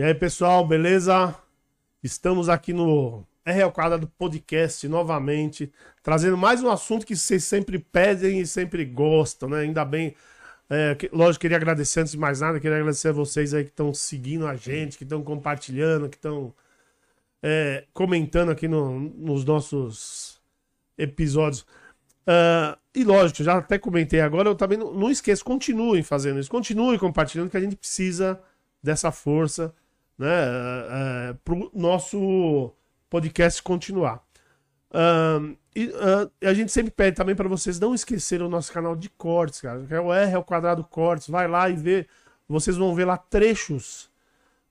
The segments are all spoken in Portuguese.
E aí, pessoal, beleza? Estamos aqui no R ao Quadrado Podcast novamente, trazendo mais um assunto que vocês sempre pedem e sempre gostam, né? Ainda bem. É, que, lógico, queria agradecer antes de mais nada, queria agradecer a vocês aí que estão seguindo a gente, que estão compartilhando, que estão é, comentando aqui no- nos nossos episódios. Ah, e lógico, já até comentei agora, eu também não, não esqueço, continuem fazendo isso, continuem compartilhando, que a gente precisa dessa força, né, é, para o nosso podcast continuar. Ahn, e e a gente sempre pede também para vocês não esquecerem o nosso canal de cortes, cara, que é o R ao quadrado cortes, vai lá e vê, vocês vão ver lá trechos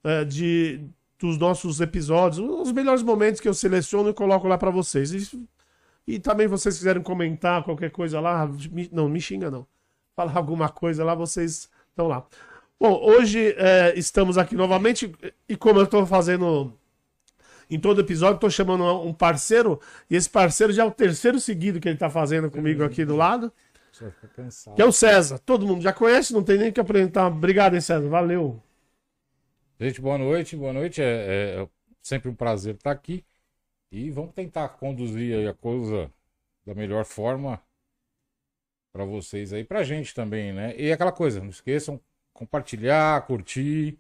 é, de dos nossos episódios, os melhores momentos que eu seleciono e coloco lá para vocês. E, e também vocês quiserem comentar qualquer coisa lá, me- não me xinga não. Falar alguma coisa lá, vocês estão lá. Bom, hoje é, estamos aqui novamente e como eu estou fazendo em todo episódio, estou chamando um parceiro e esse parceiro já é o terceiro seguido que ele está fazendo comigo aqui do lado, que é o César. Todo mundo já conhece, não tem nem que apresentar. Obrigado, hein, César. Valeu. Gente, boa noite, boa noite. É, é sempre um prazer estar aqui. E vamos tentar conduzir aí a coisa da melhor forma para vocês aí, pra gente também, né? E aquela coisa, não esqueçam compartilhar, curtir,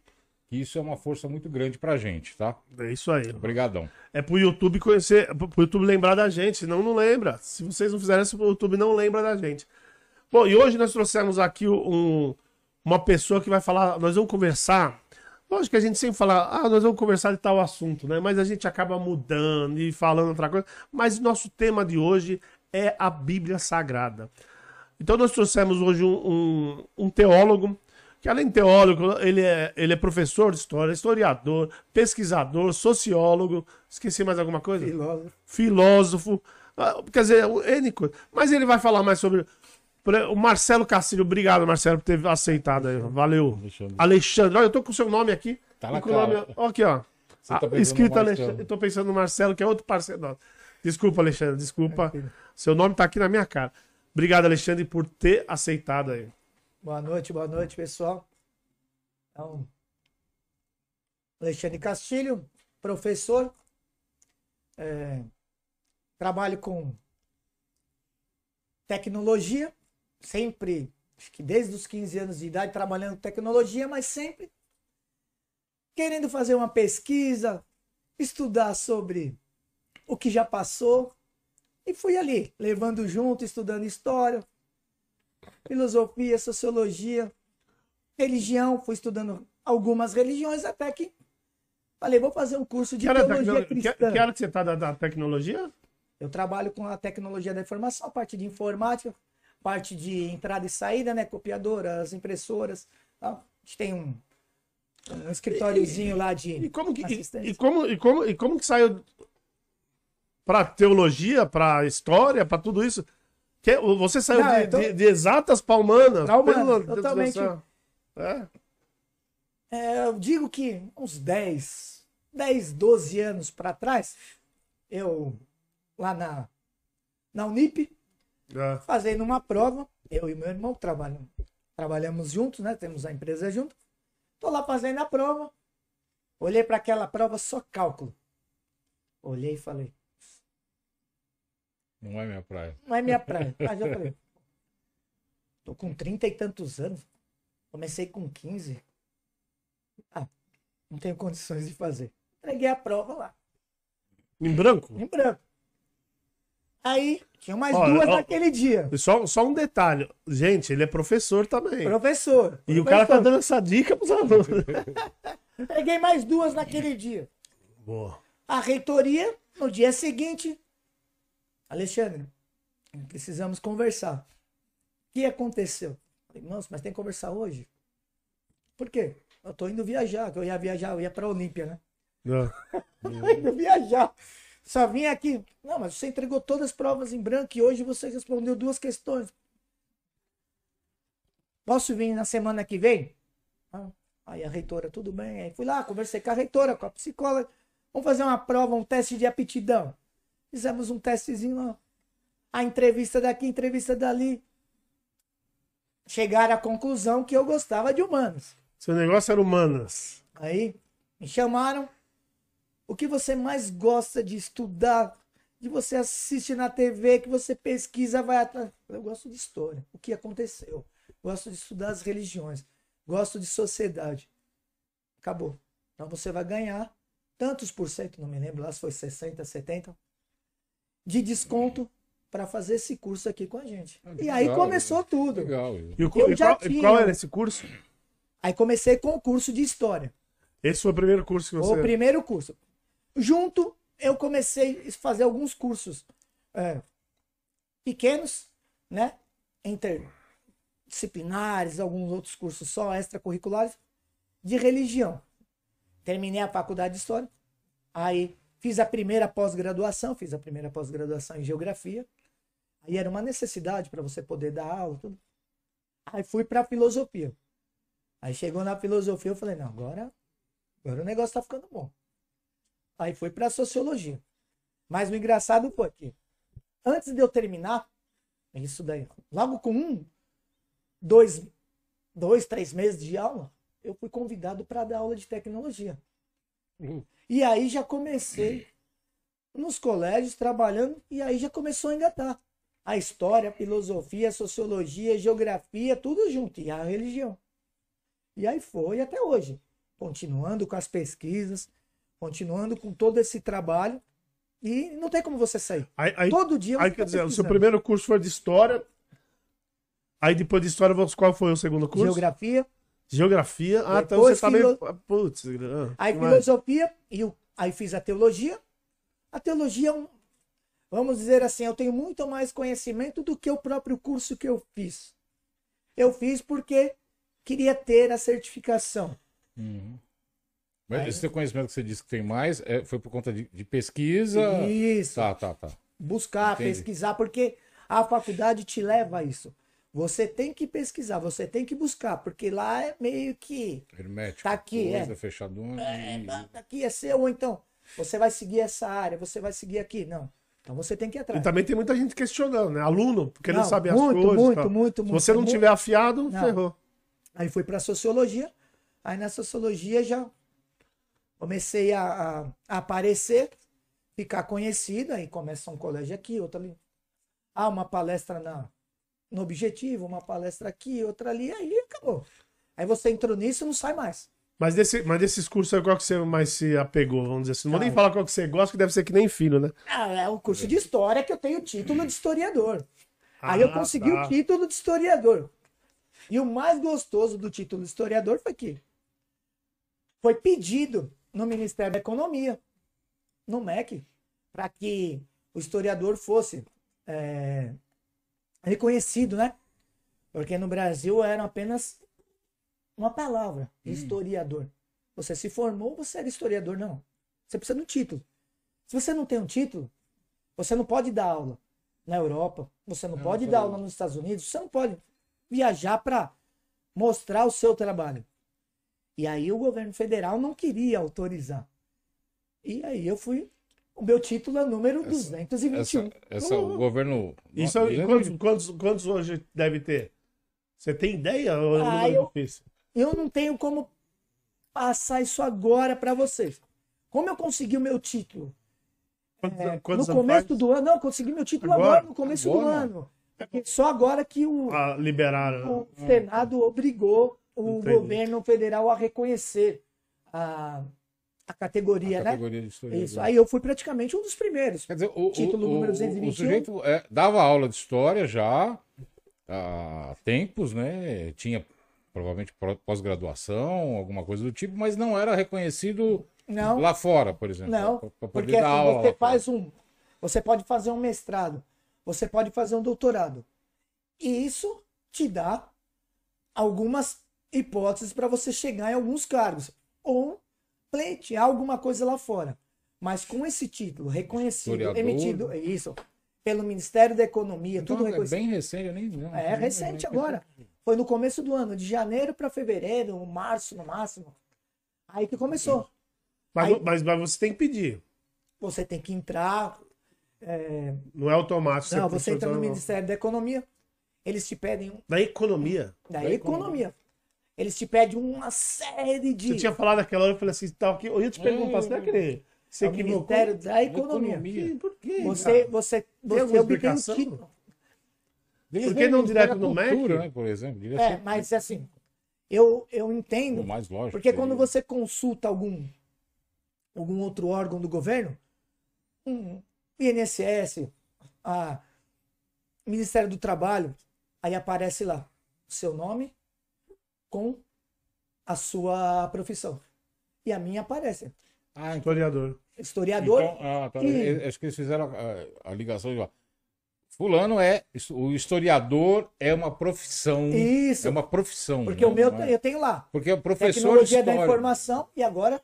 que isso é uma força muito grande pra gente, tá? É isso aí. Obrigadão. É pro YouTube conhecer, é pro YouTube lembrar da gente, senão não lembra. Se vocês não fizerem isso, o YouTube não lembra da gente. Bom, e hoje nós trouxemos aqui um, uma pessoa que vai falar, nós vamos conversar. Lógico que a gente sempre fala, ah, nós vamos conversar de tal assunto, né? Mas a gente acaba mudando e falando outra coisa. Mas nosso tema de hoje é a Bíblia Sagrada. Então nós trouxemos hoje um, um, um teólogo, que além de teólogo, ele é, ele é professor de história, historiador, pesquisador, sociólogo. Esqueci mais alguma coisa? Filósofo. filósofo, ah, quer dizer, N coisa. Mas ele vai falar mais sobre. O Marcelo Castilho, obrigado, Marcelo, por ter aceitado aí. Valeu. Alexandre. Alexandre, olha, eu tô com o seu nome aqui. Tá na com o nome- cara. ó, Aqui, ó. Você tá Ah, escrito. Alexandre. Eu tô pensando no Marcelo, que é outro parceiro. nosso. Desculpa, Alexandre, desculpa. Seu nome tá aqui na minha cara. Obrigado, Alexandre, por ter aceitado aí. Boa noite, boa noite, pessoal. Então, Alexandre Castilho, professor. É, trabalho com tecnologia, sempre, acho que desde os 15 anos de idade, trabalhando com tecnologia, mas sempre querendo fazer uma pesquisa, estudar sobre o que já passou. E fui ali, levando junto, estudando história, filosofia, sociologia, religião, fui estudando algumas religiões até que falei, vou fazer um curso de Que teologia que, cristã. que que você tá da, da tecnologia? Eu trabalho com a tecnologia da informação, a parte de informática, parte de entrada e saída, né, copiadoras, impressoras. tá? A gente tem um, um escritóriozinho lá de E como que, e, e como, e, como, e como que saiu pra teologia, pra história, pra tudo isso? Que, você saiu Não, de, tô- de- de exatas? Pra humanas, Pelo totalmente. É? É, eu digo que uns 10, 10, 12 anos para trás, eu lá na, na Unip, É. fazendo uma prova, eu e meu irmão trabalham, trabalhamos juntos, né? Temos a empresa junto. Tô lá fazendo a prova. Olhei para aquela prova só cálculo. Olhei e falei, Não é minha praia. não é minha praia. Mas eu falei, tô com 30 e tantos anos. Comecei com 15. Ah, não tenho condições de fazer. Entreguei a prova lá, Em branco? em branco. Aí, tinha mais Olha, duas ó. naquele dia. Só, só um detalhe. Gente, ele é professor também. Professor. E o cara tá professor. dando essa dica pros alunos. Entreguei mais duas naquele dia. Boa. A reitoria, no dia seguinte, Alexandre, precisamos conversar. O que aconteceu? Falei, nossa, mas tem que conversar hoje? Por quê? Eu tô indo viajar, que eu ia viajar, eu ia pra Olímpia, né? É. Tô indo viajar. Só vim aqui. Não, mas você entregou todas as provas em branco e hoje você respondeu duas questões. Posso vir na semana que vem? Ah, Aí a reitora, tudo bem. Aí fui lá, conversei com a reitora, com a psicóloga. Vamos fazer uma prova, um teste de aptidão. Fizemos um testezinho lá. A entrevista daqui, entrevista dali. Chegaram à conclusão que eu gostava de humanos. Seu negócio era humanas. Aí Me chamaram. O que você mais gosta de estudar, de você assiste na TV, que você pesquisa, vai atrás. Eu gosto de história, o que aconteceu. Gosto de estudar as religiões. Gosto de sociedade. Acabou. Então você vai ganhar tantos por cento, não me lembro lá se foi 60, 70, de desconto para fazer esse curso aqui com a gente. Ah, e aí legal, começou tudo. Legal. E, o, Eu e qual, e tinha. qual era esse curso? Aí comecei com o curso de história. Esse foi o primeiro curso que você. O primeiro curso. Junto, eu comecei a fazer alguns cursos é, pequenos, né? Interdisciplinares, alguns outros cursos só extracurriculares, de religião. Terminei a faculdade de História. Aí fiz a primeira pós-graduação, fiz a primeira pós-graduação em Geografia. Aí era uma necessidade para você poder dar aula, tudo. Aí fui para Filosofia. Aí chegou na Filosofia, eu falei, não, agora, agora o negócio tá ficando bom. Aí fui para Sociologia. Mas o engraçado foi que, antes de eu terminar, isso daí, logo com um, dois, dois três meses de aula, eu fui convidado para dar aula de tecnologia. Uhum. E aí já comecei nos colégios trabalhando e aí já começou a engatar. A história, a filosofia, a sociologia, a geografia, tudo junto. E a religião. E aí foi até hoje. Continuando com as pesquisas, continuando com todo esse trabalho. E não tem como você sair. Aí, aí, Todo dia você aí tá quer dizer, o seu primeiro curso foi de história. Aí depois de história, qual foi o segundo curso? Geografia, Geografia. Ah, então você tá meio. filo- Putz, ah, aí filosofia, e aí fiz a teologia. A teologia é um. Vamos dizer assim, eu tenho muito mais conhecimento do que o próprio curso que eu fiz. Eu fiz porque queria ter a certificação. Uhum. Mas Aí- esse teu conhecimento que você disse que tem mais é, foi por conta de, de pesquisa? Isso. Tá, tá, tá. buscar, Entendi. pesquisar, porque a faculdade te leva a isso. Você tem que pesquisar, você tem que buscar, porque lá é meio que. Hermético. Tá aqui, coisa é. fechadona. É, e- tá- aqui é seu, ou então você vai seguir essa área, você vai seguir aqui. Não. Então você tem que ir E atrás. também tem muita gente questionando, né? Aluno, querendo Não, saber muito, as coisas. muito, tal. muito, Se muito, você não muito. tiver afiado, Não. ferrou. Aí fui para sociologia. Aí na sociologia já comecei a, a- a aparecer, ficar conhecido. Aí começa um colégio aqui, outro ali. Ah, uma palestra na, no Objetivo, uma palestra aqui, outra ali. Aí acabou. Aí você entrou nisso e não sai mais. Mas, desse, mas desses cursos aí, qual que você mais se apegou? Vamos dizer assim. Não vou nem Ah. falar qual que você gosta, que deve ser que nem filho, né? Ah, é o curso de história que eu tenho o título de historiador. Aí eu Ah, consegui tá. o título de historiador. E o mais gostoso do título de historiador foi que foi pedido no Ministério da Economia, no MEC, para que o historiador fosse é, reconhecido, né? Porque no Brasil era apenas uma palavra, historiador. Você se formou, você era historiador, não. Você precisa de um título. Se você não tem um título, você não pode dar aula na Europa, você não Não, pode não dar aula nos Estados Unidos, você não pode viajar para mostrar o seu trabalho. E aí o governo federal não queria autorizar. E aí eu fui. O meu título é número 221. Essa, essa o governo. Isso, quantos, quantos, quantos hoje deve ter? Você tem ideia? Ou é Ah, eu-? Eu não tenho como passar isso agora para vocês. Como eu consegui o meu título? Quantos, É, quantos no começo faz? do ano, não, eu consegui meu título Agora? agora, no começo do Agora? ano. Porque só agora que o, Ah, liberaram. o Senado obrigou o Entendi. governo federal a reconhecer a, a categoria, a né? categoria de historiador. Isso. Aí eu fui praticamente um dos primeiros. Quer dizer, o, Título o, número o- 221. O sujeito é, dava aula de história já há tempos, né? Tinha provavelmente pós-graduação, alguma coisa do tipo, mas não era reconhecido Não, lá fora, por exemplo. não, pra- pra porque assim, você lá fora. faz um, você pode fazer um mestrado, você pode fazer um doutorado. E isso te dá algumas hipóteses para você chegar em alguns cargos ou pleitear alguma coisa lá fora. Mas com esse título reconhecido, emitido, isso, pelo Ministério da Economia, Então, tudo é reconhecido. bem recente, eu nem. não- É nem- recente nem- agora. Foi no começo do ano, de janeiro para fevereiro, março no máximo. Aí que começou. Mas, Aí- mas, mas você tem que pedir. Você tem que entrar. é, Não é automático. Não, você entra no. Ministério da Economia, eles te pedem um, Da economia. da, Da economia. Eles te pedem uma série de. Você tinha falado naquela hora, eu falei assim, tá aqui. Eu ia te perguntar, você não é querer. Você É o equivocou? Ministério da Economia. Economia. Por quê? Você, você, você alguma obtém o título. Por que não direto no MEC? Cultura, Né, por exemplo. Devia É, mas assim, eu, eu entendo. o mais lógico. Porque quando você consulta algum, algum outro órgão do governo, um INSS, a Ministério do Trabalho, aí aparece lá o seu nome com a sua profissão. E a minha aparece. Ah, Historiador. Historiador. então, ah, tá. e- É, Acho que eles fizeram a, a ligação de lá. Fulano é. O historiador é uma profissão. Isso. É uma profissão. porque né? o meu Não é- eu tenho lá. Porque o professor Tecnologia da informação e agora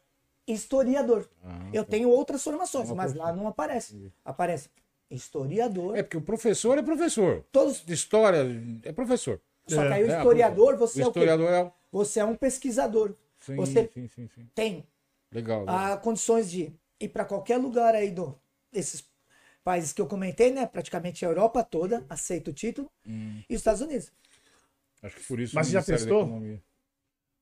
historiador. Ah, Eu tenho outras formações, É mas lá não aparece. Aparece historiador. É porque o professor é professor. Todos, De história é professor. Só que É. aí o É, historiador, você o é o quê? historiador é. Você é um pesquisador. Sim, Você- sim, sim, sim. Tem Legal. ah, condições de ir para qualquer lugar aí do, desses países que eu comentei, né? Praticamente a Europa toda aceita o título. Hum, E os Estados Unidos. acho que por isso. Mas o já testou?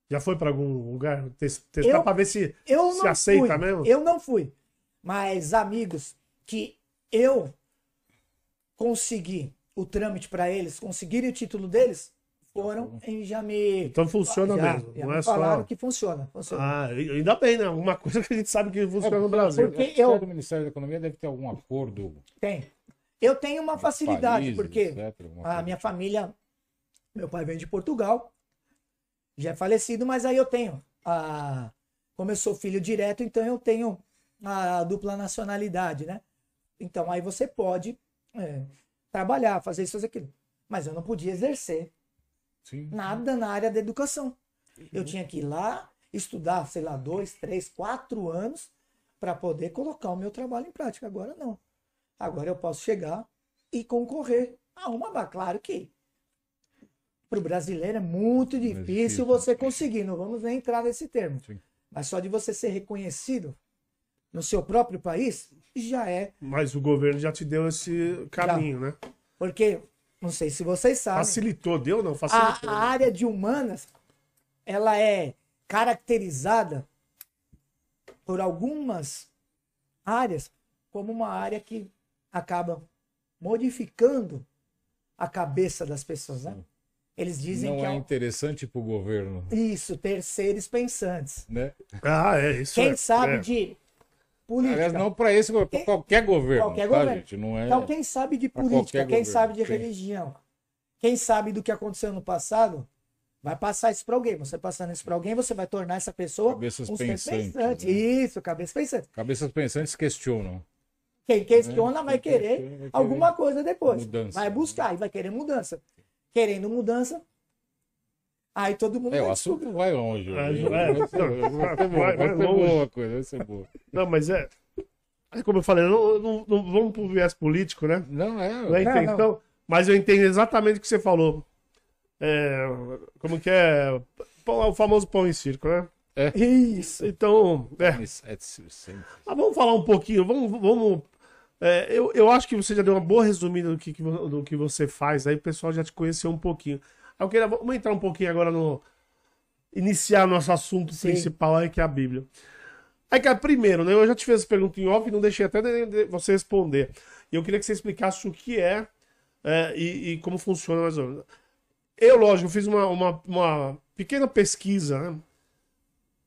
Já foi pra algum lugar tes- testar pra ver se, Eu se aceita fui. mesmo? Eu não fui. Mas amigos que eu consegui o trâmite para eles, conseguirem o título deles, foram e já me. Então funciona já, mesmo. já não me é só. falaram que funciona. funciona. Ah, ainda bem, né? Alguma coisa que a gente sabe que funciona no É, Brasil. porque eu- o Ministério da Economia deve ter algum acordo. Tem. Eu tenho uma facilidade, países, porque etc, a minha assim. família, meu pai vem de Portugal, já é falecido, mas aí eu tenho a, como eu sou filho direto, então eu tenho a dupla nacionalidade, né? Então aí você pode é, trabalhar, fazer isso, fazer aquilo. Mas eu não podia exercer Sim. nada na área da educação. Eu tinha que ir lá estudar, sei lá, dois, três, quatro anos para poder colocar o meu trabalho em prática. Agora não. Agora eu posso chegar e concorrer a uma. Claro que para o brasileiro é muito difícil, difícil. você conseguir. Não vamos nem entrar nesse termo. Sim. Mas só de você ser reconhecido no seu próprio país já é. Mas o governo já te deu esse caminho, né? Porque, não sei se vocês sabem. Facilitou, deu ou não? a, Facilitou. a área de humanas ela é caracterizada por algumas áreas como uma área que acaba modificando a cabeça das pessoas, né? Eles dizem Não que é é interessante para o governo, isso, ter seres pensantes. né? Ah, é isso. Quem é. sabe É. de política. Aliás, não para esse governo, para qualquer governo, Qualquer tá, governo. gente? Não é... Então, quem sabe de política, quem governo, sabe de sim. religião, quem sabe do que aconteceu no passado, vai passar isso para alguém. Você passando isso para alguém, você vai tornar essa pessoa Cabeças um pensantes, pensante. né? Isso, cabeça pensante. Cabeças pensantes questionam. Quem questiona É, vai quem querer questiona vai querer alguma coisa depois. mudança. Vai buscar e vai querer mudança. Querendo mudança, aí todo mundo É, o assunto vai longe. É, é, vai ser, não, vai ser vai- vai vai ser longe. boa a coisa, vai ser boa. Não, mas é. É como eu falei, não, não- não vamos pro viés político, né? Não, é. Não é Não, intenção, mas eu entendo exatamente o que você falou. É, como que é? Pão- O famoso pão em circo, né? Isso. Então, é. É sempre. Mas vamos falar um pouquinho, vamos. vamos é, eu, eu acho que você já deu uma boa resumida do que, do que você faz, aí o pessoal já te conheceu um pouquinho. Eu queria, vamos entrar um pouquinho agora no. Iniciar nosso assunto Sim. principal aí, que é a Bíblia. Aí, cara, primeiro, né? Eu já te fiz essa pergunta em off e não deixei até você responder. E eu queria que você explicasse o que é, é, e, e como funciona mais ou menos. Eu, lógico, fiz uma, uma, uma pequena pesquisa, né?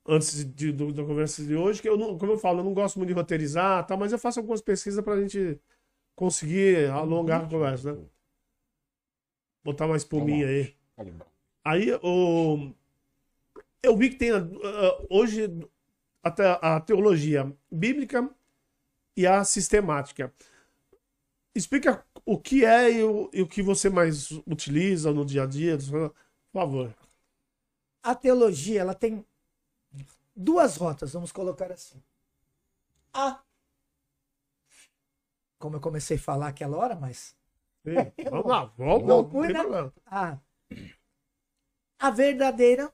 Antes de, do- da conversa de hoje, que eu não, como eu falo, eu não gosto muito de roteirizar, tá, mas eu faço algumas pesquisas pra gente conseguir alongar a conversa, né? Botar uma espuminha aí. Aí o... eu vi que tem ah, hoje a, te- a teologia bíblica e a sistemática. Explica o que é e o, e o que você mais utiliza no dia a dia, por favor. A teologia, ela tem duas rotas, vamos colocar assim. A, como eu comecei a falar aquela hora, mas Sim, Vamos lá, vamos, problema. a, a verdadeira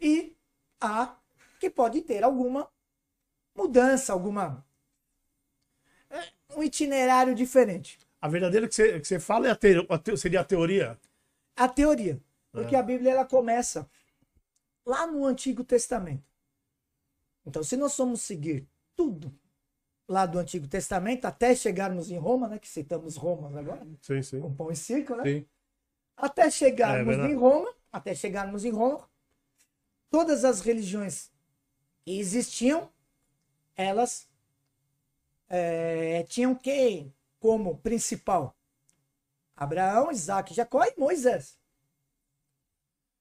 e a que pode ter alguma mudança, alguma é, um itinerário diferente. A verdadeira que você, que você fala é a te- a te- seria a teoria? A teoria, porque a Bíblia ela começa lá no Antigo Testamento. Então, se nós formos seguir tudo lá do Antigo Testamento, até chegarmos em Roma, né? Que citamos Roma agora, Sim, sim. com pão e circo, né? Sim. Até chegarmos É em Roma, até chegarmos em Roma, todas as religiões que existiam, elas é, tinham quem como principal? Abraão, Isaac, Jacó e Moisés.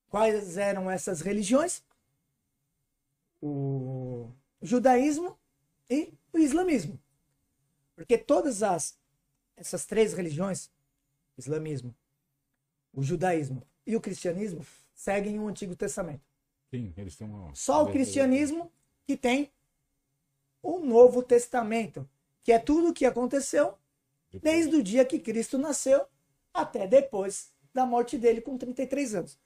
Quais eram essas religiões? O judaísmo e o islamismo. Porque todas as essas três religiões, islamismo, o judaísmo e o cristianismo, seguem o Antigo Testamento. Sim, eles têm uma. Só o cristianismo que tem o Novo Testamento, que é tudo o que aconteceu desde o dia que Cristo nasceu até depois da morte dele com 33 anos.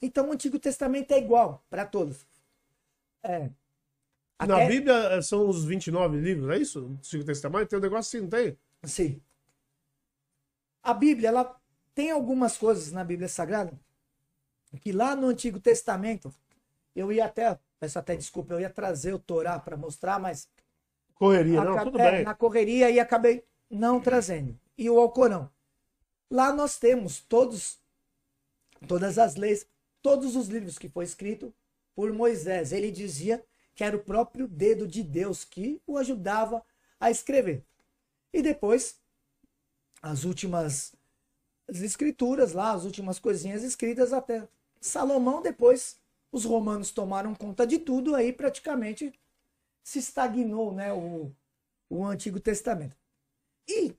Então o Antigo Testamento é igual para todos. É. Na Até- Bíblia eh, são os 29 livros, é isso? No Antigo Testamento tem um negócio assim, não tem? Sim. A Bíblia, ela tem algumas coisas na Bíblia Sagrada que lá no Antigo Testamento, eu ia até, peço até desculpa, eu ia trazer o Torá para mostrar, mas Correria, não, tudo é, bem. na correria e acabei não trazendo. E o Alcorão. Lá nós temos todos, todas as leis, todos os livros que foi escrito por Moisés. Ele dizia que era o próprio dedo de Deus que o ajudava a escrever. E depois, as últimas as escrituras lá, as últimas coisinhas escritas até Salomão, depois os romanos tomaram conta de tudo, aí praticamente se estagnou né, o, o Antigo Testamento. E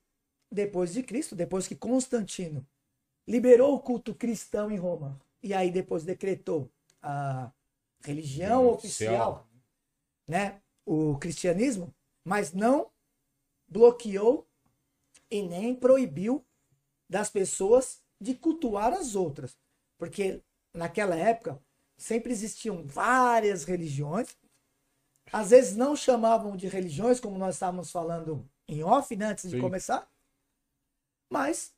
depois de Cristo, depois que Constantino liberou o culto cristão em Roma, e aí depois decretou a religião Oficial. Né, o cristianismo, mas não bloqueou e nem proibiu das pessoas de cultuar as outras. Porque naquela época sempre existiam várias religiões, às vezes não chamavam de religiões, como nós estávamos falando em off, né, antes de Sim. começar, mas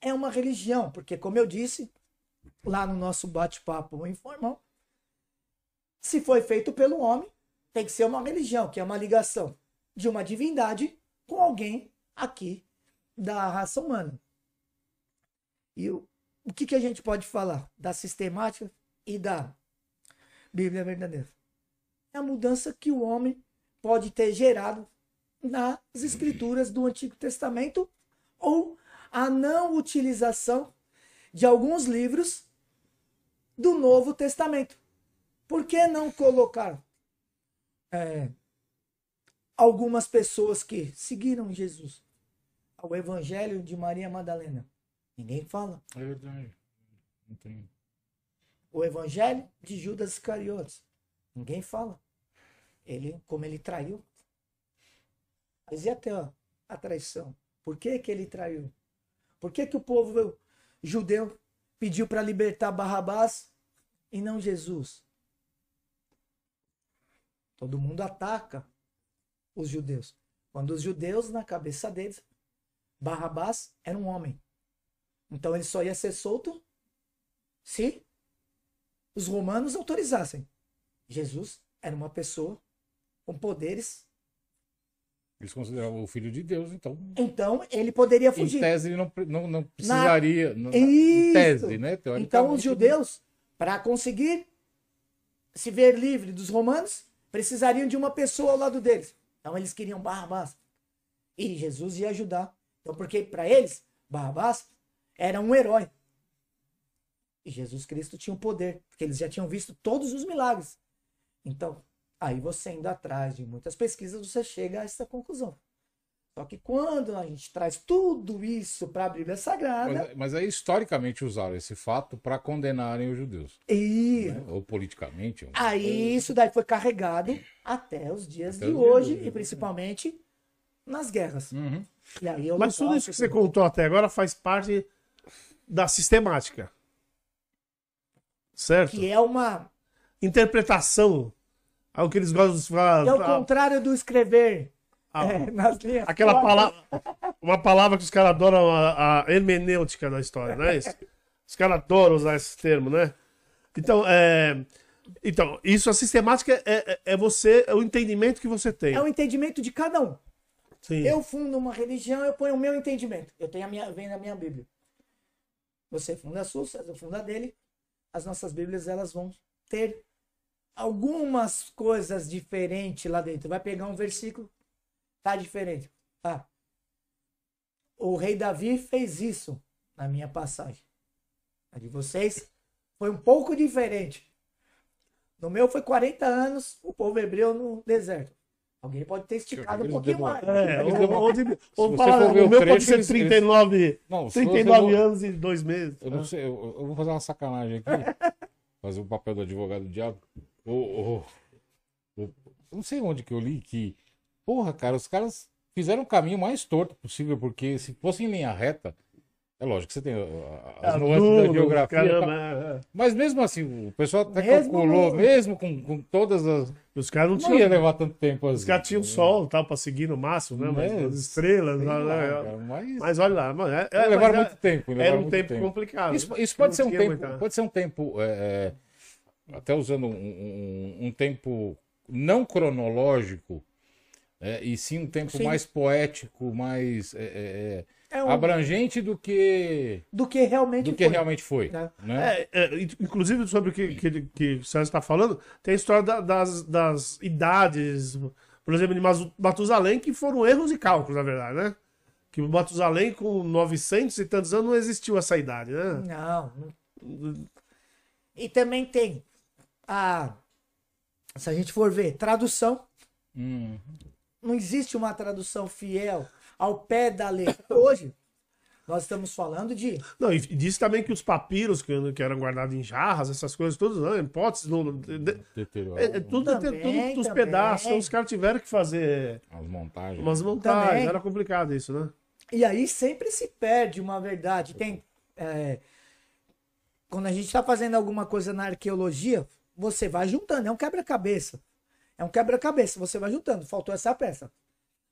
é uma religião, porque, como eu disse lá no nosso bate-papo informal, se foi feito pelo homem, tem que ser uma religião, que é uma ligação de uma divindade com alguém aqui da raça humana. E o, o que, que a gente pode falar da sistemática e da Bíblia verdadeira? É a mudança que o homem pode ter gerado nas escrituras do Antigo Testamento ou a não utilização de alguns livros do Novo Testamento. Por que não colocar é, algumas pessoas que seguiram Jesus ao Evangelho de Maria Madalena? Ninguém fala. É verdade. O Evangelho de Judas Iscariotes. Ninguém fala. Ele, como ele traiu. Mas e até ó, a traição? Por que, que ele traiu? Por que, que o povo judeu pediu para libertar Barrabás e não Jesus? Todo mundo ataca os judeus. Quando os judeus, na cabeça deles, Barrabás era um homem. Então ele só ia ser solto se os romanos autorizassem. Jesus era uma pessoa com poderes, Eles consideravam o filho de Deus, então. então ele poderia Em fugir. tese, ele não, não, não precisaria. não- Isso. Em tese, né? Então os judeus, para conseguir se ver livre dos romanos, precisariam de uma pessoa ao lado deles. Então eles queriam Barrabás. E Jesus ia ajudar. Então, porque para eles, Barrabás era um herói. E Jesus Cristo tinha o poder, porque eles já tinham visto todos os milagres. Então, aí você indo atrás de muitas pesquisas, você chega a essa conclusão. Só que quando a gente traz tudo isso para a Bíblia Sagrada, Mas, mas aí, historicamente, usaram esse fato para condenarem os judeus. e né? Ou politicamente. ou- Aí isso daí foi carregado até os dias Até de os dias hoje hoje, e principalmente nas guerras. Uhum. E aí eu Mas tudo isso que você contou até agora faz parte da sistemática. Certo? que é uma Interpretação. Algo que eles gostam de falar. é o contrário do escrever a- é, nas linhas. Aquela palavra. Uma palavra que os caras adoram, a, a hermenêutica da história, não é isso? Os caras adoram usar esse termo, né? Então, é, Então, isso, a sistemática é, é, é você, é o entendimento que você tem. É o entendimento de cada um. Sim. Eu fundo uma religião, eu ponho o meu entendimento. Eu tenho a minha, vem na minha Bíblia. Você funda a sua, César funda a dele. As nossas Bíblias, elas vão ter algumas coisas diferentes lá dentro. Vai pegar um versículo, tá diferente. Ah, o rei Davi fez isso na minha passagem. A de vocês foi um pouco diferente. No meu foi 40 anos, o povo hebreu no deserto. Alguém pode ter esticado um Eles pouquinho mais. É, Eles ou, ou, de- ou você fala, for ver o o meu pode trecho, ser eles- 39, Não, se você 39 for- anos e dois meses. Eu não sei, eu, eu vou fazer uma sacanagem aqui. fazer o papel do advogado do diabo. O, o- o- eu não sei onde que eu li que. Porra, cara, os caras fizeram o caminho mais torto possível, porque se fosse em linha reta. É lógico que você tem as Ah, nuances da geografia. caramba, tá? é, é. Mas mesmo assim, o pessoal até Mesmo calculou, no- mesmo com, com todas as. Os caras não Não ia tinham. levar tanto tempo Os assim. caras tinham sol tal, pra seguir no máximo, né? Mas É, as estrelas. Sei lá, lá, cara, mas, Mas olha lá, mano. É, é, levaram mas é- muito tempo. Era levaram um muito tempo, complicado. Isso, né? isso pode ser um tempo, pode ser um tempo, é, é, até usando um, um- um tempo não cronológico, é, e sim um tempo Sim. mais poético, mais é, é, É é, um- abrangente do que do que realmente do que foi. realmente foi, né? né? É, é, in- inclusive sobre o que, que, que o César está falando, tem a história da- das, das idades, por exemplo, de Matusalém, que foram erros e cálculos, na verdade, né? Que o Matusalém, com 900 e tantos anos, não existiu essa idade, né? Não. não. E também tem a. Se a gente for ver, tradução. Hum, Não existe uma tradução fiel ao pé da letra. Hoje, nós estamos falando de. Não, e disse também que os papiros que, que eram guardados em jarras, essas coisas todas, não, hipóteses, não, de- de- é, é tudo, Também, tudo os também. pedaços, então os caras tiveram que fazer as montagens. umas montagens, Também. era complicado isso, né? E aí sempre se perde uma verdade. Tem. é, quando a gente está fazendo alguma coisa na arqueologia, você vai juntando. É um quebra-cabeça. É um quebra-cabeça. Você vai juntando. Faltou essa peça.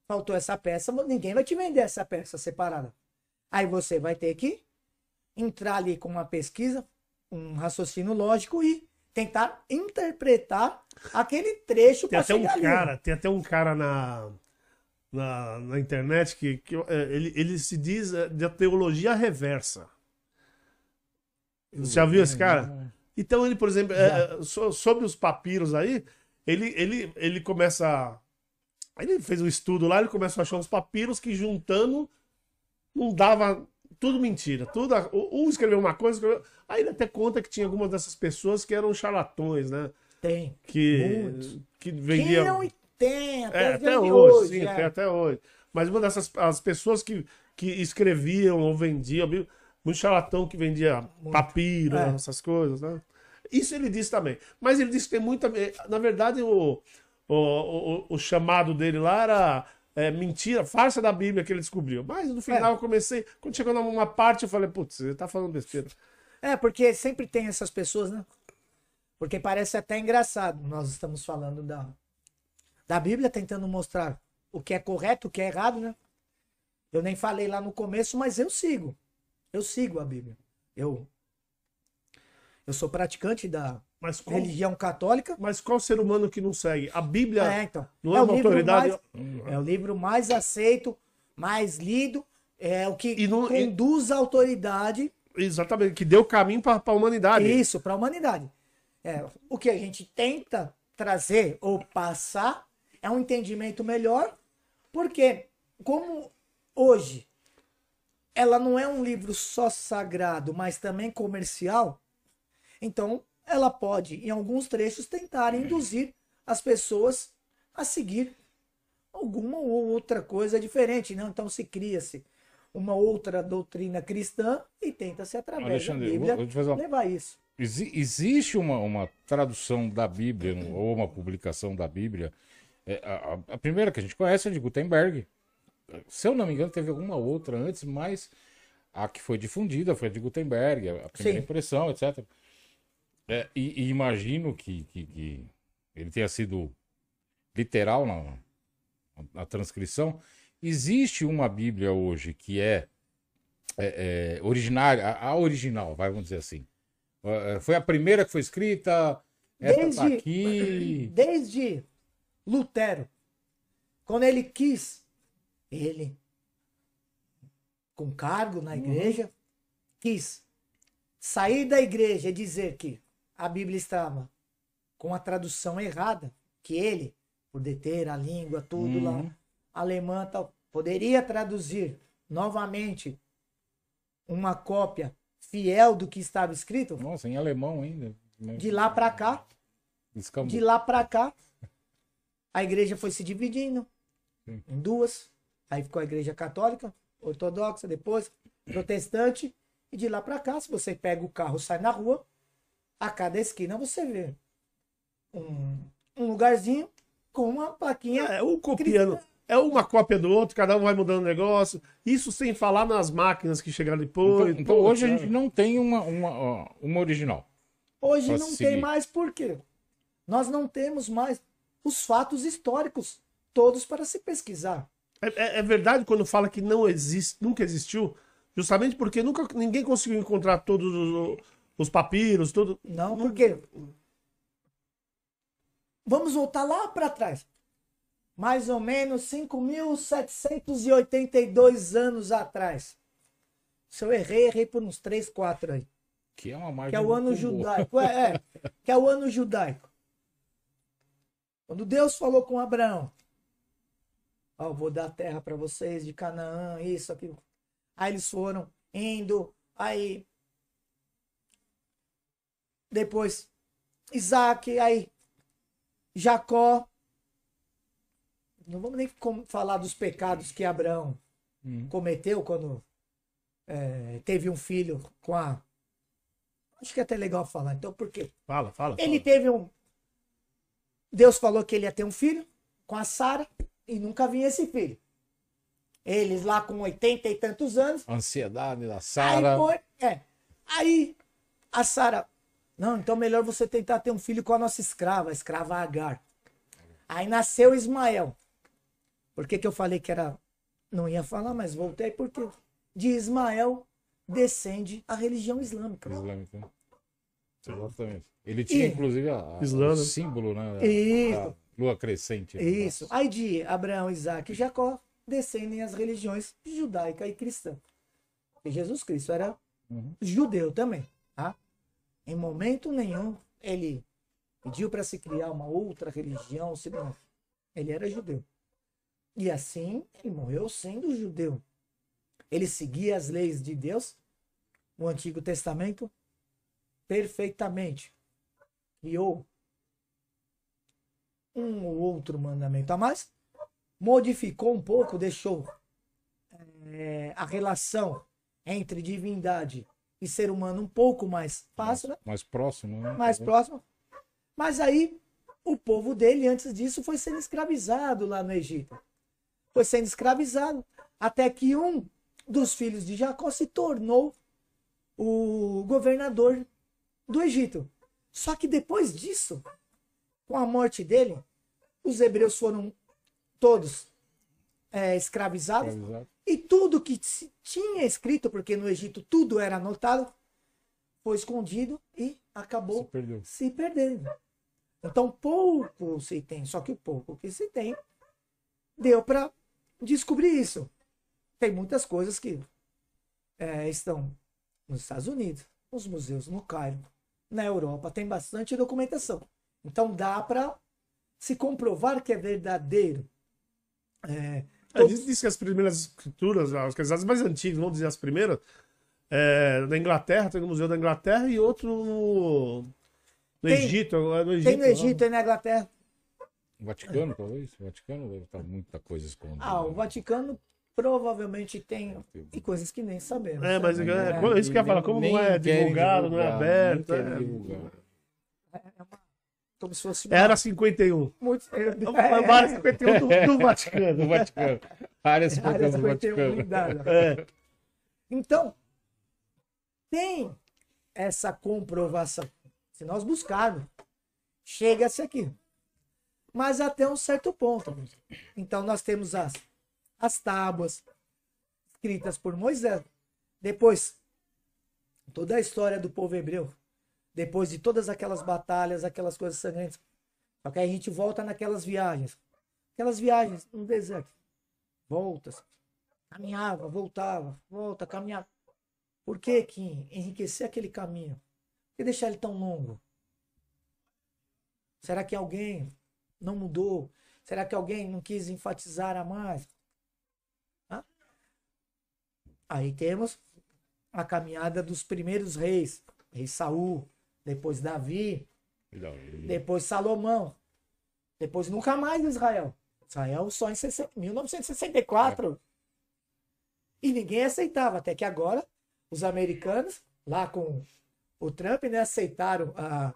Faltou essa peça, ninguém vai te vender essa peça separada. Aí você vai ter que entrar ali com uma pesquisa, um raciocínio lógico e tentar interpretar aquele trecho Tem até um ali. cara, tem até um cara na, na, na internet que, que é, ele, ele se diz é, da teologia reversa. Você já viu esse cara? Então ele, por exemplo, é, é, so- sobre os papiros aí, ele, ele, ele começa. Ele fez um estudo lá, ele começa a achar uns papiros que juntando não dava. Tudo mentira. Tudo, um escreveu uma coisa, escreveu- aí ele até conta que tinha algumas dessas pessoas que eram charlatões, né? Tem. Que, Muitos. que vendiam. Tinham e tem, até, É, até de hoje, sim, é. tem até hoje. Mas uma dessas as pessoas que, que escreviam ou vendiam, muito charlatão que vendia papiro, É. essas coisas, né? Isso ele disse também. Mas ele disse que tem muita. Na verdade, o, o, o, o chamado dele lá era é, mentira, farsa da Bíblia que ele descobriu. Mas no final eu comecei. Quando chegou numa parte, eu falei, putz, ele tá falando besteira. É, porque sempre tem essas pessoas, né? Porque parece até engraçado. Nós estamos falando da, da Bíblia, tentando mostrar o que é correto, o que é errado, né? Eu nem falei lá no começo, mas eu sigo. Eu sigo a Bíblia. Eu, eu sou praticante da Mas qual, religião católica. mas qual ser humano que não segue? A Bíblia É, então. não é, uma livro autoridade. mais- é o livro mais aceito, mais lido, é o que E não- e- conduz a autoridade Exatamente, que deu caminho para a humanidade. Isso, para a humanidade. É, o que a gente tenta trazer ou passar é um entendimento melhor, porque como hoje ela não é um livro só sagrado, mas também comercial, então ela pode, em alguns trechos, tentar induzir as pessoas a seguir alguma ou outra coisa diferente, não? Então se cria-se uma outra doutrina cristã e tenta-se através Alexandre, da Bíblia vou- vou uma- levar isso. Exi- existe uma, uma tradução da Bíblia, ou uma publicação da Bíblia. É, a, a- primeira que a gente conhece é de Gutenberg. Se eu não me engano, teve alguma outra antes, mas a que foi difundida foi a de Gutenberg, a a primeira Sim. impressão, etc. É, e, e imagino que, que- que ele tenha sido literal na, na transcrição. Existe uma Bíblia hoje que é, é, é, originária, a, a original, vai, vamos dizer assim. É, Foi a primeira que foi escrita, Essa Desde, tá aqui. desde Lutero, quando ele quis, ele, com cargo na igreja, quis sair da igreja e dizer que a Bíblia estava com a tradução errada, que ele, por deter a língua, tudo Uhum. lá, alemã tal, poderia traduzir novamente uma cópia fiel do que estava escrito. Nossa, em alemão ainda. De lá para cá, de lá para cá, a igreja foi se dividindo Sim. em duas. Aí ficou a igreja católica, ortodoxa, depois protestante. E de lá para cá, se você pega o carro sai na rua, a cada esquina você vê um, um lugarzinho com uma plaquinha. É um copiando. É uma cópia do outro, cada um vai mudando o negócio. Isso sem falar nas máquinas que chegaram Então, depois. então Pô, hoje a gente não tem uma, uma, uma original. Hoje não seguir. tem mais por quê? Nós não temos mais os fatos históricos todos para se pesquisar. É, é- é verdade quando fala que não existe, nunca existiu, justamente porque nunca ninguém conseguiu encontrar todos os, os papiros, tudo. Não, porque vamos voltar lá para trás. Mais ou menos 5.782 anos atrás. Se eu errei, errei por uns 3, 4 aí. Que é uma margem Que é o ano judaico. É, é, que é o ano judaico. Quando Deus falou com Abraão, ó, vou dar terra para vocês de Canaã, isso, aquilo. Aí eles foram indo, aí depois Isaac, aí Jacó. Não vamos nem falar dos pecados que Abraão Hum. cometeu quando é, teve um filho com a. Acho que é até legal falar. Então, por quê? Fala, fala. Ele fala. teve um. Deus falou que ele ia ter um filho com a Sara e nunca vinha esse filho. Eles lá com 80 e tantos anos. Ansiedade da Aí Sara. foi. É. Aí a Sara. Não, então melhor você tentar ter um filho com a nossa escrava, a escrava Agar. Aí nasceu Ismael. Por que, que eu falei que era. Não ia falar, mas voltei porque de Ismael descende a religião islâmica. Islâmica. Exatamente. Ele tinha, E- inclusive, a, a- o símbolo, né? Isso. Da lua crescente. né? Isso. Aí de Abraão, Isaac e Jacó descendem as religiões judaica e cristã. E Jesus Cristo era Uhum. judeu também? Em momento nenhum ele pediu para se criar uma outra religião, se não. Ele era judeu. E assim ele morreu sendo judeu. Ele seguia as leis de Deus, o Antigo Testamento, perfeitamente. Criou um ou outro mandamento a mais, modificou um pouco, deixou é, a relação entre divindade e ser humano um pouco mais fácil, né? Mais próximo, né? mais próximo. Mas aí o povo dele, antes disso, foi sendo escravizado lá no Egito. Foi sendo escravizado até que um dos filhos de Jacó se tornou o governador do Egito. Só que depois disso, com a morte dele, os hebreus foram todos é, escravizados Escravizado. E tudo que se tinha escrito, porque no Egito tudo era anotado, foi escondido e acabou Se perdeu. se perdendo. Então pouco se tem, só que o pouco que se tem deu para descobrir isso. Tem muitas coisas que é, estão nos Estados Unidos, nos museus no Cairo, na Europa, tem bastante documentação. Então dá para se comprovar que é verdadeiro. É, É, diz, diz que as primeiras escrituras, as, as mais antigas, vamos dizer as primeiras, é, na Inglaterra, tem no Museu da Inglaterra e outro no, no Tem- Egito. é No Egito tem no. Egito, tem na Inglaterra. O Vaticano, talvez? O Vaticano deve estar muita coisa escondida. Ah, o Vaticano provavelmente tem e coisas que nem sabemos. É, mas é, É. isso que eu ia falar, como não é divulgado, não é divulgar, aberto. querem é- divulgar. Como se fosse uma- Era 51. muito. É, Vários 51 do, do Vaticano. Do Vaticano. Área Área 51 do 51 Vaticano. É. Então, tem essa comprovação. Se nós buscarmos, chega-se aqui. Mas até um certo ponto. Então, nós temos as, as tábuas escritas por Moisés. Depois, toda a história do povo hebreu depois de todas aquelas batalhas, aquelas coisas sangrentas. Só que aí a gente volta naquelas viagens. Aquelas viagens no deserto. Volta, caminhava, voltava, volta, caminhava. Por que que enriquecer aquele caminho? Por que deixar ele tão longo? Será que alguém não mudou? Será que alguém não quis enfatizar a mais? Hã? Aí temos a caminhada dos primeiros reis. Rei Saul, depois Davi, depois Salomão. Depois nunca mais Israel. Israel só em 60, 1964. E ninguém aceitava. Até que agora, os americanos, lá com o Trump, né, aceitaram a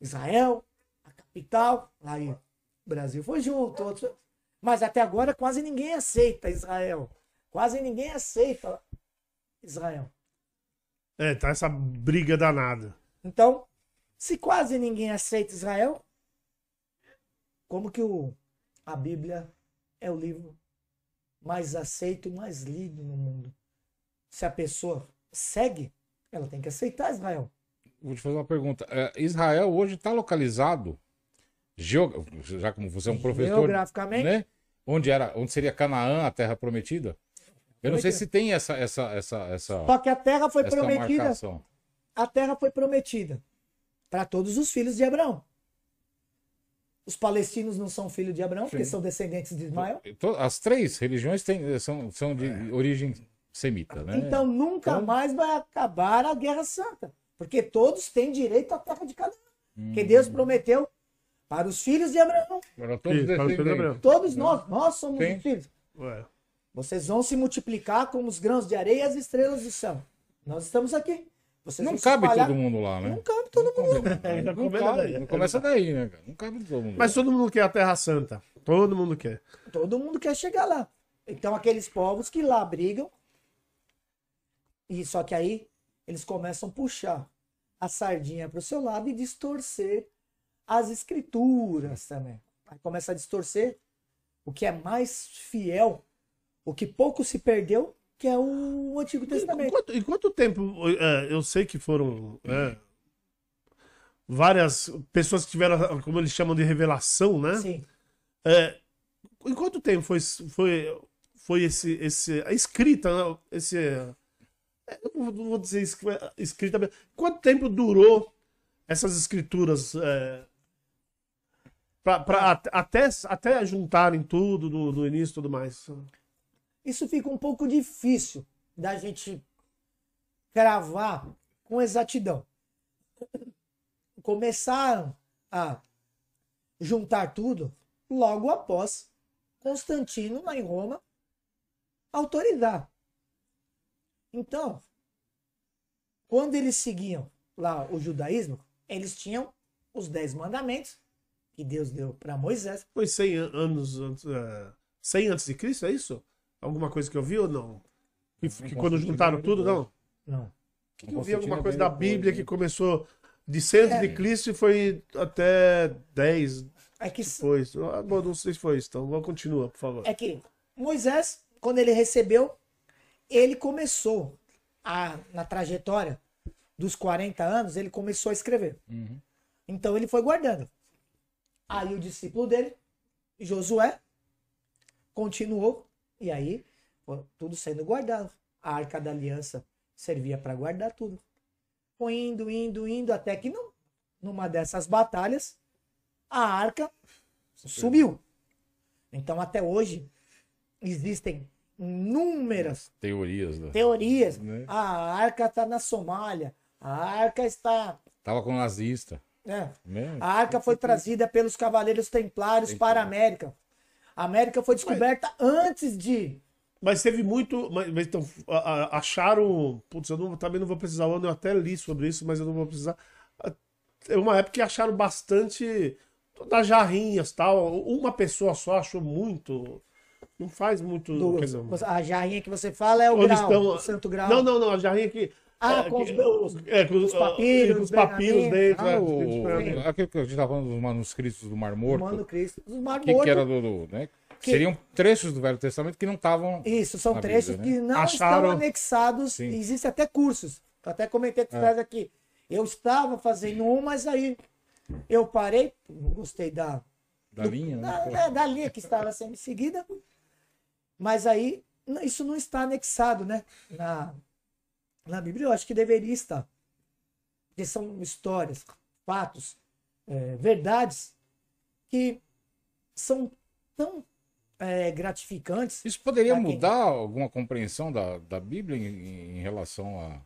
Israel, a capital. Aí o Brasil foi junto. Outros... Mas até agora quase ninguém aceita Israel. Quase ninguém aceita Israel. É, tá essa briga danada. Então, se quase ninguém aceita Israel, como que o, a Bíblia é o livro mais aceito e mais lido no mundo? Se a pessoa segue, ela tem que aceitar Israel. Vou te fazer uma pergunta. É, Israel hoje está localizado, já como você é um professor, Geograficamente? né? Onde era, onde seria Canaã, a Terra prometida? Eu não sei se tem essa essa essa essa, Só que a terra foi prometida. marcação. A terra foi prometida para todos os filhos de Abraão. Os palestinos não são filhos de Abraão, porque Sim. são descendentes de Ismael. As três religiões têm, são, são de origem semita, né? Então nunca Então- mais vai acabar a Guerra Santa. Porque todos têm direito à terra de Canaã. Hum. Que Deus prometeu para os filhos de Abraão. Agora todos Isso, para os filhos de. Abraão. Todos nós, nós somos Sim. os filhos. Ué. Vocês vão se multiplicar como os grãos de areia e as estrelas do céu. Nós estamos aqui. Vocês Não cabe espalhar- todo mundo lá, né? Não cabe todo mundo. É, Não, começa cabe, daí. não começa daí, né, cara? Não cabe todo mundo. Mas todo mundo quer a Terra Santa. Todo mundo quer. Todo mundo quer chegar lá. Então, aqueles povos que lá brigam. E só que aí eles começam a puxar a sardinha para o seu lado e distorcer as escrituras também. Aí começa a distorcer o que é mais fiel, o que pouco se perdeu, que é o Antigo Testamento. quanto, em quanto tempo? é, eu sei que foram é, várias pessoas que tiveram, como eles chamam de revelação, né? Sim. É, em quanto tempo foi, foi, foi esse, esse, a escrita, né? esse, é, eu não vou- dizer es- escrita, quanto tempo durou essas escrituras é, pra, pra, at- até, até juntarem tudo no, no início e tudo mais? Isso fica um pouco difícil da gente cravar com exatidão. Começaram a juntar tudo logo após Constantino, lá em Roma, autorizar. Então, quando eles seguiam lá o judaísmo, eles tinham os dez mandamentos que Deus deu para Moisés. Foi 100 an- anos antes, é, 100 antes de Cristo, é isso? Alguma coisa que eu vi ou não? Que, que quando juntaram tudo, não? Não. Que eu vi alguma coisa da Bíblia né? que começou de 100 antes de Cristo e foi até 10 É que depois. Ah, bom, não sei se foi isso, então continua, por favor. é que Moisés, quando ele recebeu, ele começou a, na trajetória dos 40 anos, ele começou a escrever. Uhum. Então ele foi guardando. Aí o discípulo dele, Josué, continuou e aí tudo sendo guardado. A arca da aliança servia para guardar tudo. Foi indo, indo, indo, até que não, numa dessas batalhas, a arca sumiu. Então até hoje existem inúmeras Teorias, né? teorias. Né? A arca está na Somália, a arca está. Tava com nazista. né? Né? A arca foi trazida pelos cavaleiros templários para a América. A América foi descoberta antes de. Mas teve muito. Mas, mas então, acharam. Putz, eu não- também não vou precisar o ano, eu até li sobre isso, mas eu não vou precisar. É uma época que acharam bastante das jarrinhas tal. Uma pessoa só achou muito. Não faz muito. do- dizer, a jarrinha que você fala é o grau, estão- o santo grau. Não, não, não, a jarrinha que. Ah, é, com que- os- é, com os papiros, com os os papiros dentro. Ah, é, o, os aquele que a gente tava falando dos manuscritos do Mar Morto. Mano Cristo. Os Mar que, que Morto, era do, do, né? Que- Seriam trechos do Velho Testamento que não estavam. Isso, são na trechos Bíblia, né? que não Acharam- estão anexados. Sim. Existem até cursos. Eu até comentei com os É. aqui. Eu estava fazendo um, mas aí eu parei, não gostei da, Da linha, né? da, é, da linha que estava sendo seguida. Mas aí, isso não está anexado, né? Na, na Bíblia, eu acho que deveria estar. Porque são histórias, fatos, é, verdades que são tão é, gratificantes. Isso poderia quem? mudar alguma compreensão da, da Bíblia em, em relação a,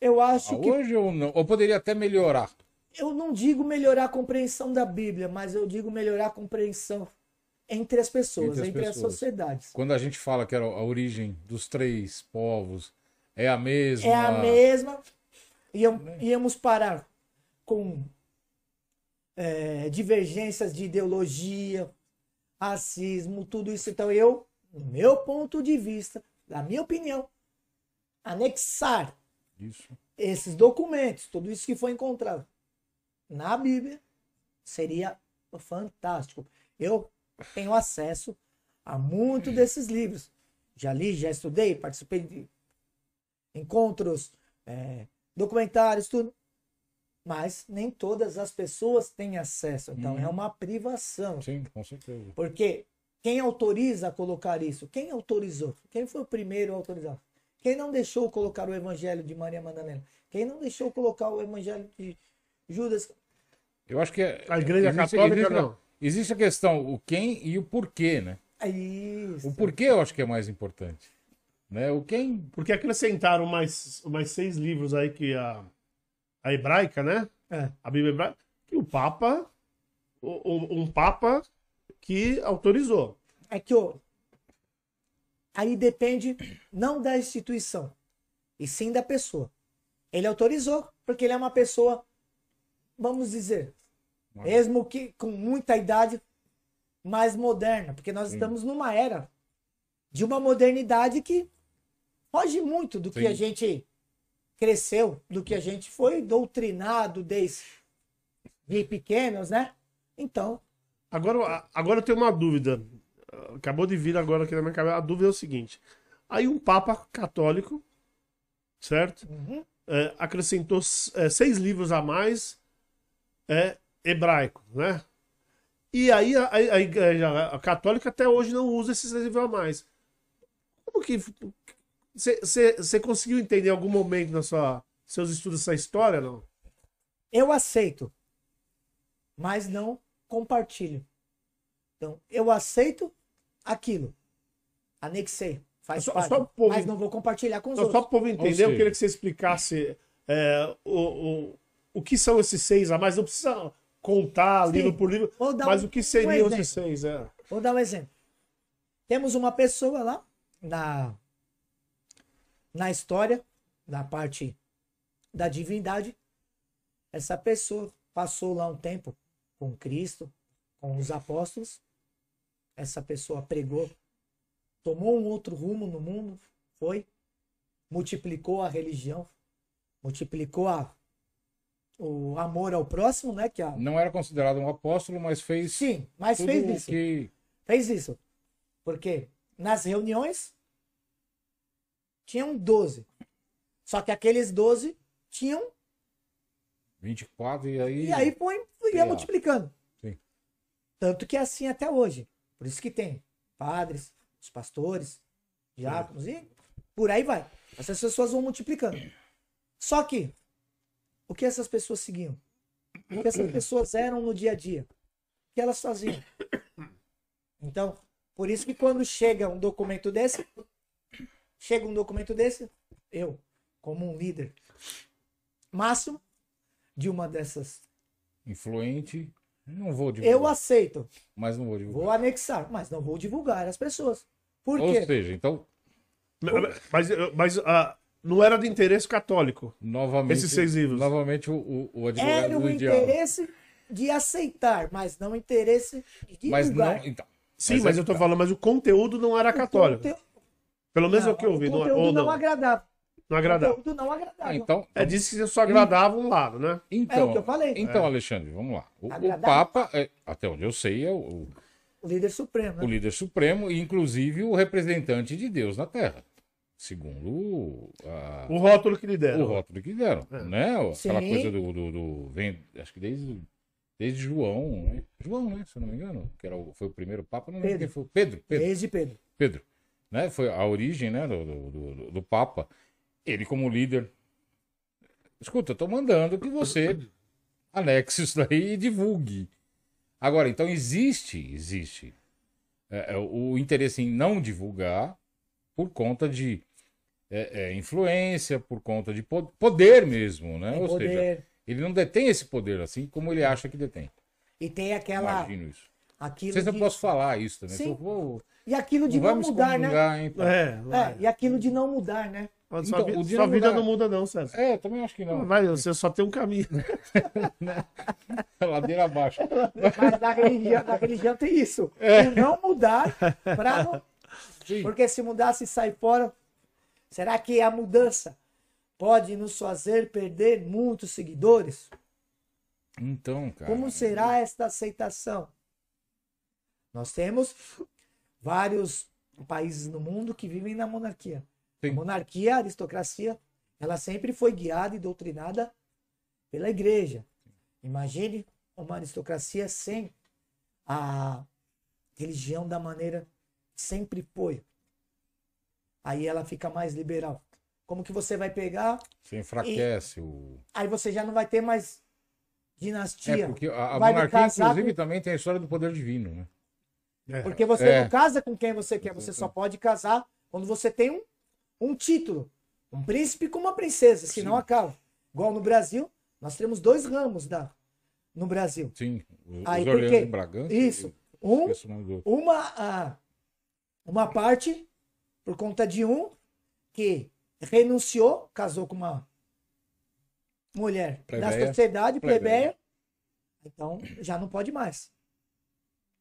Eu a acho que hoje ou não? Ou poderia até melhorar? eu não digo melhorar a compreensão da Bíblia, mas eu digo melhorar a compreensão entre as pessoas, Entre entre, as as pessoas. sociedades. Quando a gente fala que era a origem dos três povos, é a mesma. É a mesma. Iam, íamos parar com é, divergências de ideologia, racismo, tudo isso. Então, eu, no meu ponto de vista, da minha opinião, anexar Isso. esses documentos, tudo isso que foi encontrado na Bíblia, seria fantástico. Eu tenho acesso a muito desses livros. Já li, já estudei, participei de encontros, é, documentários, tudo. Mas nem todas as pessoas têm acesso. Então Uhum. é uma privação. Sim, com certeza. Porque quem autoriza a colocar isso? Quem autorizou? Quem foi o primeiro a autorizar? Quem não deixou colocar o evangelho de Maria Madalena? Quem não deixou colocar o evangelho de Judas? Eu acho que é- A igreja existe, católica, existe, não. Existe a questão, o quem e o porquê, né? É isso. O porquê eu acho que é mais importante. Né? O quem. Porque acrescentaram mais, mais seis livros aí que a, a hebraica, né? É. A Bíblia hebraica, que o Papa, o- o- um Papa que autorizou. É que o... aí depende não da instituição, e sim da pessoa. Ele autorizou, porque ele é uma pessoa, vamos dizer, mesmo que com muita idade, mais moderna, porque nós estamos numa era de uma modernidade que foge muito do que Sim. a gente cresceu, do que a gente foi doutrinado desde de pequenos, né? Então, Agora, agora eu tenho uma dúvida. Acabou de vir agora aqui na minha cabeça. A dúvida é o seguinte. Aí um Papa católico, certo? uhum, É, acrescentou é, seis livros a mais é, hebraico, né? E aí a, a- igreja a católica até hoje não usa esses livros a mais. Como que... Você conseguiu entender em algum momento na sua seus estudos essa história, não? eu aceito, mas não compartilho. Então, eu aceito aquilo. Anexei. Faz Só- parte. só o povo- mas não vou compartilhar com os Então, só outros. para o povo entender, eu queria que você explicasse é, o, o, o que são esses seis a mais. Não precisa contar Sim. livro por livro, mas um- o que um seriam exemplo. esses seis? É. Vou dar um exemplo. Temos uma pessoa lá na, na história, na parte da divindade. Essa pessoa passou lá um tempo com Cristo, com os apóstolos. Essa pessoa pregou, tomou um outro rumo no mundo, foi, multiplicou a religião, multiplicou a, o amor ao próximo, né? Que a, Não era considerado um apóstolo, mas fez sim, mas fez isso. que. Fez isso. Porque nas reuniões tinham 12. Só que aqueles 12 tinham. 24 e aí. E aí foi, ia multiplicando. Sim. Tanto que é assim até hoje. Por isso que tem padres, os pastores, diáconos e por aí vai. Essas pessoas vão multiplicando. Só que, o que essas pessoas seguiam? O que essas pessoas eram no dia a dia? O que elas faziam? Então, por isso que quando chega um documento desse, chega um documento desse, eu, como um líder máximo de uma dessas, Influente. Não vou divulgar. eu aceito, Mas não vou divulgar. vou anexar, mas não vou divulgar às pessoas. Por Ou quê? seja, então, Mas, mas ah, não era de interesse católico. novamente. Esses seis livros. Novamente o, o, o advogado Era o do diabo. interesse de aceitar, mas não o interesse de Mas divulgar. não. Então. Sim, Mas mas, é eu tô que tá. falando, mas o conteúdo não era O católico. conte- Pelo menos é não, o que eu ouvi. o Não, conteúdo ou não, não, agradava. não O agradava. conteúdo não agradava. Ah, então. É, disse que só agradava um lado, né? Então, É o que eu falei. Então, Alexandre, vamos lá. O, o. Papa, é, até onde eu sei, é o, o- O líder supremo, né? o líder supremo e, inclusive, o representante de Deus na Terra. segundo a- O rótulo que lhe o deram. rótulo que deram, É. né? Aquela Sim. coisa do, do, do- vem, acho que desde, desde João, né? João, né? Se eu não me engano, que era o, foi o primeiro papa, não lembro Pedro. quem foi. Pedro, Pedro, Desde Pedro. Pedro, né? Foi a origem, né? Do, do, do- papa. Ele como líder, escuta, eu tô mandando que você anexe isso daí e divulgue. Agora, então existe, existe é, é, o interesse em não divulgar por conta de é, é, influência, por conta de po- poder mesmo, né? Tem Ou seja, poder. ele não detém esse poder assim como ele acha que detém. E tem aquela. Imagino isso. Não Aquilo sei se eu de- posso falar isso também. Sim. For, E aquilo de não não mudar, né? hein? É. É, e aquilo de não mudar, né? Mas Então, sua, vi- o dia sua não vida não muda, não, César. É, também acho que não. Vai, você só tem um caminho. Ladeira abaixo. Mas na religião, na religião tem isso. É. Não mudar não. Sim. Porque se mudar, se sai fora, será que a mudança pode nos fazer perder muitos seguidores? Então, cara. Como será esta aceitação? Nós temos vários países no mundo que vivem na monarquia. Sim. A monarquia, a aristocracia, ela sempre foi guiada e doutrinada pela igreja. Imagine uma aristocracia sem a religião da maneira que sempre foi. Aí ela fica mais liberal. Como que você vai pegar? Você enfraquece o. Aí você já não vai ter mais dinastia. É, porque a, a monarquia, inclusive, com- também tem a história do poder divino, né? É. Porque você É. não casa com quem você quer, você só pode casar quando você tem um, um título. Um príncipe com uma princesa, senão Sim. acaba. Igual no Brasil, nós temos dois ramos da, no Brasil. Sim. Os, Aí, os por Orleans quê? de Bragança. Isso. Um, uma, ah, uma parte, por conta de um, que renunciou, casou com uma mulher da Plebeia. sociedade Plebeia. plebeia, então já não pode mais.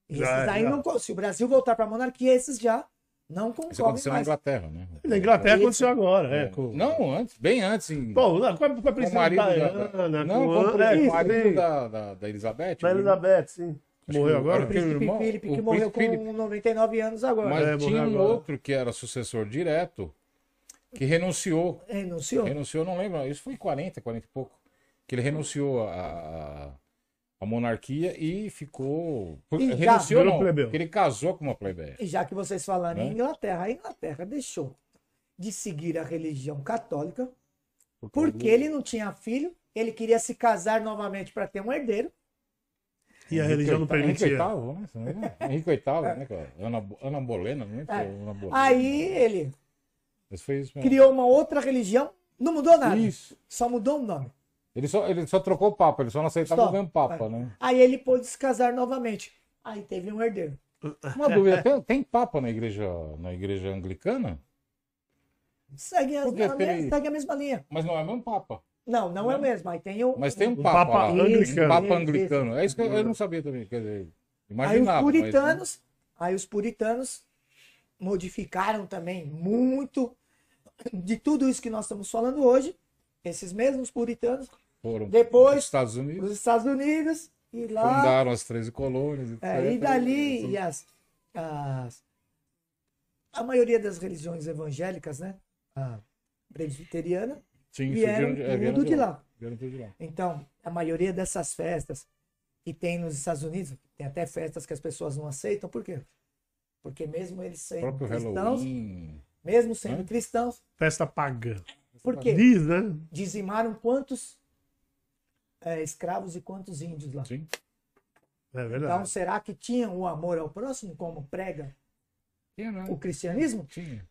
E Já, esses aí já. não, se o Brasil voltar para a monarquia, esses já não Isso concorrem aconteceu na mais. Inglaterra, né? Na Inglaterra Isso. aconteceu agora, é. com- Não, antes, bem antes. Em... Não, com a, com a com o princesa marido da, não, com com o é, o sim, marido da, da, da Elizabeth. Da? Elizabeth, sim. Acho Morreu agora? O príncipe irmão- Felipe, que o morreu com Felipe. 99 anos agora. Mas É, tinha um agora. outro que era sucessor direto, que renunciou. Renunciou. Renunciou, não lembro, isso foi em 40, 40 e pouco. Que ele renunciou a, a, monarquia e ficou. E já renunciou, não, plebeu. porque ele casou com uma plebeia. E já que vocês falaram em Né? Inglaterra, a Inglaterra deixou de seguir a religião católica Por porque causa ele não tinha filho, ele queria se casar novamente para ter um herdeiro. E a Henrique religião não permitia. Henrique VIII, né? Lembra? Henrique VIII, né, cara? Ana, Ana Bolena, não se É. é Ana Bolena. Aí ele Mas foi isso mesmo. criou uma outra religião, não mudou nada, Isso. só mudou o nome. Ele só, ele só trocou o Papa, ele só não aceitava Só. o mesmo Papa, né? Aí ele pôde se casar novamente. Aí teve um herdeiro. Uma dúvida, tem, tem Papa na igreja, na igreja anglicana? Segue, a, Porque me- ele- segue a mesma linha. Mas não é o mesmo Papa. Não, não é o Não. mesmo. Aí tem o. Mas tem um Um Papa, Papa lá. anglicano. Um Papa anglicano. É isso que eu, eu não sabia também. Quer dizer, Aí os imaginava. mas- puritanos, aí os puritanos modificaram também muito de tudo isso que nós estamos falando hoje. Esses mesmos puritanos foram Depois- os Estados Unidos, nos Estados Unidos e lá fundaram as 13 colônias. é, e etc. dali e as, as- a maioria das religiões evangélicas, né, a presbiteriana, Sim, vieram surgiram- é, vieram tudo de lá. Vieram tudo de lá. Então, a maioria dessas festas que tem nos Estados Unidos, tem até festas que as pessoas não aceitam, por quê? Porque mesmo eles sendo cristãos, Halloween. mesmo sendo Hã? cristãos, Festa pagã. por quê? Diz, né? Dizimaram quantos é, escravos e quantos índios lá. Sim. É Então, verdade. será que tinham o amor ao próximo, como prega Tinha, né? o cristianismo? Tinha.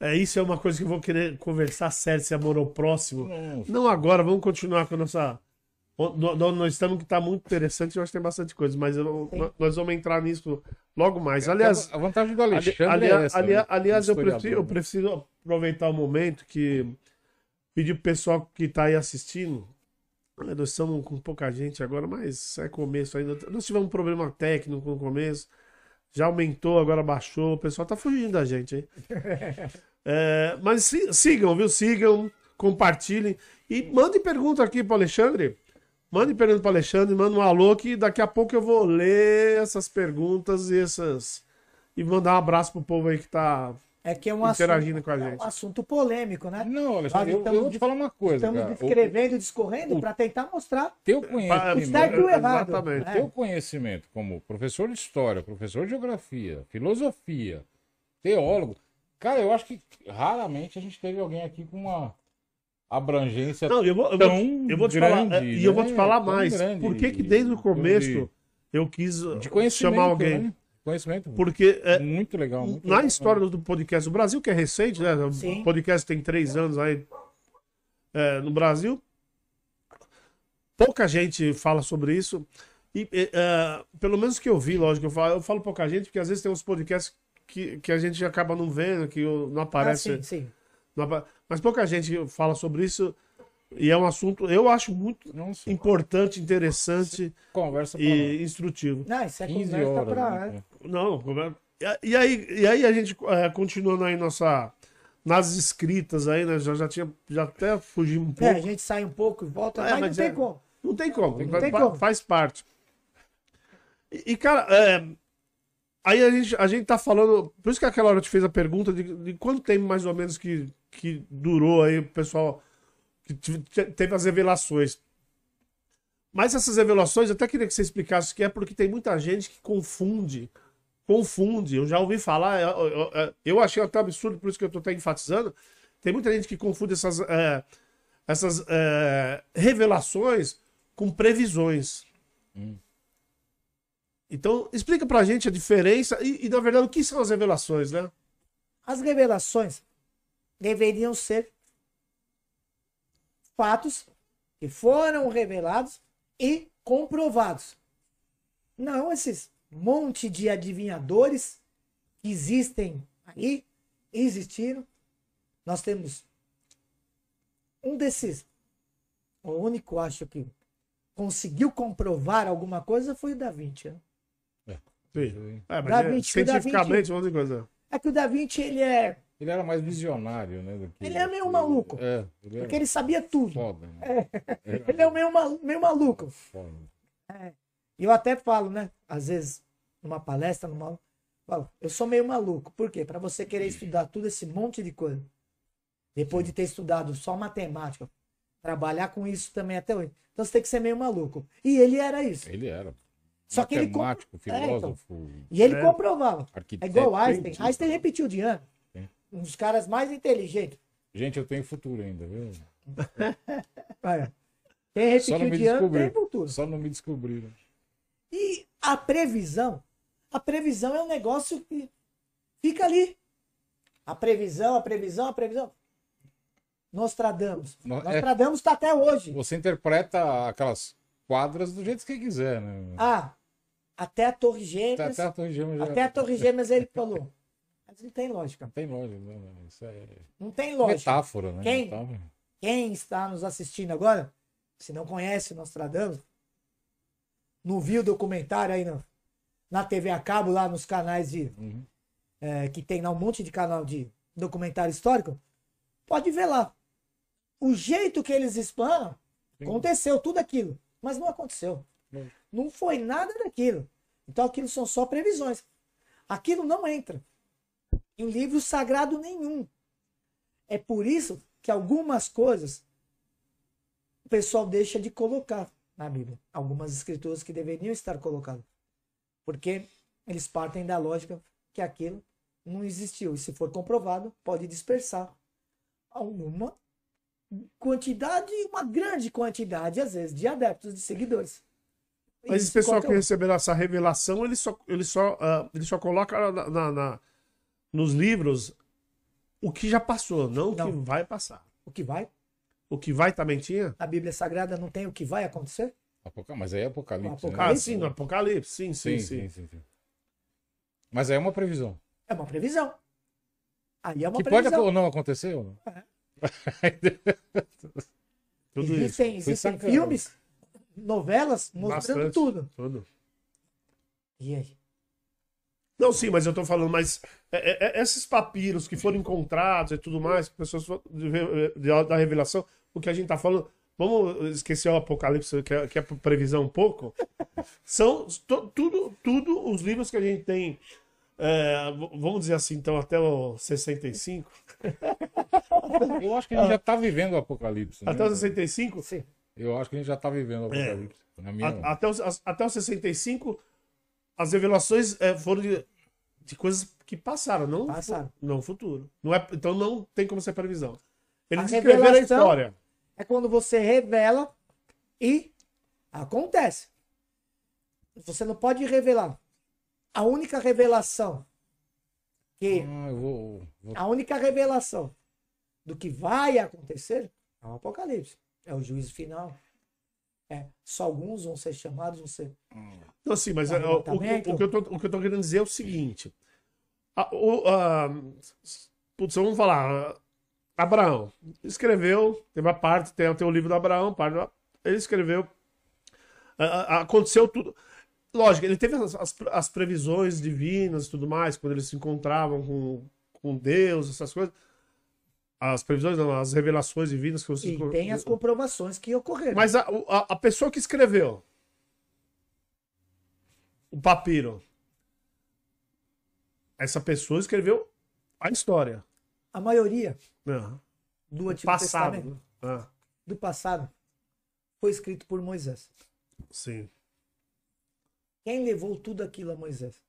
É, isso é uma coisa que eu vou querer conversar sério, se amor ao próximo. Nossa. Não agora, vamos continuar com a nossa. Onde nós estamos que está muito interessante, eu acho que tem bastante coisa, mas nós vamos entrar nisso logo mais. Aliás, a vantagem do ali- Alexandre ali- é essa. ali- né? aliás, eu preciso, eu né? preciso aproveitar o momento que pedir pro pessoal que está aí assistindo. Nós estamos com pouca gente agora, mas é começo ainda. Nós tivemos um problema técnico no começo. Já aumentou, agora baixou. O pessoal tá fugindo da gente aí. É, mas si- sigam, viu? Sigam, compartilhem. E mandem pergunta aqui pro Alexandre. Mande pergunta pro Alexandre, manda um alô que daqui a pouco eu vou ler essas perguntas e essas. E mandar um abraço pro povo aí que tá É que é um interagindo assunto, com a é um gente. assunto polêmico, né? Não, Alexandre, eu, eu vou te falar uma coisa, Estamos cara. O- descrevendo, discorrendo o- para tentar mostrar teu conhecimento, certo e o errado. Exatamente. É. teu conhecimento como professor de história, professor de geografia, filosofia, teólogo, cara, eu acho que raramente a gente teve alguém aqui com uma abrangência Não, eu vou, eu tão vou, eu vou te falar, grande, é, e eu vou te né? falar mais. grande Por que que desde o de- começo eu quis de chamar alguém? né? Conhecimento. Porque é, muito legal. Muito na legal. história do podcast do Brasil, que é recente, né? Sim. O podcast tem três anos aí é, no Brasil. Pouca gente fala sobre isso. E, é, é, pelo menos que eu vi, lógico, eu falo, eu falo pouca gente, porque às vezes tem uns podcasts que, que a gente acaba não vendo, que não Ah, aparece. sim, sim. não apa- Mas pouca gente fala sobre isso. E é um assunto, eu acho muito Nossa, importante, interessante conversa e instrutivo. Não, isso é 15 conversa horas. pra... né? Não, e aí, e aí a gente é, continuando aí nossa nas escritas aí, né? Já, já tinha já até fugimos um É, a pouco. gente sai um pouco e volta, É, mas, mas não é- tem como. Não tem como, Não tem como. faz parte. E, e, cara, é, aí a gente, a gente tá falando, por isso que aquela hora eu te fez a pergunta de, de quanto tempo mais ou menos que, que durou aí o pessoal que teve as revelações. Mas essas revelações, eu até queria que você explicasse o que é, porque tem muita gente que confunde. Confunde. Eu já ouvi falar, eu, eu- eu- eu achei até absurdo, por isso que eu tô até enfatizando. Tem muita gente que confunde essas, é, essas é, revelações com previsões. Então, explica pra gente a diferença e, e, na verdade, o que são as revelações, né? As revelações deveriam ser fatos que foram revelados e comprovados. Não esses monte de adivinhadores que existem aí, existiram. Nós temos um desses, o único, acho que conseguiu comprovar alguma coisa foi o Da Vinci. né? Sim. É, mas Da é, Vinci, Da cientificamente, vamos dizer coisa. É que o Da Vinci, ele é. Ele era mais visionário, né? do que- Ele é meio maluco. É, ele era Porque ele sabia tudo. foda. Né? Ele é meio, malu- meio maluco. foda. E eu até falo, né? Às vezes, numa palestra, numa. Falo, eu sou meio maluco. Por quê? Para você querer estudar tudo esse monte de coisa. Depois de ter estudado só matemática, trabalhar com isso também até hoje. Então você tem que ser meio maluco. E ele era isso. Ele era. Só que ele Matemático, É, então. filósofo, E ele É. comprovava. É arquiteto. igual Einstein. Einstein repetiu de ano. Um dos caras mais inteligentes. Gente, eu tenho futuro ainda, viu? Quem repetiu de ano tem futuro. Só não me descobriram. E a previsão, a previsão é um negócio que fica ali. A previsão, a previsão, a previsão. Nostradamus. No- é. Nostradamus está até hoje. Você interpreta aquelas quadras do jeito que você quiser, né? Ah, até a Torre Até, Gêmeas. até a Torre Gêmeas já- Até a Torre Gêmeas ele falou. Não tem lógica. Não tem lógica, né? Isso é Não tem lógica. metáfora, né? Quem? Metáfora. Quem está nos assistindo agora, se não conhece Nostradamus, não viu o documentário aí no, na TV a cabo, lá nos canais de, Uhum. é, que tem lá um monte de canal de documentário histórico, pode ver lá. O jeito que eles explanam, Sim. aconteceu tudo aquilo, mas não aconteceu. Sim. Não foi nada daquilo. Então aquilo são só previsões. Aquilo não entra em livro sagrado nenhum. É por isso que algumas coisas o pessoal deixa de colocar na Bíblia. Algumas escrituras que deveriam estar colocadas. Porque eles partem da lógica que aquilo não existiu. E se for comprovado, pode dispersar alguma quantidade, uma grande quantidade, às vezes, de adeptos, de seguidores. Mas Isso esse pessoal que um. receberam essa revelação, ele só, ele só, ah, ele só coloca na, na- na- nos livros o que já passou, não o que Não. vai passar. O que vai? O que vai também tinha? A Bíblia Sagrada não tem o que vai acontecer? Apoca- Mas aí é Apocalipse. O né? Ah, Apocalipse? sim, no Apocalipse, sim, sim, Sim, sim. sim, sim, sim. Mas aí é uma previsão. É uma previsão. Aí é uma que pode previsão. ou não acontecer ou não? Tudo isso. Existem, existem sacana. filmes, novelas mostrando Bastante. tudo. Tudo. E aí? Não, sim, mas eu tô falando, mas é, é, é, esses papiros que foram encontrados e tudo mais, que pessoas de- da revelação, o que a gente tá falando, vamos esquecer o Apocalipse, que é, que é previsão um pouco, são to- tudo, tudo os livros que a gente tem é, vamos dizer assim, então, até o 65. Eu acho que a gente já tá vivendo o apocalipse. né? Até o 65. Sim. Eu acho que a gente já tá vivendo o apocalipse. Na minha... a- até, os, as- até o 65, as revelações é, foram de, de coisas que passaram, não, Passaram. não futuro. Não é, então não tem como ser previsão. Eles A escreveram a história. É quando você revela e acontece. Você não pode revelar. A única revelação que Ah, eu vou, vou- a única revelação do que vai acontecer é o Apocalipse. É o juízo final. É, só alguns vão ser chamados, vão ser. Não, sim, mas é, o, o- Arrebatamento. o que eu tô, o que eu tô querendo dizer é o seguinte. A- o- a- putz, vamos falar. Abraão escreveu, teve a parte, tem, tem o livro do Abraão, parte ele escreveu. a- aconteceu tudo. Lógico, ele teve as, as, as previsões divinas e tudo mais, quando eles se encontravam com, com Deus, essas coisas. As previsões, não, as revelações divinas que vocês. E tem as comprovações que ocorreram. Mas a, a, a pessoa que escreveu o papiro, essa pessoa escreveu a história. A maioria né? do Antigo passado. Testamento, né? Ah, do passado, foi escrito por Moisés. sim. Quem levou tudo aquilo a Moisés?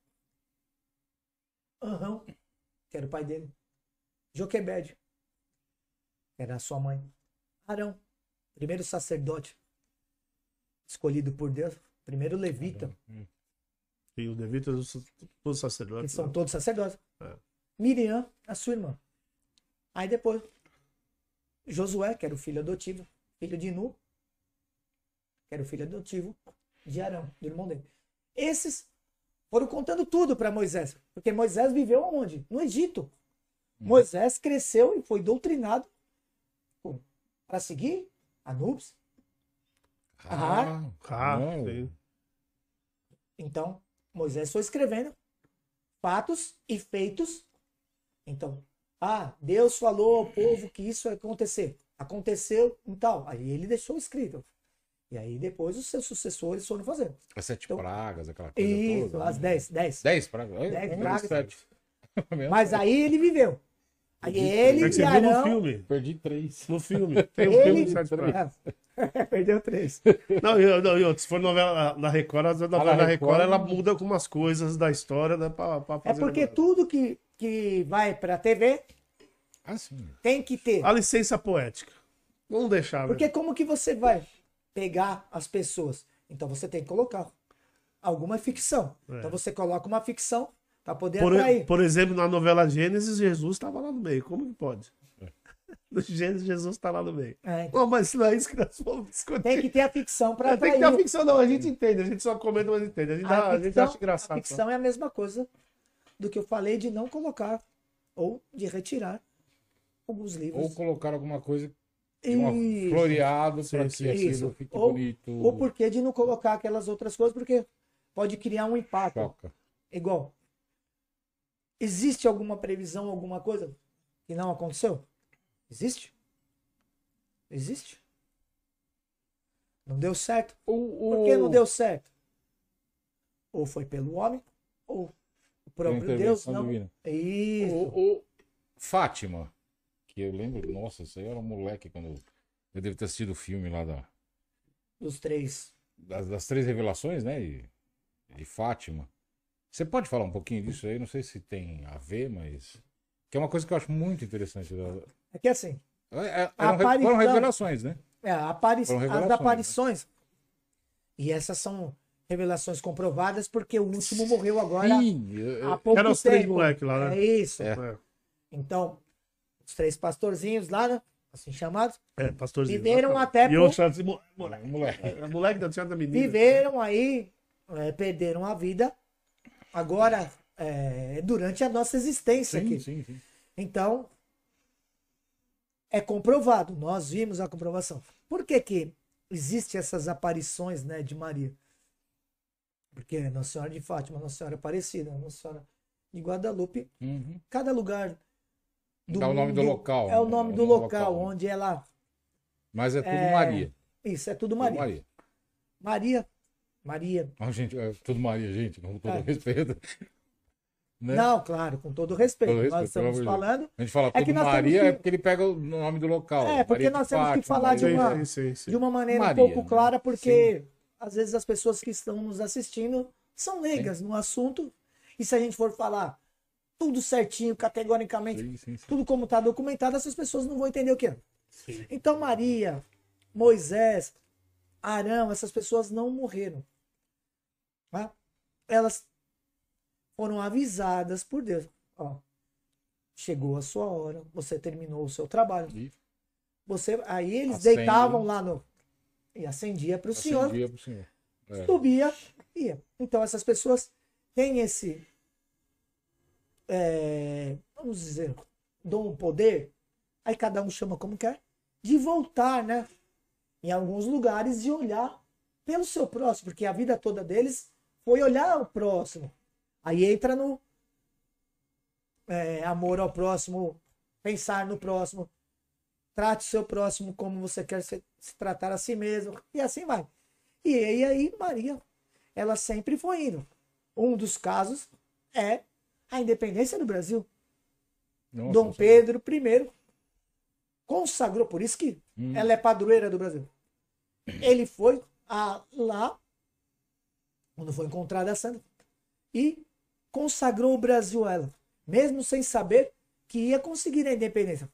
Arão, que era o pai dele. Joquebede, que era a sua mãe. Arão, primeiro sacerdote escolhido por Deus, primeiro levita, E o Devito dos dos que sacerdotes. são né? todos sacerdotes. É. Miriam, a sua irmã. Aí depois, Josué, que era o filho adotivo, filho de Nu, que era o filho adotivo de Arão, do irmão dele. Esses foram contando tudo para Moisés, porque Moisés viveu onde? No Egito. Moisés cresceu e foi doutrinado para seguir Anubis. Ah, Ah, sim. Então, Moisés foi escrevendo fatos e feitos. Então, ah, Deus falou ao povo que isso ia acontecer. Aconteceu e tal. Aí ele deixou escrito. E aí depois os seus sucessores foram fazendo. As sete Então- pragas, aquela coisa Isso, toda. as né? dez, dez. Dez pragas? Dez pragas. sete. Mas aí ele viveu. Aí É ele que e viu no Arão... filme. Perdi três. No filme. Tem um filme Ele... de sete. Perdeu três. Não, eu, não, eu, se for novela da Record, a novela Ah, na da Record, Record, ela não. muda algumas coisas da história né, pra, pra É porque novela. tudo que, que vai pra TV Ah, sim. tem que ter. A licença poética. Vamos deixar, né? Porque como que você vai pegar as pessoas? Então você tem que colocar alguma ficção. Então você coloca uma ficção para poder Por, atrair. por exemplo, na novela Gênesis, Jesus estava lá no meio. Como que pode? No Gênesis, Jesus está lá no meio. É, Não, mas não é isso que nós vamos discutir. tem que ter a ficção para É, tem que ter a ficção, não. A gente entende. A gente só comenta, mas entende. A gente, dá- a gente ficção, acha engraçado. a ficção é a mesma coisa do que eu falei de não colocar ou de retirar alguns livros. Ou colocar alguma coisa de uma Isso. floreado para que aquilo fique Ou, bonito. ou por que de não colocar aquelas outras coisas, porque pode criar um impacto. Choca. Igual. Existe alguma previsão, alguma coisa que não aconteceu? Existe? Existe. Não deu certo. O, Por que não deu certo? Ou foi pelo homem, ou o próprio Deus não. divina. Isso. O, o Fátima, que eu lembro, nossa, isso aí era um moleque quando eu devo ter assistido o filme lá da, Dos três. das, das três revelações, né? E, de Fátima. Você pode falar um pouquinho disso aí? Não sei se tem a ver, mas. Que é uma coisa que eu acho muito interessante. da- É que assim, É, é, eram aparição- foram revelações, né? é, apari- Foram as né? aparições. E essas são revelações comprovadas, porque o último morreu agora eu- eu- há pouco Eram os três tempo. moleques lá, né? É isso. É, Então, os três pastorzinhos lá, né? Assim chamados, é pastorzinho. Viveram Exatamente. até E chamo assim, mo- moleque. moleque. Moleque da tinha da menina. viveram aí, é, perderam a vida, agora, é, durante a nossa existência Sim, aqui. sim, sim. Então, é comprovado, nós vimos a comprovação. Por que que existem essas aparições, né, de Maria? Porque Nossa Senhora de Fátima, Nossa Senhora Aparecida, Nossa Senhora de Guadalupe, Uhum. cada lugar Dá o nome do local, É o né? nome É o do nome local, local, né? onde ela... Mas é tudo É, Maria. Isso, é tudo Tudo Maria. Maria. Maria, Ah, gente, é tudo Maria, gente, com todo É. respeito. né? Não, claro, com todo respeito. Todo respeito, nós estamos falando. A gente fala É que Maria, que- é porque ele pega o nome do local. É, porque Maria nós temos que Fátima, falar de uma- Sim, sim, sim. de uma maneira Maria, um pouco né? clara, porque às vezes as pessoas que estão nos assistindo são leigas no assunto. E se a gente for falar tudo certinho, categoricamente, Sim, sim, sim. tudo como está documentado, essas pessoas não vão entender o que é. Então, Maria, Moisés, Arão, essas pessoas não morreram. Tá? Elas foram avisadas por Deus. Ó, chegou a sua hora, você terminou o seu trabalho. E Você, aí eles Acende. deitavam lá no. E acendia para o Senhor, pro senhor. É. subia, ia. Então essas pessoas têm esse. é, vamos dizer, dom, poder. Aí cada um chama como quer. De voltar, né? Em alguns lugares e olhar pelo seu próximo, porque a vida toda deles foi olhar o próximo. Aí entra no é, amor ao próximo, pensar no próximo, trate o seu próximo como você quer se, se tratar a si mesmo, e assim vai. E aí, aí Maria, ela sempre foi indo. Um dos casos é a independência do Brasil. Nossa, Dom. Pedro I consagrou, por isso que Hum. ela é padroeira do Brasil. Ele foi a- lá, quando foi encontrada a santa, e consagrou o Brasil a ela, mesmo sem saber que ia conseguir a independência.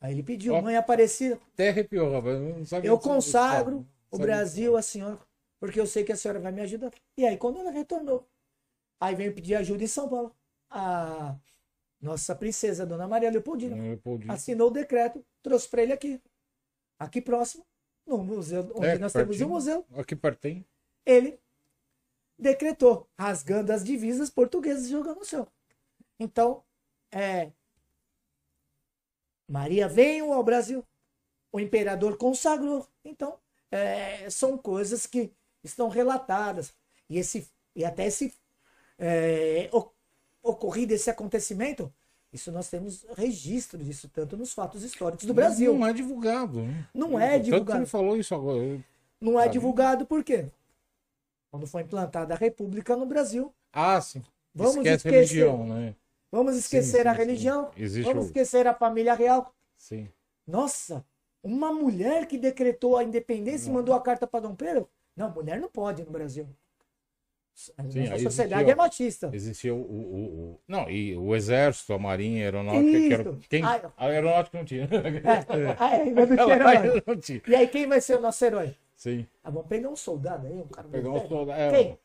Aí ele pediu, Ó. mãe Aparecida, Até arrepiou, rapaz. Eu, não sabia eu consagro o Sabia Brasil à senhora, porque eu sei que a senhora vai me ajudar. E aí, quando ela retornou, aí veio pedir ajuda em São Paulo. A nossa princesa, Dona Maria Leopoldina, Leopoldina. assinou o decreto, trouxe para ele aqui, aqui próximo, no museu, onde É, nós temos um museu. Aqui pertinho. Ele decretou, rasgando as divisas portuguesas e jogando no céu. Então, é, Maria veio ao Brasil, o imperador consagrou. Então, é, são coisas que estão relatadas. E, esse, e até esse é, ocorrido, esse acontecimento, isso nós temos registro disso, tanto nos fatos históricos do Brasil. Não é divulgado. Né? Não é Tanto que divulgado. falou isso agora. Não é divulgado por quê? Quando foi implantada a República no Brasil, Ah, sim. Vamos Esquece esquecer. religião, né? vamos esquecer sim, a sim. religião, Existe vamos o... esquecer a família real. Sim. Nossa, uma mulher que decretou a independência e Não. mandou a carta para Dom Pedro? Não, mulher não pode no Brasil. A Sim, nossa sociedade existia- é machista. Existia o, o, o- Não, e o exército, a marinha, a aeronáutica, que era... Quem... A aeronáutica não tinha. É, é, Ela tinha herói. não tinha. E aí, quem vai ser o nosso herói? Sim. Ah, vamos pegar um soldado aí, um cara Pegar um soldado... É, Quem?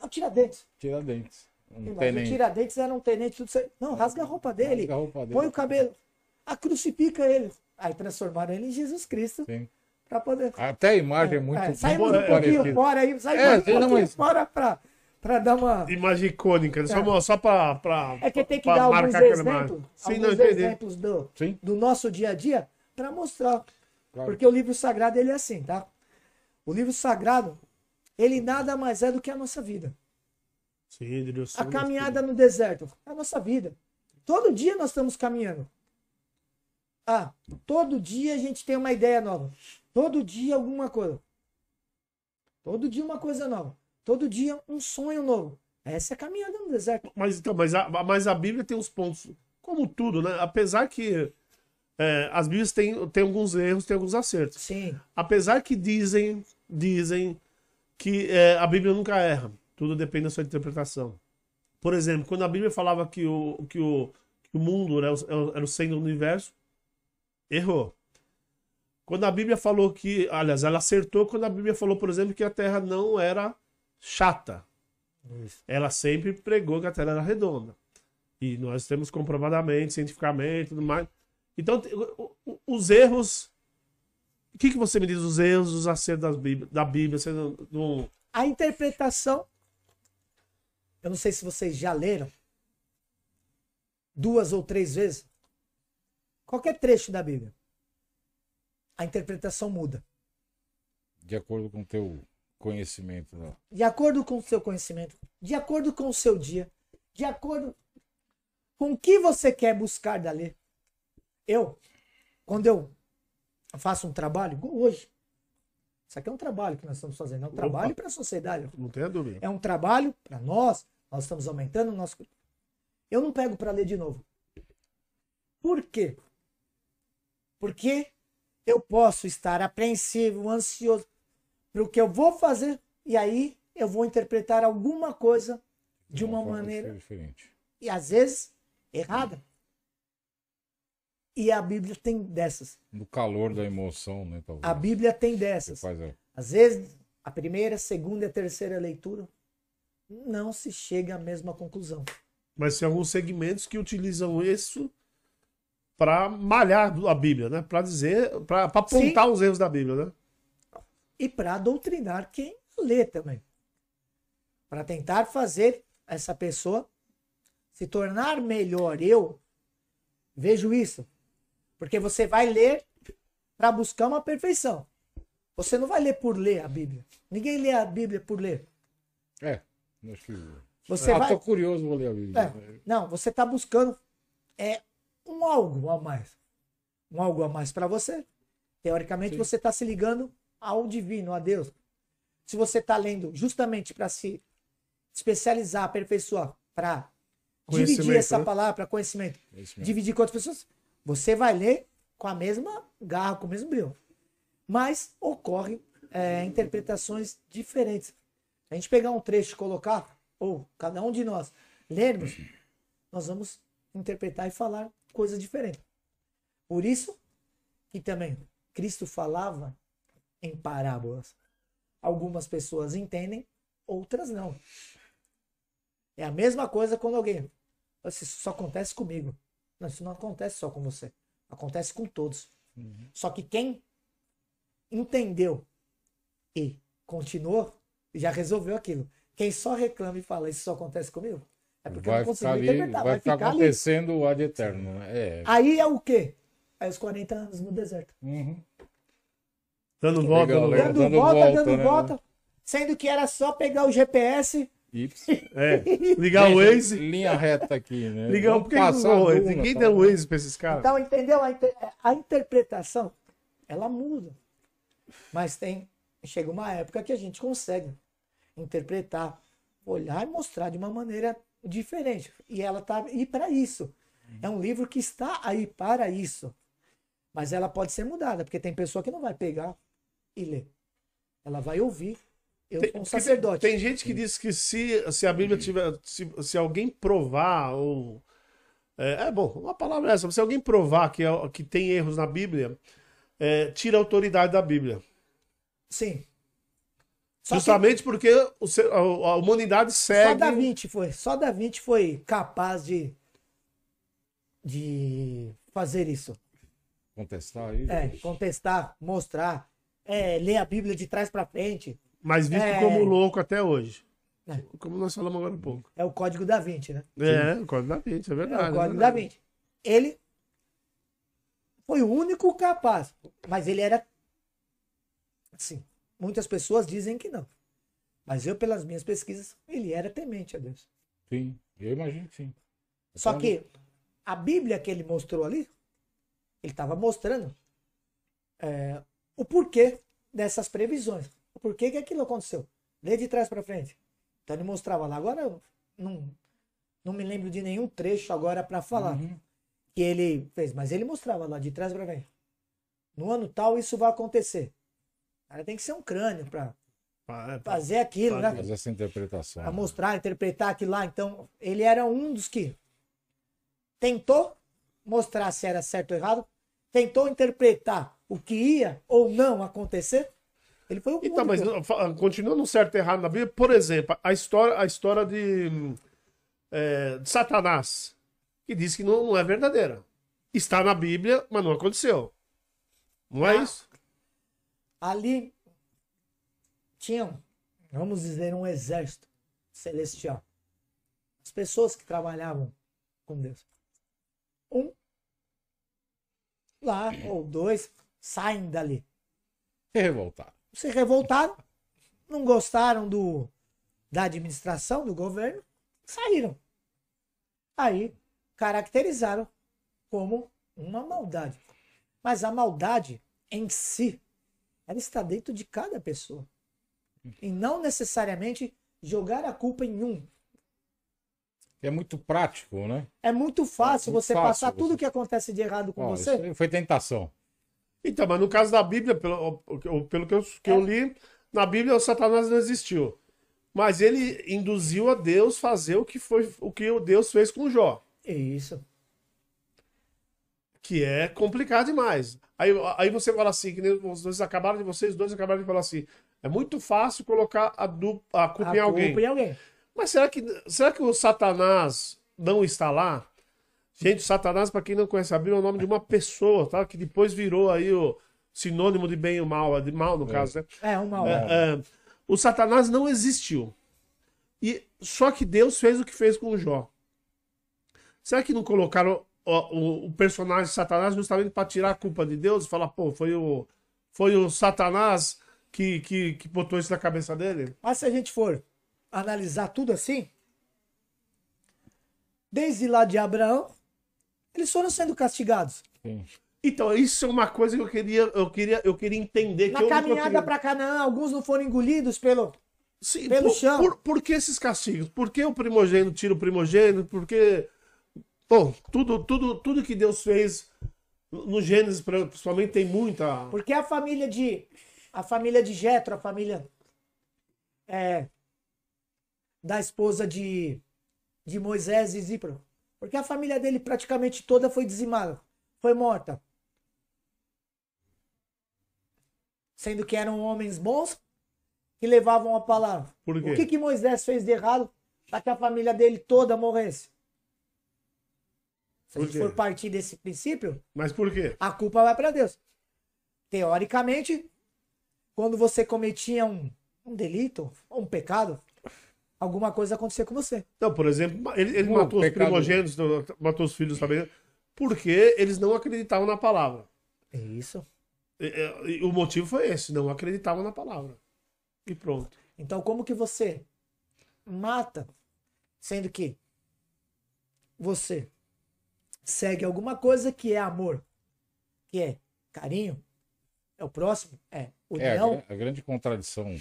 É o Tiradentes. Tiradentes. Um Mas o tenente. Tiradentes era um tenente, tudo certo. Não, rasga a roupa dele. Rasga a roupa dele. Põe o cabelo. A crucifica ele. Aí transformaram ele em Jesus Cristo Sim. poder. Até a imagem é, muito, É, muito saímos um parecida. pouquinho fora aí, saímos É, um pouquinho não, mas- fora pra, pra dar uma. Imagem icônica, só, só pra, pra. É que tem que pra dar alguns exemplos, Sim, alguns exemplos do, Sim, do nosso dia a dia para mostrar. claro. Porque o livro sagrado ele é assim, tá? O livro sagrado, ele nada mais é do que a nossa vida. Sim, Deus. A caminhada no deserto é a nossa vida. Todo dia nós estamos caminhando. Ah, todo dia a gente tem uma ideia nova. Todo dia alguma coisa. Todo dia uma coisa nova. Todo dia um sonho novo. Essa é a caminhada no deserto. Mas, então, mas, a, mas a Bíblia tem uns pontos, como tudo, né? Apesar que é, as Bíblias têm, têm alguns erros, têm alguns acertos. Sim. Apesar que dizem, dizem que é, a Bíblia nunca erra. Tudo depende da sua interpretação. Por exemplo, quando a Bíblia falava que o, que o, que o mundo era o, era o centro do universo, errou. Quando a Bíblia falou que, aliás, ela acertou quando a Bíblia falou, por exemplo, que a Terra não era chata. Ela sempre pregou que a Terra era redonda. E nós temos comprovadamente, cientificamente, tudo mais. Então, os erros. O que, que você me diz dos erros, dos acertos Bíblia, da Bíblia? Não- não- A interpretação. Eu não sei se vocês já leram duas ou três vezes. Qualquer trecho da Bíblia. A interpretação muda. De acordo com o teu conhecimento. Né? De acordo com o seu conhecimento, de acordo com o seu dia, de acordo com o que você quer buscar dali. Eu, quando eu faço um trabalho, hoje, isso aqui é um trabalho que nós estamos fazendo, é um trabalho para a sociedade. não tenha dúvida. É um trabalho para nós, nós estamos aumentando o nosso. eu não pego para ler de novo. Por quê? Porque eu posso estar apreensivo, ansioso para o que eu vou fazer e aí eu vou interpretar alguma coisa de uma forma maneira diferente. e às vezes errada. E a Bíblia tem dessas. No calor da emoção, né? Talvez. A Bíblia tem dessas. faz a- Às vezes, a primeira, segunda e a terceira leitura não se chega à mesma conclusão. Mas tem alguns segmentos que utilizam isso para malhar a Bíblia, né? Para dizer, para apontar os erros da Bíblia, né? E para doutrinar quem lê também. Para tentar fazer essa pessoa se tornar melhor. Eu vejo isso. Porque você vai ler para buscar uma perfeição. Você não vai ler por ler a Bíblia. Ninguém lê a Bíblia por ler. É, acho que. Você ah, vai. tô curioso, vou ler a Bíblia. É, não, você está buscando é um algo a mais. Um algo a mais para você. Teoricamente, Sim. você está se ligando ao divino, a Deus. Se você está lendo justamente para se especializar, aperfeiçoar, para dividir Conhecimento, essa né? palavra para conhecimento, mesmo. dividir com outras pessoas, você vai ler com a mesma garra, com o mesmo brilho. Mas ocorrem é, interpretações diferentes. A gente pegar um trecho e colocar, ou cada um de nós lermos, nós vamos interpretar e falar coisas diferentes. Por isso que também Cristo falava em parábolas. Algumas pessoas entendem, outras não. É a mesma coisa quando alguém. "Isso só acontece comigo. Não, isso não acontece só com você. Acontece com todos. Só que quem entendeu e continuou, já resolveu aquilo. Quem só reclama e fala, isso só acontece comigo, é porque eu Vai não consigo ficar, ali, interpretar. vai ficar ali. acontecendo o ad eterno. né? É. Aí é o quê? Aí os 40 anos no deserto. Uhum. Dando volta, Legal, dando legal. volta. Dando, dando volta, volta, dando né? volta. Sendo que era só pegar o GPS. E É. Ligar o Waze. Linha reta aqui, né? Ligar, por que Waze? Ninguém tá deu. Waze pra esses caras. Então, entendeu? A, inter- a interpretação, ela muda. Mas tem, chega uma época que a gente consegue interpretar, olhar e mostrar de uma maneira diferente. E ela tá aí para isso. É um livro que está aí para isso. Mas ela pode ser mudada, porque tem pessoa que não vai pegar e ler. Ela vai ouvir. Eu Tem, sou um sacerdote. tem gente que diz que se, se a Bíblia tiver. Se, se alguém provar, ou. É, é, bom, uma palavra é essa. Se alguém provar que, é- que tem erros na Bíblia, é, tira a autoridade da Bíblia. Sim. Só que- Justamente porque o a, a humanidade Só segue. Da Vinci foi, só Da Vinci foi capaz de de fazer isso. Contestar aí. É, contestar, mostrar, é, ler a Bíblia de trás para frente. Mas visto É. como louco até hoje. É. Como nós falamos agora há pouco. É o código da Vinci, né? É, o código da Vinci, é É verdade. o é código da verdade. Vinci. Ele foi o único capaz, mas ele era assim. Muitas pessoas dizem que não. Mas eu, pelas minhas pesquisas, ele era temente a Deus. Sim, eu imagino que sim. Só Então, que a Bíblia que ele mostrou ali, ele estava mostrando é, o porquê dessas previsões. O porquê que aquilo aconteceu. Lê de trás para frente. Então ele mostrava lá. Agora não, não me lembro de nenhum trecho agora para falar Uhum. que ele fez, mas ele mostrava lá de trás para frente. No ano tal isso vai acontecer. Cara tem que ser um crânio para é, fazer aquilo, né? Fazer essa interpretação. a mostrar, interpretar aquilo lá. Então, ele era um dos que tentou mostrar se era certo ou errado, tentou interpretar o que ia ou não acontecer. Ele foi o Então, mas continuando certo e errado na Bíblia, por exemplo, a história, a história de, é, de Satanás, que diz que não, não é verdadeira. Está na Bíblia, mas não aconteceu. Não é Ah. isso? ali tinham, vamos dizer, um exército celestial. As pessoas que trabalhavam com Deus. Um lá, ou dois, saem dali. Revoltado. Se revoltaram, não gostaram do da administração do governo, saíram. Aí caracterizaram como uma maldade. Mas a maldade em si, ela está dentro de cada pessoa. E não necessariamente jogar a culpa em um. É muito prático, né? É muito fácil É muito você fácil passar você- tudo que acontece de errado com Ó, você. foi tentação. Então, mas no caso da Bíblia, pelo, pelo que, eu, que eu li, na Bíblia o Satanás não existiu. Mas ele induziu a Deus fazer o que foi o que Deus fez com Jó. Isso. Que é complicado demais. Aí, aí você fala assim, que nem vocês acabaram de vocês dois acabaram de falar assim. É muito fácil colocar a, du, a culpa A em alguém. culpa em alguém. Mas será que, será que o Satanás não está lá? Gente, Satanás, para quem não conhece a Bíblia, é o nome de uma pessoa, tá? Que depois virou aí o sinônimo de bem e mal, de mal no caso, né? É, uma hora. É, é, o Satanás não existiu. E só que Deus fez o que fez com o Jó. Será que não colocaram o, o- o personagem Satanás justamente para tirar a culpa de Deus e falar, pô, foi o, foi o Satanás que, que, que botou isso na cabeça dele? Mas se a gente for analisar tudo assim, desde lá de Abraão, eles foram sendo castigados. Sim. Então, isso é uma coisa que eu queria, eu queria, eu queria entender. Na que caminhada para Canaã, alguns não foram engolidos pelo. Sim, pelo por, chão. Por, por que esses castigos? Por que o primogênito tira o primogênito? Porque, bom, tudo, tudo, tudo que Deus fez no Gênesis, principalmente, tem muita. Porque a família de. A família de Jetro, a família. É, da esposa de, de Moisés e Zípro. Porque a família dele praticamente toda foi dizimada. Foi morta. Sendo que eram homens bons que levavam a palavra. Por quê? O que, que Moisés fez de errado para que a família dele toda morresse? Se a gente quê? for partir desse princípio, Mas por quê? a culpa vai para Deus. Teoricamente, quando você cometia um, um delito, um pecado, alguma coisa acontecia com você. Não, por exemplo, ele, ele matou os pecado- primogênitos, matou os filhos também, porque eles não acreditavam na palavra. É isso. E- e- e o motivo foi esse, não acreditavam na palavra. E pronto. Então, como que você mata, sendo que você segue alguma coisa que é amor, que é carinho, é o próximo, é É, a, união, a grande contradição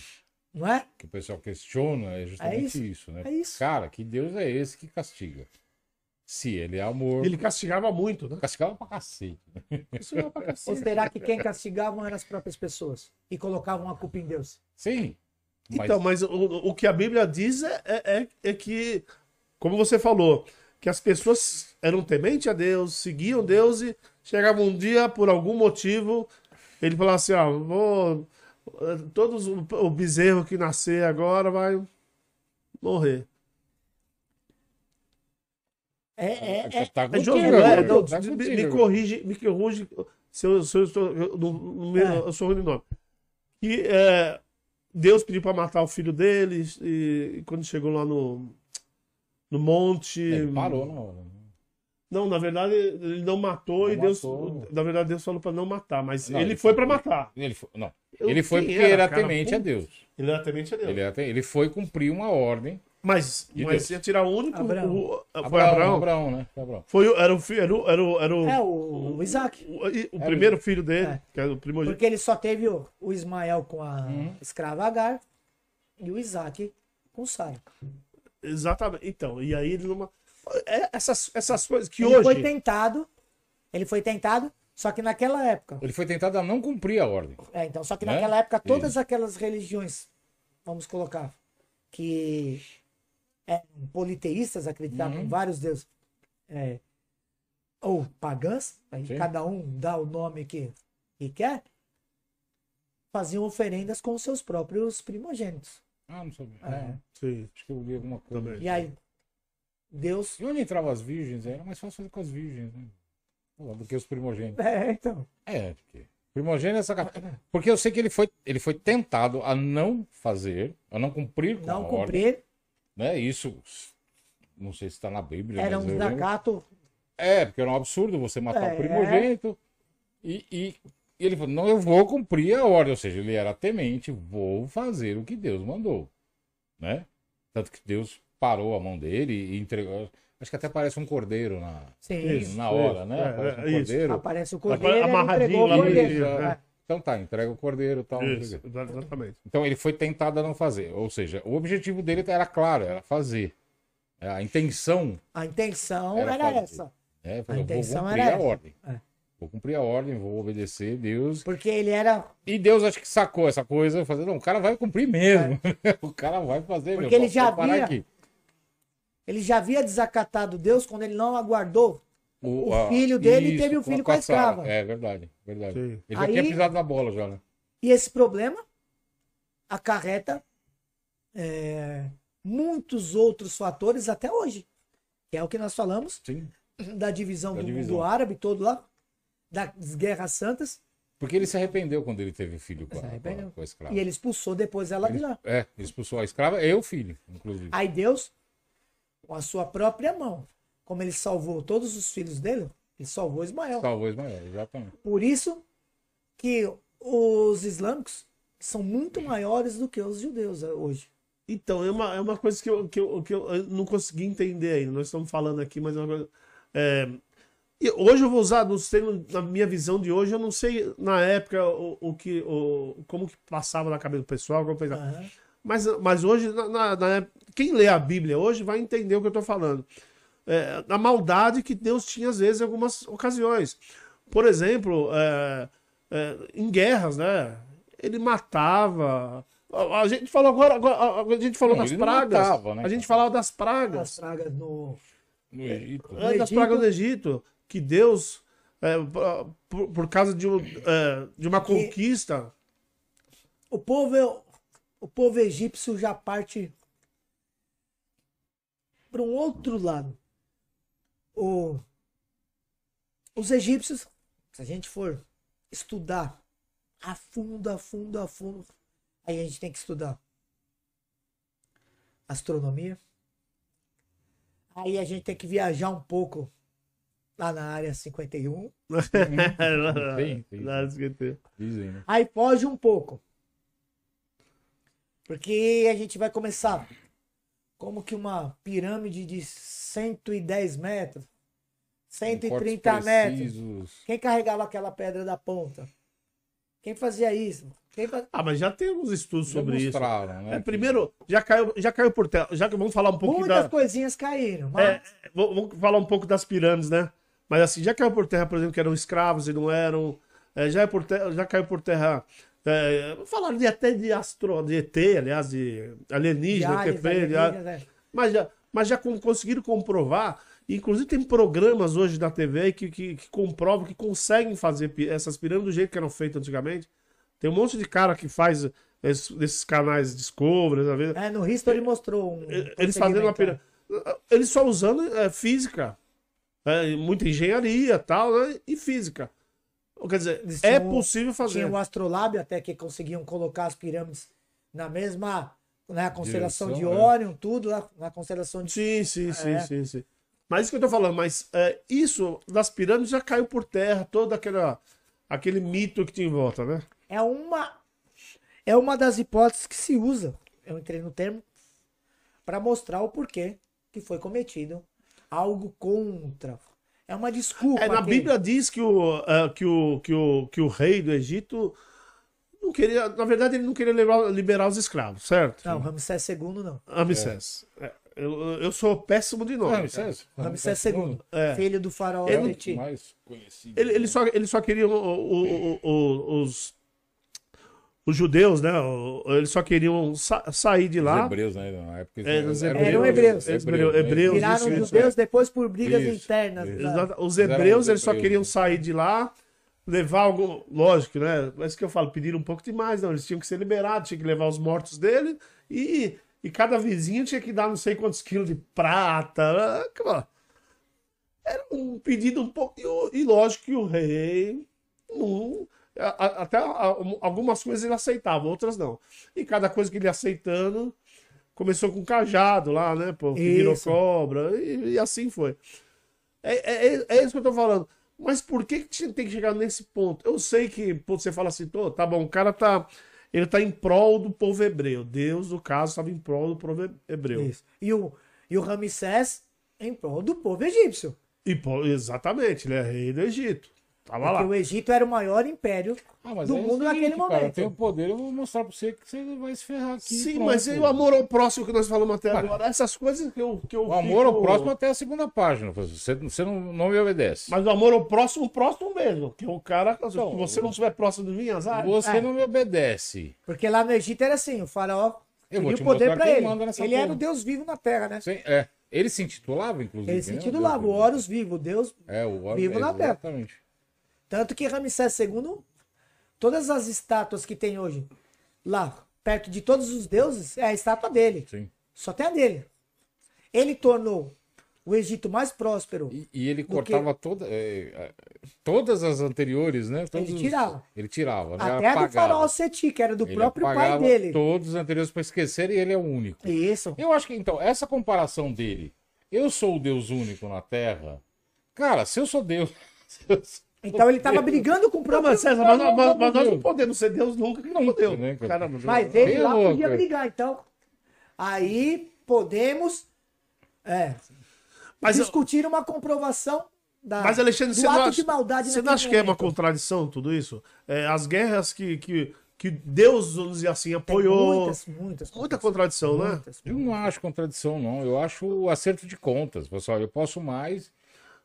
não é? que o pessoal questiona é justamente isso, isso, né? é isso. Cara, que Deus é esse que castiga? Se ele é amor, Ele castigava muito, né? castigava pra cacete. né? Castigava pra Ou será que quem castigavam eram as próprias pessoas e colocavam a culpa em Deus? Sim. Mas, Então, mas o, o que a Bíblia diz é, é, é que, como você falou, que as pessoas eram tementes a Deus, seguiam Deus e chegava um dia, por algum motivo, ele falava assim, ó, vou... Todos o, bezerro que nascer agora vai morrer. É, é, é, tá É contigo Josué, agora, não, tá me, me corrige, me corrige se eu, se eu estou. Eu, não- não me- É. eu sou ruim de nome. E é, Deus pediu para matar o filho deles, e, e quando chegou lá no, no monte. Ele parou na hora. né? Não, na verdade, ele não matou Não e Deus. matou. Na verdade, Deus falou para não matar, mas Não, ele ele foi foi- para matar. Ele foi, não, Eu- ele foi porque era, cara? temente a Pô, Deus. Ele era temente a Deus. Ele, era te- ele foi cumprir uma ordem. Mas, De mas Deus. ia tirar o único. Abraão. O, foi Abraão, Abraão? Abraão, né? Foi Abraão. Foi, era o filho. Era o, era o, era o, é o, o Isaac. o- o primeiro filho dele, É. que era o primogênito. Porque ele só teve o, o Ismael com a Uhum. escrava Agar e o Isaac com Sara. Exatamente. Então, e aí ele não. É essas, essas coisas que ele foi hoje. tentado, ele foi tentado, só que naquela época, Ele foi tentado a não cumprir a ordem. é, então, só que Né? naquela época todas Isso. aquelas religiões, vamos colocar, que eram politeístas, acreditavam Uhum. em vários deuses, é, ou pagãs, aí Sim. cada um dá o nome que, que quer, faziam oferendas com os seus próprios primogênitos. Ah, não sabia. É. Não, Sim, acho que eu li alguma coisa. também. E aí, Deus E onde entravam as virgens? Era mais fácil fazer com as virgens, né? Do que os primogênitos. É, então. É, porque. Primogênito é sacanagem. Porque eu sei que ele foi, ele foi tentado a não fazer, a não cumprir com a Não ordem. cumprir Né? Isso. Não sei se está na Bíblia. era um desacato. É, porque era um absurdo você matar É. o primogênito. E, e- e ele falou: não, eu vou cumprir a ordem. Ou seja, ele era temente, vou fazer o que Deus mandou. Né? Tanto que Deus parou a mão dele e entregou. Acho que até parece um cordeiro na. Isso. na hora, né? é, Aparece um é, isso. cordeiro. Aparece o cordeiro, ele Amarradinho lá no cordeiro. É. né? Então tá, entrega o cordeiro e tal. Isso, exatamente. Então ele foi tentado a não fazer. Ou seja, o objetivo dele era claro, era fazer. É, A intenção A intenção Era era, essa. é, falou, vou intenção cumprir era a essa. ordem. É. Vou cumprir a ordem, vou obedecer Deus. Porque ele era. E Deus acho que sacou essa coisa, fazer, não, o cara vai cumprir mesmo. o cara vai fazer Porque mesmo. ele Pode já parar via- aqui. Ele já havia desacatado Deus quando ele não aguardou. o a- filho dele teve um filho com a Sara. escrava. É verdade, verdade. Sim. Ele já Aí- tinha pisado na bola já, né? E esse problema acarreta é, muitos outros fatores até hoje. Que é o que nós falamos Sim. da divisão Da do divisão. mundo árabe todo lá, das guerras santas, Porque ele se arrependeu quando ele teve filho com a, com a- com a escrava. e ele expulsou depois ela de Ele- lá. É, expulsou a escrava e o filho, inclusive. Aí Deus, com a sua própria mão, como ele salvou todos os filhos dele, ele salvou Ismael. Salvou Ismael, exatamente. Por isso que os islâmicos são muito maiores do que os judeus hoje. Então, é uma, é uma coisa que eu, que, eu, que eu não consegui entender ainda. Nós estamos falando aqui, mas é uma coisa. é, e hoje eu vou usar, não sei, na minha visão de hoje, eu não sei na época o, o que, o, como que passava na cabeça do pessoal, como pensava. Aham. Mas, mas hoje, na, na- na quem lê a Bíblia hoje vai entender o que eu estou falando. É, a maldade que Deus tinha, às vezes, em algumas ocasiões. Por exemplo, é, é, em guerras, né? Ele matava. A, a gente falou agora, agora- a gente falou Não, das pragas. matava, né, a gente falava das As pragas. pragas no. No Egito. É, das Egito. pragas do Egito. Que Deus, é, por, por causa de, um, é, de uma Que- conquista. O povo, o povo egípcio já parte para um outro lado. O, os egípcios, se a gente for estudar a fundo, a fundo, a fundo, aí a gente tem que estudar astronomia. Aí a gente tem que viajar um pouco lá na área 51. Tem, tem. Lá, esqueci. Dizem, né? Aí foge um pouco. Porque a gente vai começar como que uma pirâmide de 110 metros, 130 Cortes metros. Quem carregava aquela pedra da ponta? Quem fazia isso? Quem faz... Ah, mas já tem alguns estudos sobre isso. Né? É, primeiro, já caiu, já caiu por terra. Já que vamos falar um pouquinho Muitas da. coisinhas caíram. Mas... É, vou- vamos falar um pouco das pirâmides, né? Mas assim, já caiu por terra, por exemplo, que eram escravos e não eram. É, já, é por terra, já caiu por terra. É, falaram de, até de astro, de ET, aliás, de alienígena, já- alienígenas, é. mas já, mas já con- conseguiram comprovar. Inclusive tem programas hoje da TV que, que, que comprovam que conseguem fazer essas pirâmides do jeito que eram feitas antigamente. Tem um monte de cara que faz esses, desses canais Discovery, às vezes, É, no History mostrou um. eles fazendo uma pirâmide. Eles só usando é, física. É, muita engenharia tal, né? E física. Quer dizer, Eles é tinham- possível Tinha fazer. o Astrolabe até que conseguiam colocar as pirâmides na mesma. Na constelação Direção, de é. Órion, tudo lá, na constelação de. Sim, sim, sim, É. sim, sim. Mas isso que eu tô falando, mas é, isso das pirâmides já caiu por terra, todo aquela, aquele mito que tinha em volta, né? É uma. É uma das hipóteses que se usa. Eu entrei no termo para mostrar o porquê que foi cometido algo contra. É uma desculpa. É, na que- Bíblia diz que o, é, que, o, que, o, que o rei do Egito não queria, na verdade, ele não queria levar- liberar os escravos, certo? Não, Ramsés II não. Ramsés. É, eu, eu sou péssimo de nome. É isso. Ramsés II, É. filho do faraó Ele- mais conhecido. Ele, ele só, ele só queria o- o- o- o- os, os judeus, né? Eles só queriam sa- sair de Os lá. hebreus, né? Na época É, eles os eram Eram hebreus. Hebreus, hebreus, Viraram isso, judeus depois por brigas Isso, internas. isso. Os hebreus, os eles só hebreus, queriam né? sair de lá, levar algum. Lógico, né? Mas que eu falo, pediram um pouco demais, não. Eles tinham que ser liberados, tinham que levar os mortos dele e, e cada vizinho tinha que dar não sei quantos quilos de prata. ah. Era um pedido um pouco. E, o- e lógico que o rei. não- até algumas coisas ele aceitava, outras não. E cada coisa que ele aceitando. Começou com cajado lá, né? Pô, que virou cobra, e, e assim foi. É, é, é isso que eu tô falando. Mas por que, que tem que chegar nesse ponto? Eu sei que pô, você fala assim, "Tô, tá bom, o cara tá. Ele tá em prol do povo hebreu. Deus, no caso, estava em prol do povo hebreu. Isso. E o, e o Ramsés em prol do povo egípcio. E, pô, exatamente, ele é rei do Egito. Tava Porque lá. o Egito era o maior império Ah, do é mundo naquele Cara, eu momento. tenho poder, eu vou mostrar pra você que você vai se ferrar aqui. Sim, pronto. mas e o amor ao próximo que nós falamos até agora? Essas coisas que eu. Que eu O amor ao próximo até a segunda página. Você, você não, não me obedece. Mas o amor ao próximo, o próximo mesmo. Que é o cara. Se Então, você não estiver próximo de mim, azar. Você É. não me obedece. Porque lá no Egito era assim, o faraó Eu o poder quem ele. Ele era o Deus vivo na terra, né? Sim, é. Ele se intitulava, inclusive. Ele se né? intitulava o Horus vivo, o Deus. É, o Horus vivo na terra. Exatamente. Tanto que Ramsés II, todas as estátuas que tem hoje lá, perto de todos os deuses, é a estátua dele. Sim. Só tem a dele. Ele tornou o Egito mais próspero. E, e ele cortava toda, é, é, todas as anteriores, né? Todos Ele os- tirava. Ele tirava, né? Até a do Apagava. faraó Seti, que era do Ele próprio pai apagava dele. Todos os anteriores para esquecer e ele é o único. Isso. Eu acho que, então, essa comparação dele, eu sou o Deus único na Terra. Cara, se eu sou Deus. se eu sou Então ele tava brigando com o Não, próprio. mas César, mas, Não, mas- não, mas nós não. não podemos ser Deus nunca, que não podemos. né, Mas ele Bem lá louco, podia é. brigar, então. Aí podemos é, Mas, discutir uma comprovação da, mas Alexandre, do você não ato acha, de maldade você não acha que é uma momento. contradição tudo isso? É, as guerras que, que, que Deus, vamos dizer assim, Tem apoiou. Muitas, muitas. Muita contradição, né? muitas. Eu não acho contradição, não. Eu acho acerto de contas. Pessoal, eu posso mais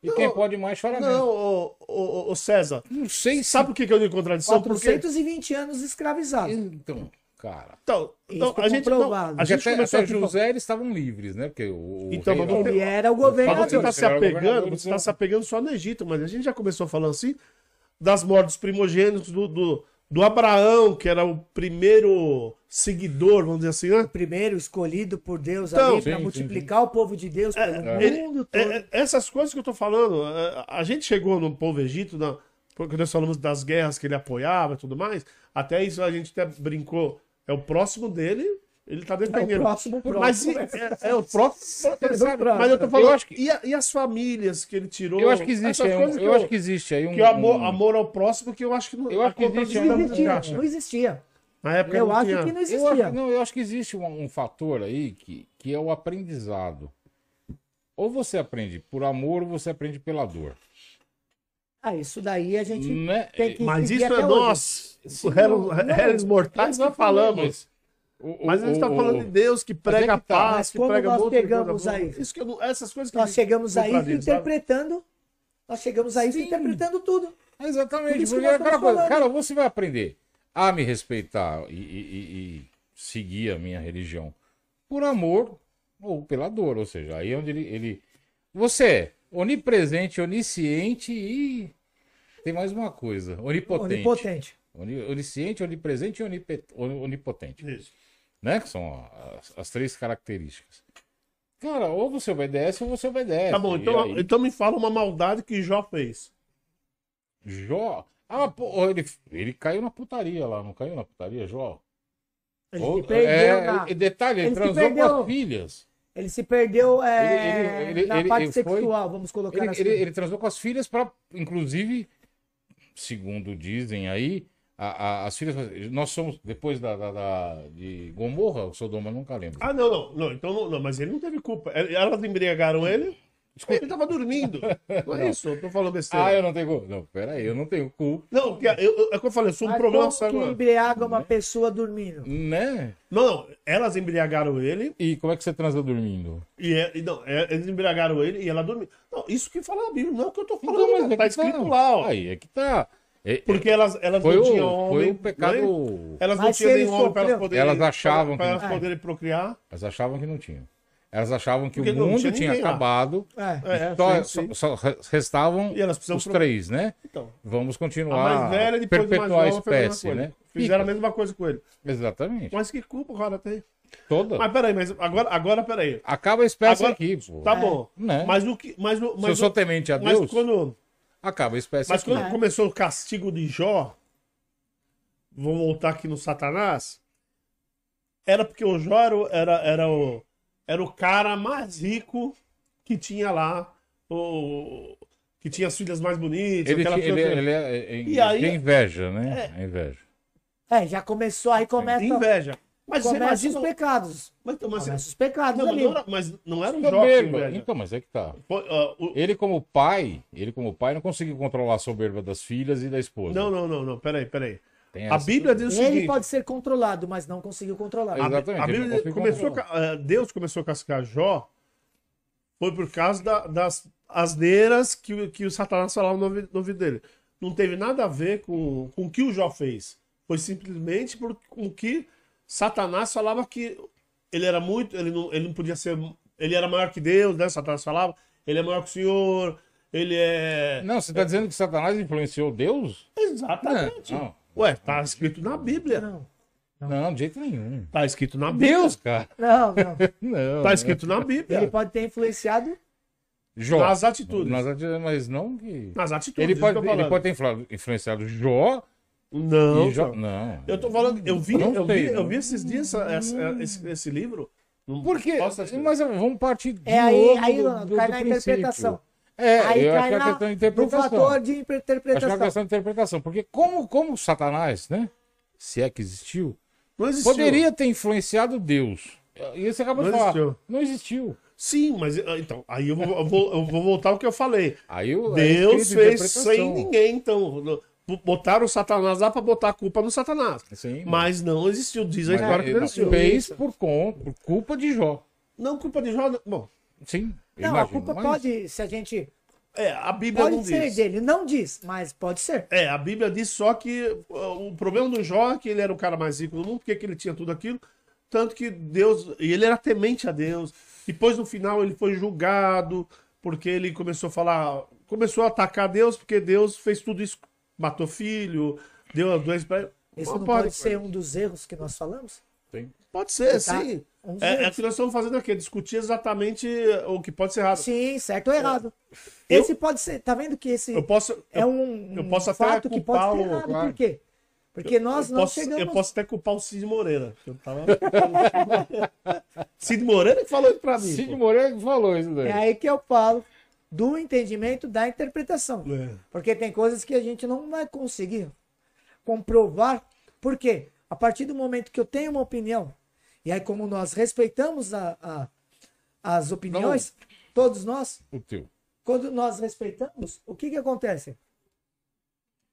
e quem pode mais chora menos. Não, ô, ô, ô, César. Não sei se. Sabe por que, que eu digo contradição? Porque. 420 anos escravizados. Então, cara. Então, então a gente. Não, a Porque gente até, começou até. José eles estavam livres, né? Porque o, o Então, rei Ele era o Mas governador. você está se apegando, você está se apegando só no Egito, mas a gente já começou falando assim das mortes primogênitos do, do, do Abraão, que era o primeiro seguidor, vamos dizer assim, né? primeiro escolhido por Deus Então, sim, para sim, multiplicar o povo de Deus pelo Ele- mundo é, todo. é, essas coisas que eu tô falando, é, a gente chegou no povo Egito, na, porque nós falamos das guerras que ele apoiava e tudo mais, até isso a gente até brincou, é o próximo dele, ele tá defendendo. próximo, próximo. Mas e- é, é o próximo. Mas eu tô falando, eu acho que- e, a- e as famílias que ele tirou? Eu acho que existe aí um, eu que acho que existe aí um. que o amor, um- amor ao próximo, que eu acho que não Eu acho que existe Não não existia, não existia. Na época Eu não acho tinha. que não Eu acho, existia. não, eu acho que existe um, um fator aí que, que é o aprendizado. Ou você aprende por amor ou você aprende pela dor. Ah, isso daí a gente Né? tem que Mas isso até é hoje. nós, Sim, réis não, mortais que Exatamente, falamos. Mas, o- Mas a gente tá o- falando de Deus que prega é que tá. paz, Mas que como prega nós pegamos boa. aí? Isso que eu essas coisas que Nós chegamos a isso contradizem, sabe? interpretando. Nós chegamos a Sim. interpretando tudo. Exatamente, que porque é aquela coisa, cara, você vai aprender a me respeitar e, e- e- e seguir a minha religião por amor ou pela dor, ou seja, aí é onde ele, ele- você é onipresente, onisciente e tem mais uma coisa, onipotente. Onipotente. Oni- Onisciente, onipresente e onipotente, Isso. Né? Que são as, as três características. Cara, ou você obedece ou você obedece. Tá bom, então, aí- então me fala uma maldade que Jó fez. Jó. Ah, pô, ele, ele caiu na putaria lá, não caiu na putaria, Jó? Ele Ou- se perdeu é, na- Detalhe, ele, ele transou perdeu. com as filhas. Ele se perdeu é, Ele- ele- ele- na ele- parte ele foi- sexual, vamos colocar Ele, assim. ele- ele transou com as filhas para, inclusive, segundo dizem aí, a- a- as filhas. Nós somos, depois da, da- da- de Gomorra, o Sodoma nunca lembro. Ah, não, não, não. Então não, não, mas ele não teve culpa. Elas embriagaram ele. Ele tava dormindo. Não é isso, eu tô falando besteira. Ah, eu não tenho culpa. Não, peraí, eu não tenho culpa. Não, porque eu, eu- é o que eu falei, eu sou um Mas problema como que Não, embriaga uma pessoa dormindo? Né? não, elas embriagaram ele E como é que você transa dormindo? e, é- e não, é- eles embriagaram ele e ela dormiu. Não, isso que fala na Bíblia, não é o que eu tô falando. Então, mas tá é que escrito lá, ó. Aí é que tá. É- Porque elas, elas foi, não o, tinham foi homem. o pecado. né? Elas não Mas tinham nenhum homem para elas poderem. Elas achavam elas É. poderem procriar. Elas achavam que não tinham. Elas achavam que Porque o mundo tinha tinha acabado. É. É, só, sim, sim. só- só restavam E os pro- três, né? Então, Vamos a continuar mais velha depois do mais perpetuar a nova a espécie, né? Fizeram a Fica. mesma coisa com ele. Exatamente. Mas que culpa o cara tem? Toda. Mas peraí, mas agora, agora peraí. Acaba a espécie Agora- aqui, pô. Tá bom. Né? Mas o que. Mas, o- Se eu mas, sou o- temente a mas Deus, quando, acaba a espécie mas aqui. quando começou o castigo de Jó, vou voltar aqui no Satanás, era porque o Jó era, o- era, era, o, era o cara mais rico que tinha lá, o, que tinha as filhas mais bonitas. Ele, aquela tinha- ele, coisa- ele é, é- E aí- tem inveja, né? É inveja. É, já começou, aí começa. Inveja. Mas você imagina. os pecados. Mas, então, mas, Começam os pecados não, mas ali. não era, mas não era um Jó que Soberba. inveja. Então, mas é que tá. Foi, ó, o- Ele como pai, ele como pai não conseguiu controlar a soberba das filhas e da esposa. Não, não, não, não. Peraí, peraí. Tem A Bíblia diz o Ele seguinte. pode ser controlado, mas não conseguiu controlar. A, Exatamente, a ele Bíblia começou, a eh, Deus começou a cascar Jó foi por causa da- das asneiras que, o- que o Satanás falava no, ouvi- no ouvido dele. Não teve nada a ver com, com o que o Jó fez. Foi simplesmente por, com que Satanás falava que ele era muito. Ele não, ele não podia ser. Ele era maior que Deus, né? Satanás falava. Ele é maior que o Senhor. Ele é. Não, você está dizendo que Satanás influenciou Deus? Exatamente. Não, Ué, tá escrito na Bíblia. Não, não, de jeito nenhum. Tá escrito na Bíblia. Deus, cara. não, não. Não. Tá não. escrito na Bíblia. Ele pode ter influenciado. Jó. Nas atitudes. Nas atitudes, mas não que. Nas atitudes. Ele pode, ele pode ter influ- influenciado Jó Não, cara. Não. Eu tô falando, eu vi, Não eu sei, vi, eu vi esses dias essa- essa- esse, esse livro. Não Por quê? posso estar escrito. Mas vamos partir de É aí, novo aí do, do, cai do na princípio. interpretação. É, aí eu cai acho que é na, questão de no interpretação. fator de Acho que é interpretação. questão de interpretação. Porque como, como Satanás, né? Se é que existiu, Não existiu. poderia ter influenciado Deus. E você acabou Não de falar. existiu. Não existiu. Sim, mas ah, então, aí eu vou, eu vou, eu vou voltar ao que eu falei. Aí o Deus é fez interpretação. sem ninguém, então. Botaram o Satanás lá pra botar a culpa no Satanás. Sim, Mas não existiu. Diz a história que ele não existiu. fez por conta, por culpa de Jó. Não, culpa de Jó. não- Bom, Sim. Não, a imagino, culpa mas- pode, se a gente. é, a Bíblia Pode não ser diz. dele. Não diz, mas pode ser. É, a Bíblia diz só que uh, o problema do Jó é que ele era o cara mais rico do mundo, porque que ele tinha tudo aquilo. Tanto que Deus. E ele era temente a Deus. Depois, no final, ele foi julgado, porque ele começou a falar. Começou a atacar Deus, porque Deus fez tudo isso. Matou filho, deu a doença pra ele. Isso não pode, ser um dos erros que nós falamos? Sim. Pode ser, Tá. sim. Um É, é que nós estamos fazendo aqui, discutir exatamente o que pode ser errado. Sim, certo ou errado. Eu- Esse pode ser. Tá vendo que esse Eu posso. é um, eu um posso até fato que pode culpar ser o- errado. claro. Por quê? Porque nós eu não posso, chegamos. eu posso até culpar o Cid Moreira. Eu tava... Cid Moreira que falou isso pra mim. Cid pô. Moreira que falou isso daí. É aí que eu falo do entendimento da interpretação. É. Porque tem coisas que a gente não vai conseguir comprovar. Por quê? A partir do momento que eu tenho uma opinião, e aí como nós respeitamos a, a- as opiniões, todos nós, quando nós respeitamos, o que que acontece?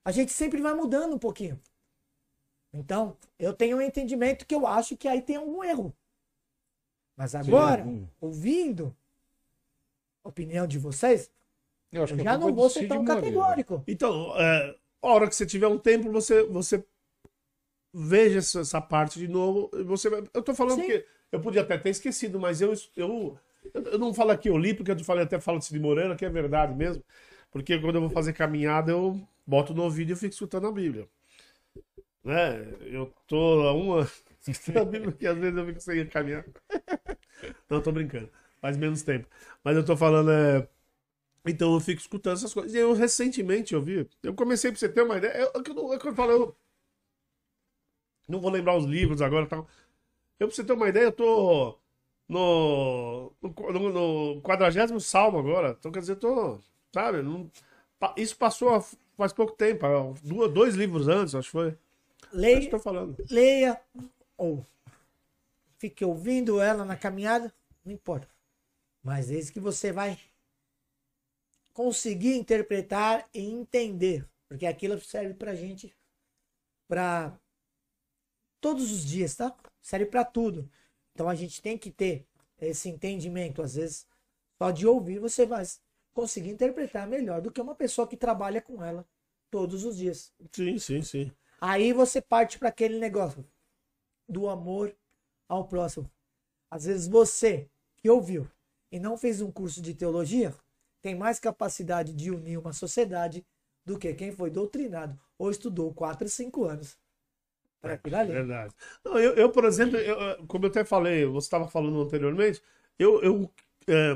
A gente sempre vai mudando um pouquinho. Então, eu tenho um entendimento que eu acho que aí tem algum erro. Mas agora, Sim. ouvindo opinião de vocês, Eu acho eu que já a culpa não é vou ser tão categórico. Então, é, a hora que você tiver um tempo, você, você veja essa, essa parte de novo. Você, eu tô falando Sim. que eu podia até ter esquecido, mas eu, eu, eu não falo aqui eu li, porque eu falei até falo de Cid Moreira, que é verdade mesmo. Porque quando eu vou fazer caminhada, eu boto no ouvido e eu fico escutando a Bíblia. Né? Eu tô a uma. escutando a Bíblia, que às vezes eu fico sem caminhar. Não, tô brincando. Faz menos tempo. Mas eu tô falando, é. Então eu fico escutando essas coisas. E eu recentemente eu vi. Eu comecei pra você ter uma ideia. Eu, é que eu falo, eu não vou lembrar os livros agora e tal. Eu, pra você ter uma ideia, eu tô no, no, no 40 salmo agora. Então, quer dizer, eu tô. Sabe? Não- isso passou há- faz pouco tempo. Duas, dois livros antes, acho que foi. É isso que Leia, tô falando. leia ou fique ouvindo ela na caminhada, não importa. Mas desde que você vai conseguir interpretar e entender, porque aquilo serve pra gente para todos os dias, tá? Serve pra tudo. Então a gente tem que ter esse entendimento, às vezes só de ouvir você vai conseguir interpretar melhor do que uma pessoa que trabalha com ela todos os dias. Sim, sim, sim. Aí você parte para aquele negócio do amor ao próximo. Às vezes você que ouviu e não fez um curso de teologia tem mais capacidade de unir uma sociedade do que quem foi doutrinado ou estudou 4, 5 anos para aquilo ali. Verdade. Não, eu, eu, por exemplo, eu- como eu até falei, você estava falando anteriormente, eu, eu é,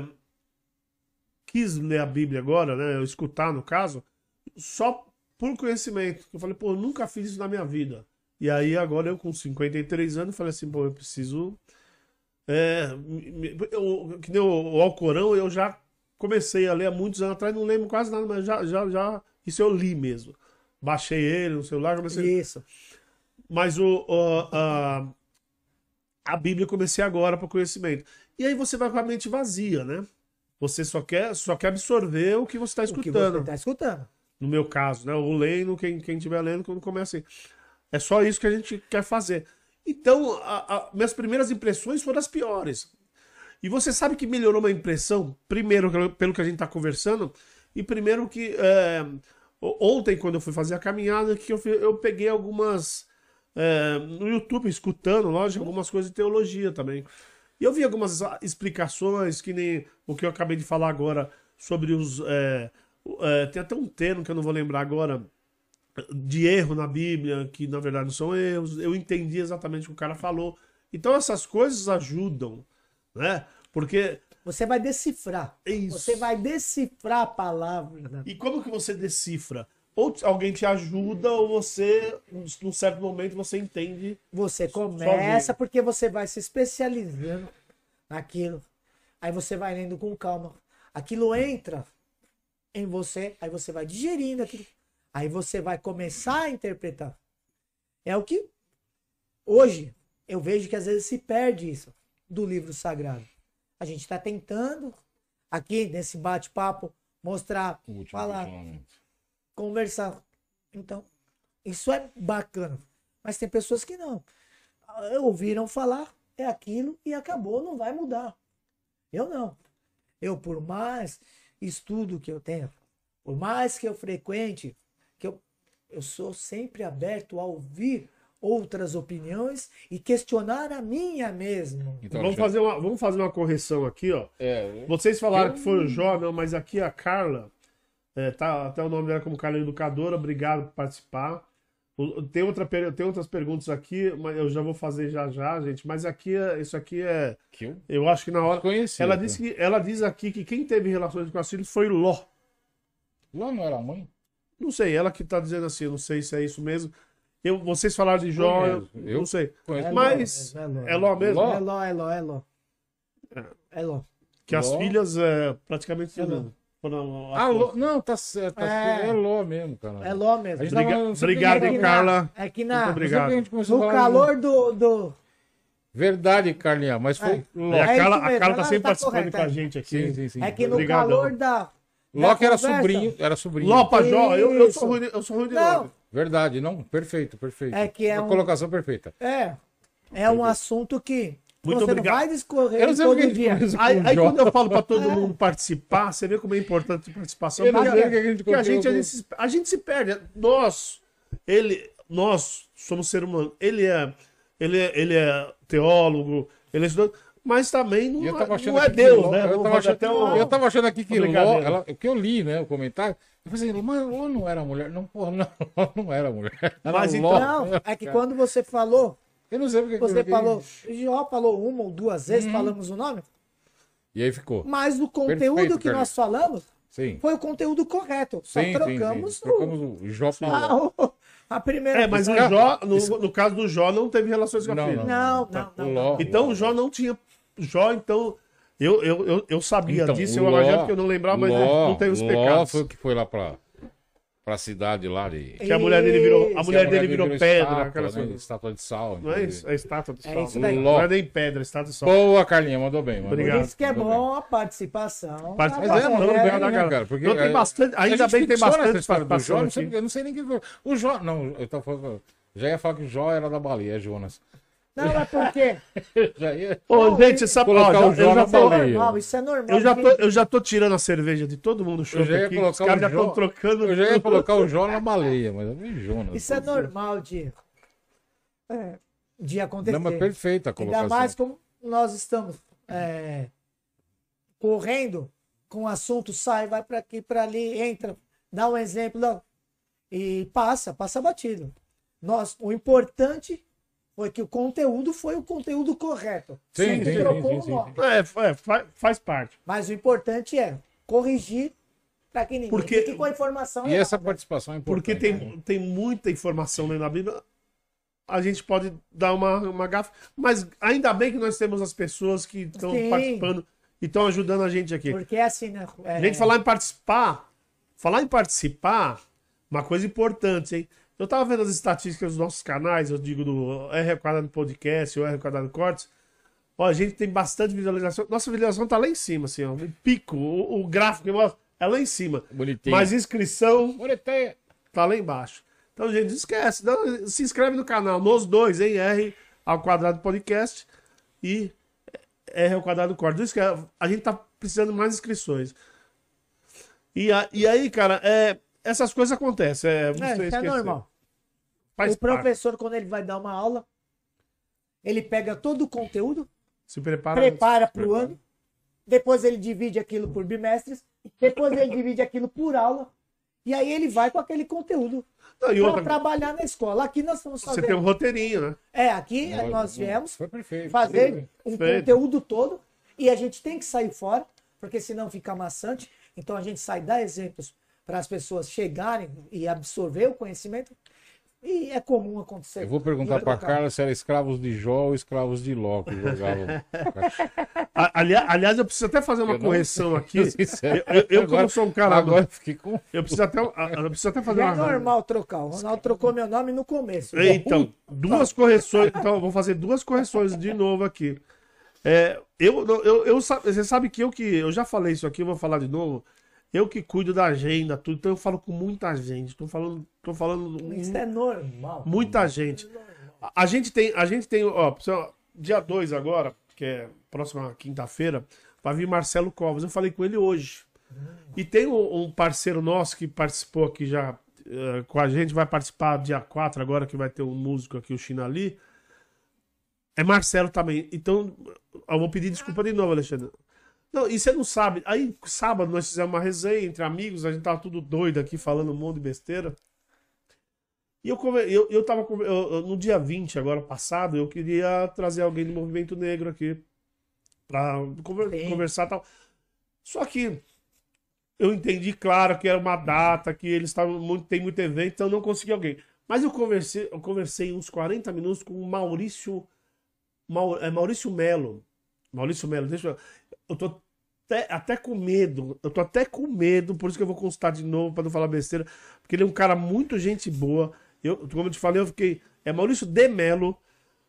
quis ler a Bíblia agora, né? Eu escutar, no caso, só por conhecimento. Eu falei, pô, eu nunca fiz isso na minha vida. E aí, agora eu com 53 anos, falei assim, pô, eu preciso. É, eu- que nem o, o Alcorão, eu já comecei a ler há muitos anos atrás, não lembro quase nada, mas já, já, já. Isso eu li mesmo. Baixei ele no celular, comecei. Isso. Mas o, o- a- a Bíblia eu comecei agora para conhecimento. E aí você vai com a mente vazia, né? Você só quer, só quer absorver o que você está O que você escutando. está escutando. No meu caso, né? Ou lendo, quem, quem estiver lendo, quando começa assim. É só isso que a gente quer fazer. Então, a- a- minhas primeiras impressões foram as piores. E você sabe que melhorou uma impressão, primeiro, pelo que a gente está conversando, e primeiro que é, ontem, quando eu fui fazer a caminhada, que eu, eu peguei algumas. é, no YouTube, escutando, lógico, algumas coisas de teologia também. E eu vi algumas explicações, que nem o que eu acabei de falar agora sobre os. é, tem até um termo que eu não vou lembrar agora, de erro na Bíblia, que na verdade não são erros. Eu entendi exatamente o que o cara falou. Então essas coisas ajudam, né? Porque. Você vai decifrar. Isso. Você vai decifrar a palavra. né? E como que você decifra? Ou alguém te ajuda, ou você, num certo momento, você entende. Você começa Sozinho. porque você vai se especializando naquilo. Aí você vai lendo com calma. Aquilo entra em você, aí você vai digerindo aquilo. Aí você vai começar a interpretar. É o que hoje eu vejo que às vezes se perde isso do livro sagrado. A gente está tentando aqui nesse bate-papo mostrar, falar, conversar. Então, isso é bacana. Mas tem pessoas que não. Ouviram falar, é aquilo e acabou, não vai mudar. Eu não. Eu, por mais estudo que eu tenha, por mais que eu frequente, que eu, eu sou sempre aberto a ouvir outras opiniões e questionar a minha mesmo. Então, vamos, já- fazer uma, vamos fazer uma correção aqui, ó. É, Vocês falaram Eu- que foi o Jó, não, mas aqui a Carla, é, tá até o nome dela como Carla Educadora, obrigado por participar. Tem, outra, tem outras perguntas aqui, mas eu já vou fazer já já, gente. Mas aqui, é- isso aqui é. que eu Eu acho que na hora. conheci. Ela, tá? disse que, ela diz aqui que quem teve relações com as filhas foi Ló. Lá não era a mãe? Não sei, ela que tá dizendo assim, não sei se é isso mesmo. Eu, vocês falaram de Jó, eu. Eu não sei. Conheço. É Mas é Ló. é Ló mesmo? É Ló, é Ló, é Ló. É Ló. Que as Ló. filhas é, praticamente É Ló. foram. Ah, Ló, não, tá certo. tá É. É Ló mesmo, cara. É Ló mesmo. gente Briga- tava- obrigado, Carla. É que Muito na, sei obrigado. no calor do, do, Verdade, Carlinha, mas foi É. E a É Carla, a Carla tá sempre tá participando correta, com a é. gente aqui. Sim, sim, sim. É que no Obrigadão. calor da. Da que era conversa- sobrinho, era sobrinho. Ló pra Jó, eu, eu, sou ruim, de- eu sou ruim de Não. nome. Verdade, não, perfeito, perfeito. É que é Uma um- colocação perfeita. É. É um assunto que Muito você obrigado. não vai discorrer Eu não sei todo porque a gente dia. Aí, aí quando eu falo pra todo mundo participar, você vê como é importante a participação. Eu não porque sei o que a gente porque a, gente, a, gente, se- a gente se perde. Nós, ele, nós somos ser humano. Ele é, ele é, ele é teólogo, ele é estudante, mas também não, é- não é que Deus, Ló- né? Eu tava, achando, até um- eu tava achando aqui que Ló, ela, o que eu li, né, o comentário, eu falei assim, mas Ló não era mulher. Não, porra, não, Ló não era mulher. Era Mas Ló. então- Não, é que quando você falou, Eu não sei porque que você eu fiquei- falou, Jó falou uma ou duas vezes, falamos o nome, E aí ficou. mas o conteúdo Perfeito, que nós falamos Sim. foi o conteúdo correto. Só Sim, sim, trocamos, sim. Trocamos o Jó pra Ló. o- a, primeira. É, mas o Jó, no, no caso do Jó, não teve relações com a Não, filha. Não, não, não. o Ló- não. Então o Jó não tinha. Jó, então. Eu, eu, eu, eu sabia Então, disso, eu Ló- imagino que eu não lembrava, mas Ló- não tem os Ló pecados. foi o que foi lá pra, pra cidade lá de... Que a mulher dele virou, a Isso. mulher dele virou pedra, estátua, aquela né? Estátua de sal. Não é isso? É estátua de É sal. isso daí. Não é nem pedra, é estátua de sal. Boa, Carlinha, mandou bem. Mandou Obrigado. Por isso que é bom a participação. Mas é, bem, regra. né, né, cara? Porque Não, tem é- bastante, a ainda bem que tem bastante participação Jó, não sei, eu não sei nem quem foi. O Jó, não, eu tava falando, já ia falar que o Jó era da baleia, é Jonas. Não, é porque. Já ia... Ô, Não, gente, sabe, colocar ó, o Jó eu, na já tô, baleia. Normal, isso é normal. eu, já tô, eu já tô tirando a cerveja de todo mundo ia aqui. Os caras já Jó- estão trocando. Eu já ia colocar o Jó na baleia, mas eu vi Jonas. Isso é normal de, é, de acontecer. Não, mas perfeita a Ainda colocação. mais como nós estamos é, correndo com o assunto, sai, vai para aqui, para ali, entra, dá um exemplo, não. e passa, passa batido. Nós, o importante foi que o conteúdo foi o conteúdo correto. Sim, sim, trocou sim, o sim. É, é, faz, faz parte. Mas o importante é corrigir para que ninguém Porque- fique com a informação E essa errada. participação é importante. Porque tem, tem muita informação da Bíblia. A gente pode dar uma, uma gafa. Mas ainda bem que nós temos as pessoas que estão participando e estão ajudando a gente aqui. Porque é assim, né? É, A gente falar em participar, falar em participar, uma coisa importante, hein? Eu tava vendo as estatísticas dos nossos canais, eu digo do R Quadrado Podcast, o R Quadrado Cortes. Ó, a gente tem bastante visualização. Nossa visualização tá lá em cima, assim, ó. O pico, o, o gráfico é lá em cima. Bonitinho. Mas inscrição Bonitinho. tá lá embaixo. Então, gente, esquece. Não, se inscreve no canal, nos dois, em R ao quadrado podcast e R ao quadrado corte. Não esquece, A gente tá precisando mais inscrições. E, a- e aí, cara, é, essas coisas acontecem. É, você É, isso é normal. Faz o parte. professor, quando ele vai dar uma aula, ele pega todo o conteúdo, Se prepara. prepara para o ano, depois ele divide aquilo por bimestres, depois ele divide aquilo por aula, e aí ele vai com aquele conteúdo para outra, trabalhar na escola. Aqui nós estamos você fazendo. tem um roteirinho, né? É, aqui nós viemos Foi perfeito. fazer um Feito. conteúdo todo e a gente tem que sair fora, porque senão fica maçante. Então a gente sai, dá exemplos para as pessoas chegarem e absorver o conhecimento. E é comum acontecer. Eu vou perguntar pra outro local. Carla se era escravos de Jó ou escravos de Ló que jogavam. A- ali- aliás, eu preciso até fazer uma Eu não- correção aqui. Eu, sincero, Eu, eu, como agora- sou um cara. Agora eu fiquei com. Eu preciso até, eu preciso até fazer É uma. normal trocar. O Ronaldo trocou meu nome no começo. Então, duas correções. Então, eu vou fazer duas correções de novo aqui. É, eu, eu, eu, você sabe que eu que. Eu já falei isso aqui, eu vou falar de novo. Eu que cuido da agenda, tudo. Então eu falo com muita gente. Tô falando, tô falando Isso é normal. muita gente. A, a gente tem, a gente tem, ó, dia 2 agora, que é próxima quinta-feira, vai vir Marcelo Covas. Eu falei com ele hoje. E tem um, um parceiro nosso que participou aqui já eh, com a gente, vai participar dia 4 agora, que vai ter um músico aqui, o Chinali. É Marcelo também. Então, eu vou pedir desculpa de novo, Alexandre. Não, e você não sabe. Aí, sábado, nós fizemos uma resenha entre amigos, a gente tava tudo doido aqui, falando um monte de besteira. E eu, eu, eu tava. eu- no dia 20, agora passado, eu queria trazer alguém do movimento negro aqui pra conver- conversar e tal. Só que eu entendi, claro, que era uma data, que eles estavam muito, tem muito evento, então eu não consegui alguém. Mas eu conversei, eu conversei uns 40 minutos com o Maurício. Mau- é Maurício Melo. Maurício Melo, deixa eu. Eu tô até, até com medo. Eu tô até com medo, por isso que eu vou consultar de novo, pra não falar besteira. Porque ele é um cara muito gente boa. Eu, como eu te falei, eu fiquei. É Maurício de Melo.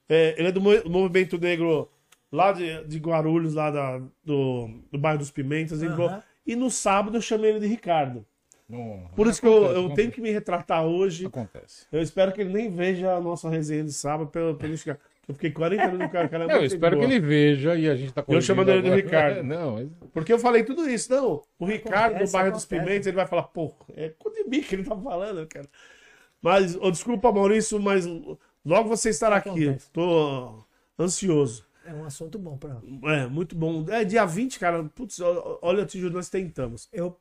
É, ele é do mo- movimento negro lá de, de Guarulhos, lá da- do, do bairro dos Pimentas. falou- E no sábado eu chamei ele de Ricardo. Não, Por isso que eu, acontece, eu acontece. tenho que me retratar hoje. Acontece. Eu espero que ele nem veja a nossa resenha de sábado pelo, pelo. Eu fiquei 40 minutos com o cara. cara é Não, eu espero que boa. ele veja e a gente tá corrigindo chamando ele agora. Ricardo. Não, mas Porque eu falei tudo isso. Não, o Ricardo do Acontece, bairro dos acontece. Pimentas, ele vai falar, pô, é com de mim que ele tá falando, cara. Mas, ô, desculpa, Maurício, mas logo você estará aqui. Tô ansioso. É um assunto bom para É, muito bom. É dia 20, cara. Putz, olha, eu te juro, nós tentamos. eu.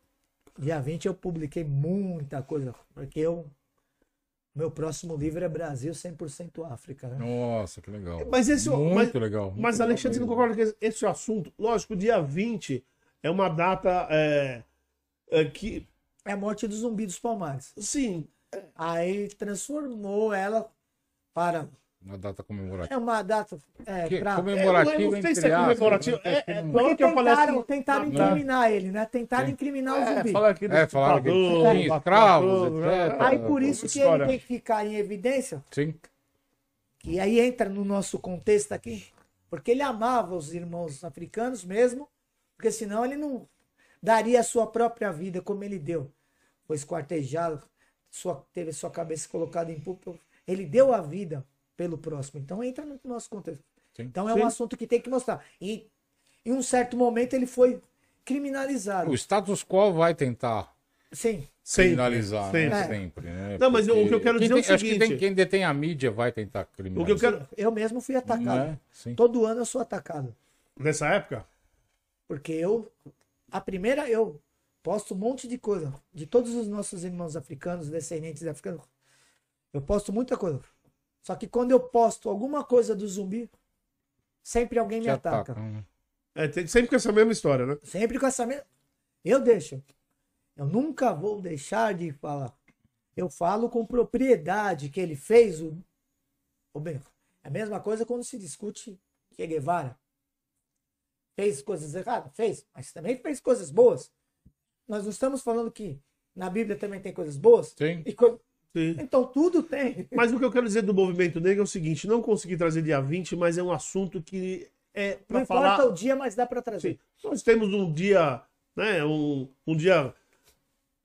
Dia 20 eu publiquei muita coisa, porque eu meu próximo livro é Brasil 100% África, né? Nossa, que legal. Mas esse- Muito mas- legal. muito Mas, legal Alexandre, você não concorda que esse é assunto? Lógico, dia 20 é uma data é, é, que, É a morte do Zumbi dos Palmares. sim, Aí transformou ela para Uma data comemorativa. é uma data é, Que- pra... comemorativo, eu não sei se é aspas, comemorativo. né? É, é, Porque não- na hora que eu falei tentaram, assim, tentaram na- incriminar ele, né? Tentaram incriminar o É, Zumbi. falaram que É, falaram que matador, escravos, né? etc. Aí por isso que ele tem que ficar em evidência, Sim. que aí entra no nosso contexto aqui, porque ele amava os irmãos africanos mesmo, porque senão ele não daria a sua própria vida como ele deu. Foi esquartejado, sua, teve sua cabeça colocada em púlpito, ele deu a vida pelo próximo. Então entra no nosso contexto. Sim. Então é Sim. um assunto que tem que mostrar. E em um certo momento ele foi criminalizado. O status quo vai tentar Sim. Criminalizar, sempre. né? É. sempre, né? Não, mas o Porque que eu quero quem dizer é o tem- acho que seguinte- tem- quem detém a mídia vai tentar O que criminalizar. eu quero. Eu mesmo fui atacado. É? Sim. Todo ano eu sou atacado. Nessa época? Porque eu. A primeira, eu posto um monte de coisa. De todos os nossos irmãos africanos, descendentes de africanos. Eu posto muita coisa. Só que quando eu posto alguma coisa do zumbi, sempre alguém me ataca. né? É, tem- sempre com essa mesma história, né? Sempre com essa mesma. Eu deixo. Eu nunca vou deixar de falar. Eu falo com propriedade que ele fez o. o bem. É a mesma coisa quando se discute Che Guevara. Fez coisas erradas? Fez. Mas também fez coisas boas. Nós não estamos falando que na Bíblia também tem coisas boas? Sim. E co- Sim. Então tudo tem. Mas o que eu quero dizer do movimento negro é o seguinte: não consegui trazer dia 20, mas é um assunto que é Não para importa falar. o dia, mas dá pra trazer. Sim, nós temos um dia, né? Um, um dia.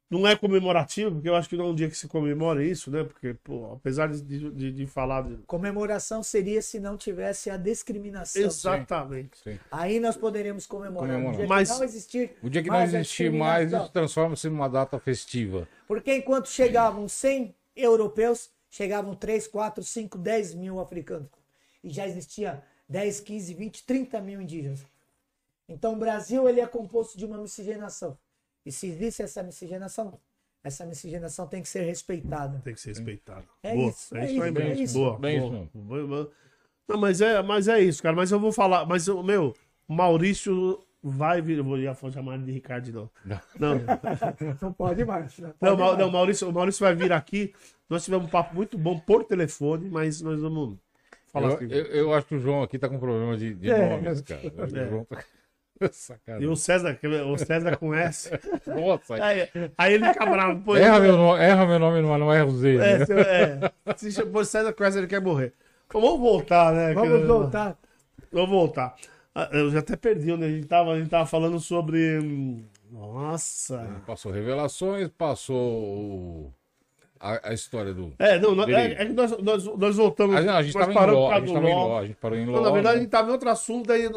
Não é comemorativo, porque eu acho que não é um dia que se comemora isso, né? Porque, pô, apesar de, de, de falar. de- Comemoração seria se não tivesse a discriminação. Exatamente. Sim. Aí nós poderíamos comemorar. Comemorar. No dia Mas- que não existir. O dia que não existir mais, isso transforma-se numa data festiva. Porque enquanto chegavam 100 europeus, chegavam 3, 4, 5, 10 mil africanos. E já existia 10, 15, 20, 30 mil indígenas. Então o Brasil ele é composto de uma miscigenação. E se existe essa miscigenação, essa miscigenação tem que ser respeitada. Tem que ser respeitado. É boa. isso, é é isso aí isso, é isso. Boa. Bem boa. isso. Não, mas é, mas é isso, cara. Mas eu vou falar. Mas, o meu, o Maurício vai vir. Eu vou ia chamar ele de Ricardo de novo. Não. Não. Não pode mais. Não, Não, Mau- não, Maurício, o Maurício vai vir aqui. Nós tivemos um papo muito bom por telefone, mas nós vamos falar Eu, assim. eu, eu acho que o João aqui tá com problema de, de É. nomes, cara. O João tá... E o César, o César com S. Nossa, Aí, aí ele fica bravo. Pô, erra, meu nome, erra meu nome, não, não erra o Z. É, né? se, é, se chamou César com S, ele quer morrer. Vamos voltar, né? Vamos que- voltar. Vamos voltar. Ah, Eu já até perdi onde a gente tava. A gente tava falando sobre. Nossa. Passou revelações, passou a, a história do. É, não, não, é, é que nós, nós, nós voltamos. A, não, a gente nós tava em por a gente em LOL. Ló, a gente parou em Ló. Não, na verdade, a né? gente tava em outro assunto, daí,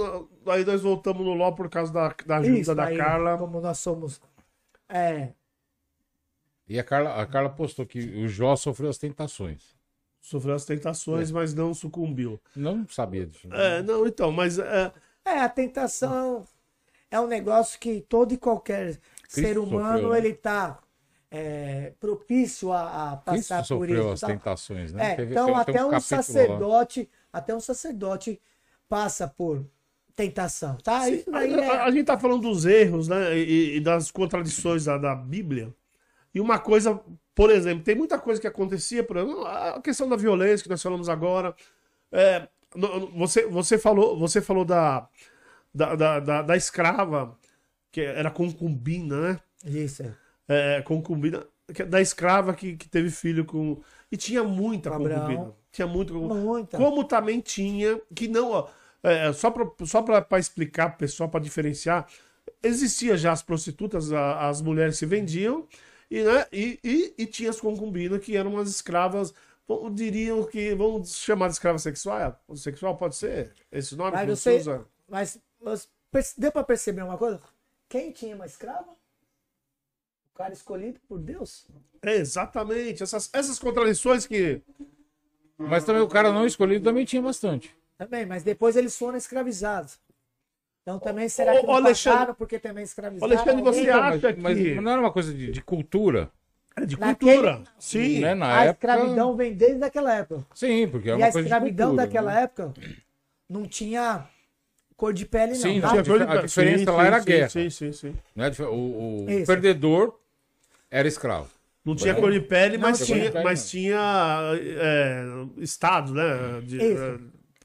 daí nós voltamos no LOL por causa da, da ajuda Isso, da aí, Carla. como nós somos. É, E a Carla, a Carla postou que o Jó sofreu as tentações. Sofreu as tentações, mas não sucumbiu. Não sabia disso. né? É, não, então, mas. É, é, a tentação é um negócio que todo e qualquer ser humano sofreu, né? ele tá é, propício a, a Cristo passar por sofreu isso. as tá? tentações, né? É, Teve- então tem até um, lá. sacerdote, até um sacerdote passa por tentação, tá? Isso a, daí a- a é, gente tá falando dos erros, né? E, e das contradições da, da Bíblia. E uma coisa, por exemplo, tem muita coisa que acontecia, por exemplo, a questão da violência que nós falamos agora. É, você, você falou, você falou da, da, da, da- da escrava, que era concubina, né? isso. é. É, concubina, que- da escrava que, que teve filho com. E tinha muita Abraão. concubina. Tinha muita concubina. Muita. Como também tinha, que não, ó, é, só para só pra, pra explicar pro pessoal, para diferenciar, existia já as prostitutas, a- as mulheres se vendiam, e, né, e, e, e tinha as concubinas, que eram umas escravas, diriam que, vamos chamar de escrava sexual, sexual pode ser esse nome Mas que você- usa? Mas, mas deu para perceber uma coisa? Quem tinha uma escrava? O cara escolhido por Deus. É, exatamente, essas, essas contradições que... Mas também o cara não escolhido também tinha bastante. Também, mas depois eles foram escravizados. Então também será que ô, não Alexandre- porque também escravizaram? Alexandre, você acha Mas, mas que- não era uma coisa de, de cultura? É de Naquele- cultura, sim. Né? Na A época. escravidão vem desde aquela época. Sim, porque é e uma a coisa de escravidão cultura, daquela né? época não tinha cor de pele, não. Sim, tá? não tinha- a diferença lá era a sim, guerra. Sim, sim, sim. Né? O, o perdedor era escravo. Não tinha cor de pele, Não mas, tinha tinha, cor pele, mas não. tinha é, estado, né? De, é,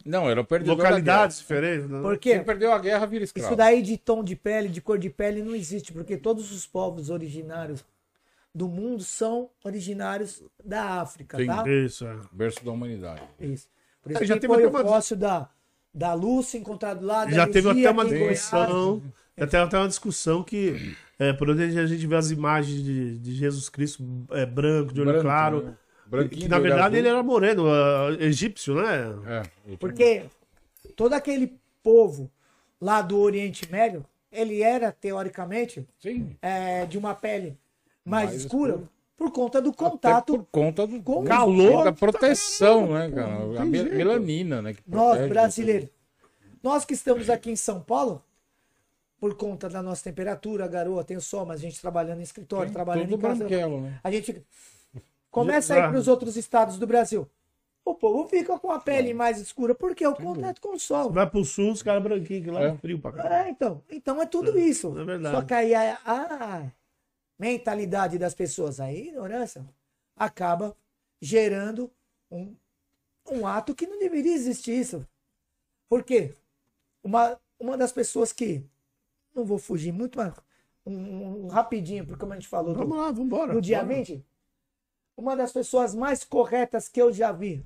Não, era o perdedor. localidades diferentes. Né? Por Da guerra. quê? Quem perdeu a guerra vira escravo. Isso daí de tom de pele, de cor de pele, não existe, porque todos os povos originários do mundo são originários da África, Sim. tá? Isso, é. Berço da humanidade. Isso. Por É, isso já que teve foi até o uma- fóssil da, da Lúcia encontrado lá. da Já teve até uma discussão. Já teve até uma discussão que, é, por onde a gente vê as imagens de, de Jesus Cristo é, branco, de olho Branco, claro. né? Branquinho, Que na verdade ele era moreno, ah, egípcio, né? É, Porque todo aquele povo lá do Oriente Médio, ele era, teoricamente, Sim. é, de uma pele mais, Mais escura, escura. por conta do Até contato. por conta do com calor. da proteção, né, cara? A jeito. melanina, né? que Nós, protege brasileiros. Nós que estamos aqui em São Paulo, por conta da nossa temperatura, garoa, tem o sol, mas a gente trabalhando em escritório, Tem trabalhando tudo em casa. né? A gente começa a ir Já- para os outros estados do Brasil. O povo fica com a pele mais escura, porque é o contato com o sol. Vai pro sul, os caras branquinhos, que lá é É. frio pra caralho. É, então. Então é tudo isso. é verdade. Só que aí a, a mentalidade das pessoas, a ignorância, acaba gerando um, um ato que não deveria existir isso. Por quê? Uma, uma das pessoas que. Não vou fugir muito, mas um, um rapidinho, porque como a gente falou do, Vamos lá, vambora. no dia Bora. 20, uma das pessoas mais corretas que eu já vi.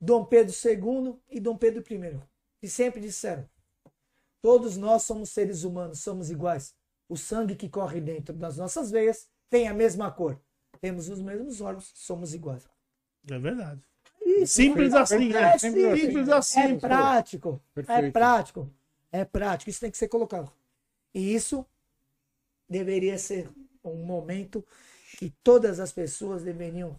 Dom Pedro II e Dom Pedro I. Que sempre disseram: todos nós somos seres humanos, somos iguais. O sangue que corre dentro das nossas veias tem a mesma cor. Temos os mesmos órgãos, somos iguais. É verdade. Isso, Simples é, assim, é, né? simples, Simples assim. É prático. É Perfeito. prático. É prático. Isso tem que ser colocado. E isso deveria ser um momento que todas as pessoas deveriam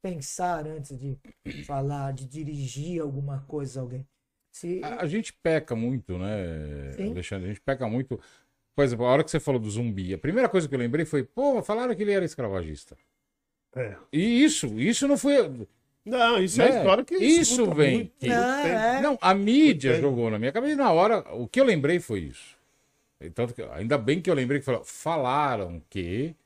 pensar antes de falar, de dirigir alguma coisa a alguém. Se, A, a gente peca muito, né, Sim. Alexandre? A gente peca muito. Por exemplo, a hora que você falou do zumbi, a primeira coisa que eu lembrei foi, pô, falaram que ele era escravagista. É. E isso, isso não foi. Não, isso é Né? história que Isso vem. muito, Não, muito tempo. é. Não, a mídia Muito jogou na minha cabeça. e Na hora, o que eu lembrei foi isso. E Tanto que, ainda bem que eu lembrei que falou, falaram que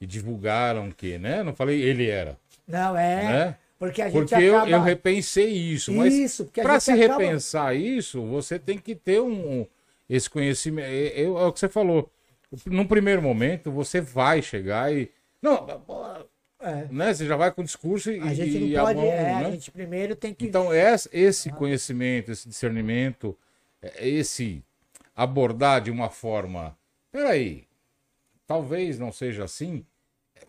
e divulgaram que, né? Não falei ele era, não, é. né? Porque a gente Porque eu, acaba... eu repensei isso, mas Isso, porque a para gente se acaba- repensar isso, você tem que ter um, um- esse conhecimento. É, é- é o que você falou. Num primeiro momento, você vai chegar e. Não, É. né? Você já vai com o discurso e, A gente não a pode. mão, é, né? A gente primeiro tem que. Então, es- esse conhecimento, esse discernimento, é- esse abordar de uma forma. Peraí, talvez não seja assim,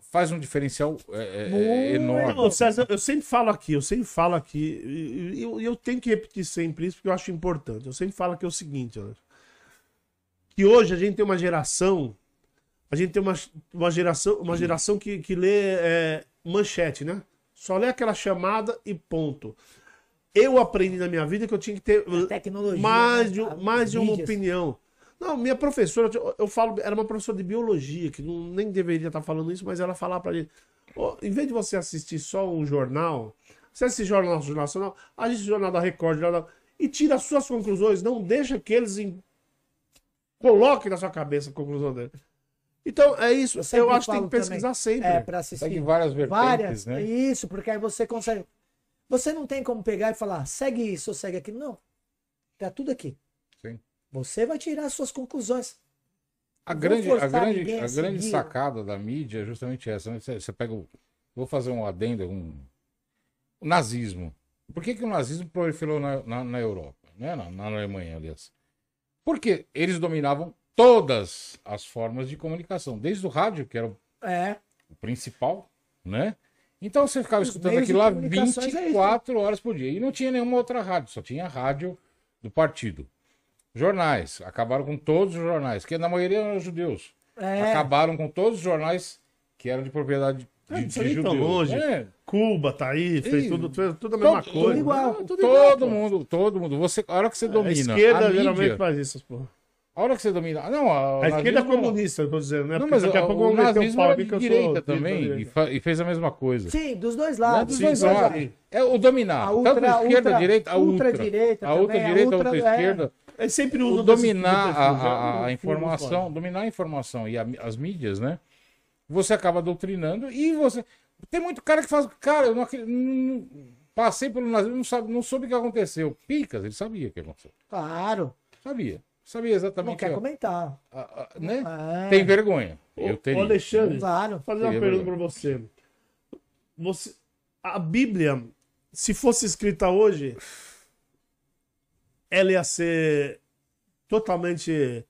faz um diferencial é, é, é, enorme. César, eu sempre falo aqui, eu sempre falo aqui, e eu, eu tenho que repetir sempre isso porque eu acho importante. Eu sempre falo aqui o seguinte, ó, que hoje a gente tem uma geração, a gente tem uma, uma geração, uma geração que, que lê é, manchete, né? Só lê aquela chamada e ponto. Eu aprendi na minha vida que eu tinha que ter mais né? de, mais de uma opinião. Não, minha professora, eu, eu falo, era uma professora de biologia, que não, nem deveria estar falando isso, mas ela falava pra gente: "Ô, em vez de você assistir só um jornal, você assiste Jornal Nacional, assiste o Jornal da Record, Jornal, e tira as suas conclusões, não deixa que eles coloquem na sua cabeça a conclusão dele. Então, é isso. Eu Eu, acho que tem que pesquisar também, sempre. É, para assistir. Segue várias vertentes, várias. né? Isso, porque aí você consegue. Você não tem como pegar e falar, segue isso ou segue aquilo. Não. Tá tudo aqui. Sim. Você vai tirar as suas conclusões. A Não grande, a grande, a a grande sacada da mídia é justamente essa. né? Você, você pega o. Vou fazer um adendo, um. O nazismo. Por que, que o nazismo proliferou na, na, na Europa? Né? Na, na Alemanha, aliás. Porque eles dominavam todas as formas de comunicação, desde o rádio, que era o É. o principal, né? Então você ficava Os escutando aquilo lá comunicações é isso, 24 horas por dia. E não tinha nenhuma outra rádio, só tinha rádio do partido. Jornais, acabaram com todos os jornais, que na maioria eram judeus. É. Acabaram com todos os jornais que eram de propriedade de, É, de, ir tão longe. É, Cuba tá aí, fez tudo, fez tudo a mesma todo- coisa. tudo igual. Tudo todo igual, pô. mundo, todo mundo. Você, a hora que você A domina esquerda a geralmente mídia, faz isso, porra. a hora que você domina, não, a, A esquerda é comunista, eu tô dizendo, né? Não, mas daqui a o, pouco o um nazismo era de que eu sou direita também direita. e, e fez a mesma coisa. Sim, dos dois Né? lados. Dos Sim, dois sim, lados. sim. É o dominar. A Tanto ultra- a esquerda, a ultra- direita, a ultra. ultradireita A outra também, a direita, a ultra- outra é. esquerda. Eles sempre O dominar a, a- a desses- informação, dominar a informação e a- as mídias, né? Você acaba doutrinando e você. Tem muito cara que faz. Cara, eu não, não- passei pelo nazismo, não, sabe, não soube o que aconteceu. Picas, ele sabia o que aconteceu. Claro. Sabia. Sabia Não exatamente. quer ó, comentar. a- a- né? É. Tem vergonha. Eu Ô, teria. Alexandre, Claro. vou fazer uma pergunta pra você. você. A Bíblia, se fosse escrita hoje, ela ia ser totalmente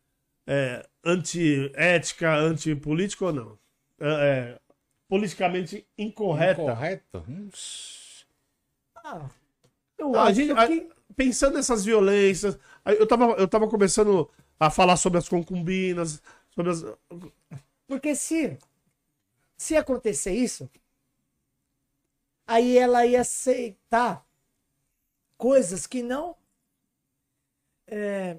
é, anti-ética, anti-política ou não? É, é, politicamente incorreta. Correta? Hum, Ah, eu Não, a acho gente- que. a- pensando nessas violências, eu tava, eu tava começando a falar sobre as concubinas, sobre as. Porque se, se acontecer isso, aí ela ia aceitar coisas que não. é,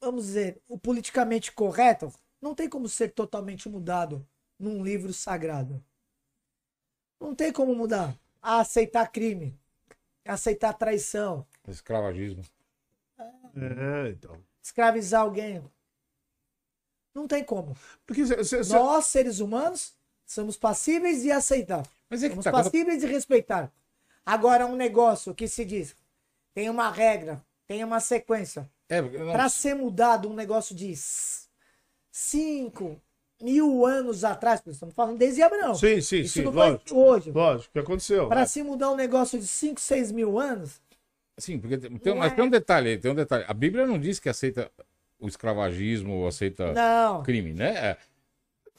vamos dizer, o politicamente correto não tem como ser totalmente mudado num livro sagrado. Não tem como mudar. A aceitar crime, a aceitar traição, Escravagismo. É, então. escravizar alguém. Não tem como. Porque cê- cê- cê- Nós, seres humanos, somos passíveis de aceitar. Mas é que Somos tá. quando- passíveis de respeitar. Agora, um negócio que se diz, tem uma regra, tem uma sequência. É, não, Para ser mudado um negócio de 5, mil anos atrás, estamos falando desde Abraão. Sim, sim, Isso sim. não foi Lógico. hoje. Lógico, o que aconteceu? Para se mudar um negócio de 5, 6 mil anos, Sim, porque tem, mas é. tem um detalhe aí, tem um detalhe. A Bíblia não diz que aceita o escravagismo ou aceita não. crime, né?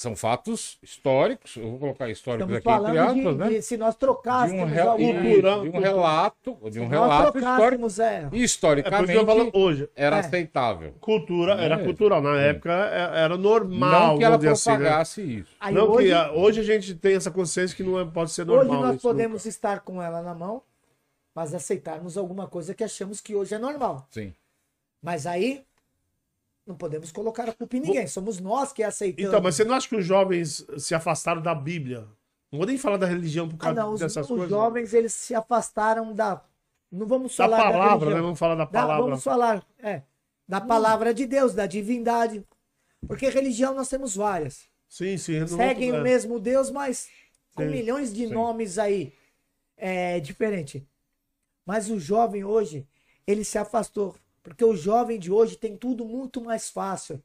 É, São fatos históricos, eu vou colocar históricos Estamos aqui entre falando aspas, de, né? de se nós De trocássemos um, alguma cultura- de um relato, de um Se nós relato histórico. trocássemos, é, E É historicamente falo hoje. era É. aceitável. Cultura, era É. cultural. Na época é- era normal. não que ela dizer assim, né? propagasse isso. aí Não hoje, que a- hoje a gente tem essa consciência que não é- pode ser hoje normal. nós isso podemos estar com ela na mão, mas aceitarmos alguma coisa que achamos que hoje é normal. Sim. Mas aí não podemos colocar a culpa em ninguém. Somos nós que aceitamos. Então, mas você não acha que os jovens se afastaram da Bíblia? Não vou nem falar da religião por Ah, causa não, os, dessas os coisas. jovens eles se afastaram da. Não vamos Da falar da palavra, religião. né? Vamos falar da Da- palavra. vamos falar, é, da palavra de Deus, da divindade. Porque religião nós temos várias. Sim, sim. não- Seguem o mesmo Deus, mas com Sim, milhões de sim. nomes aí. É diferente. Mas o jovem hoje, ele se afastou. Porque o jovem de hoje tem tudo muito mais fácil.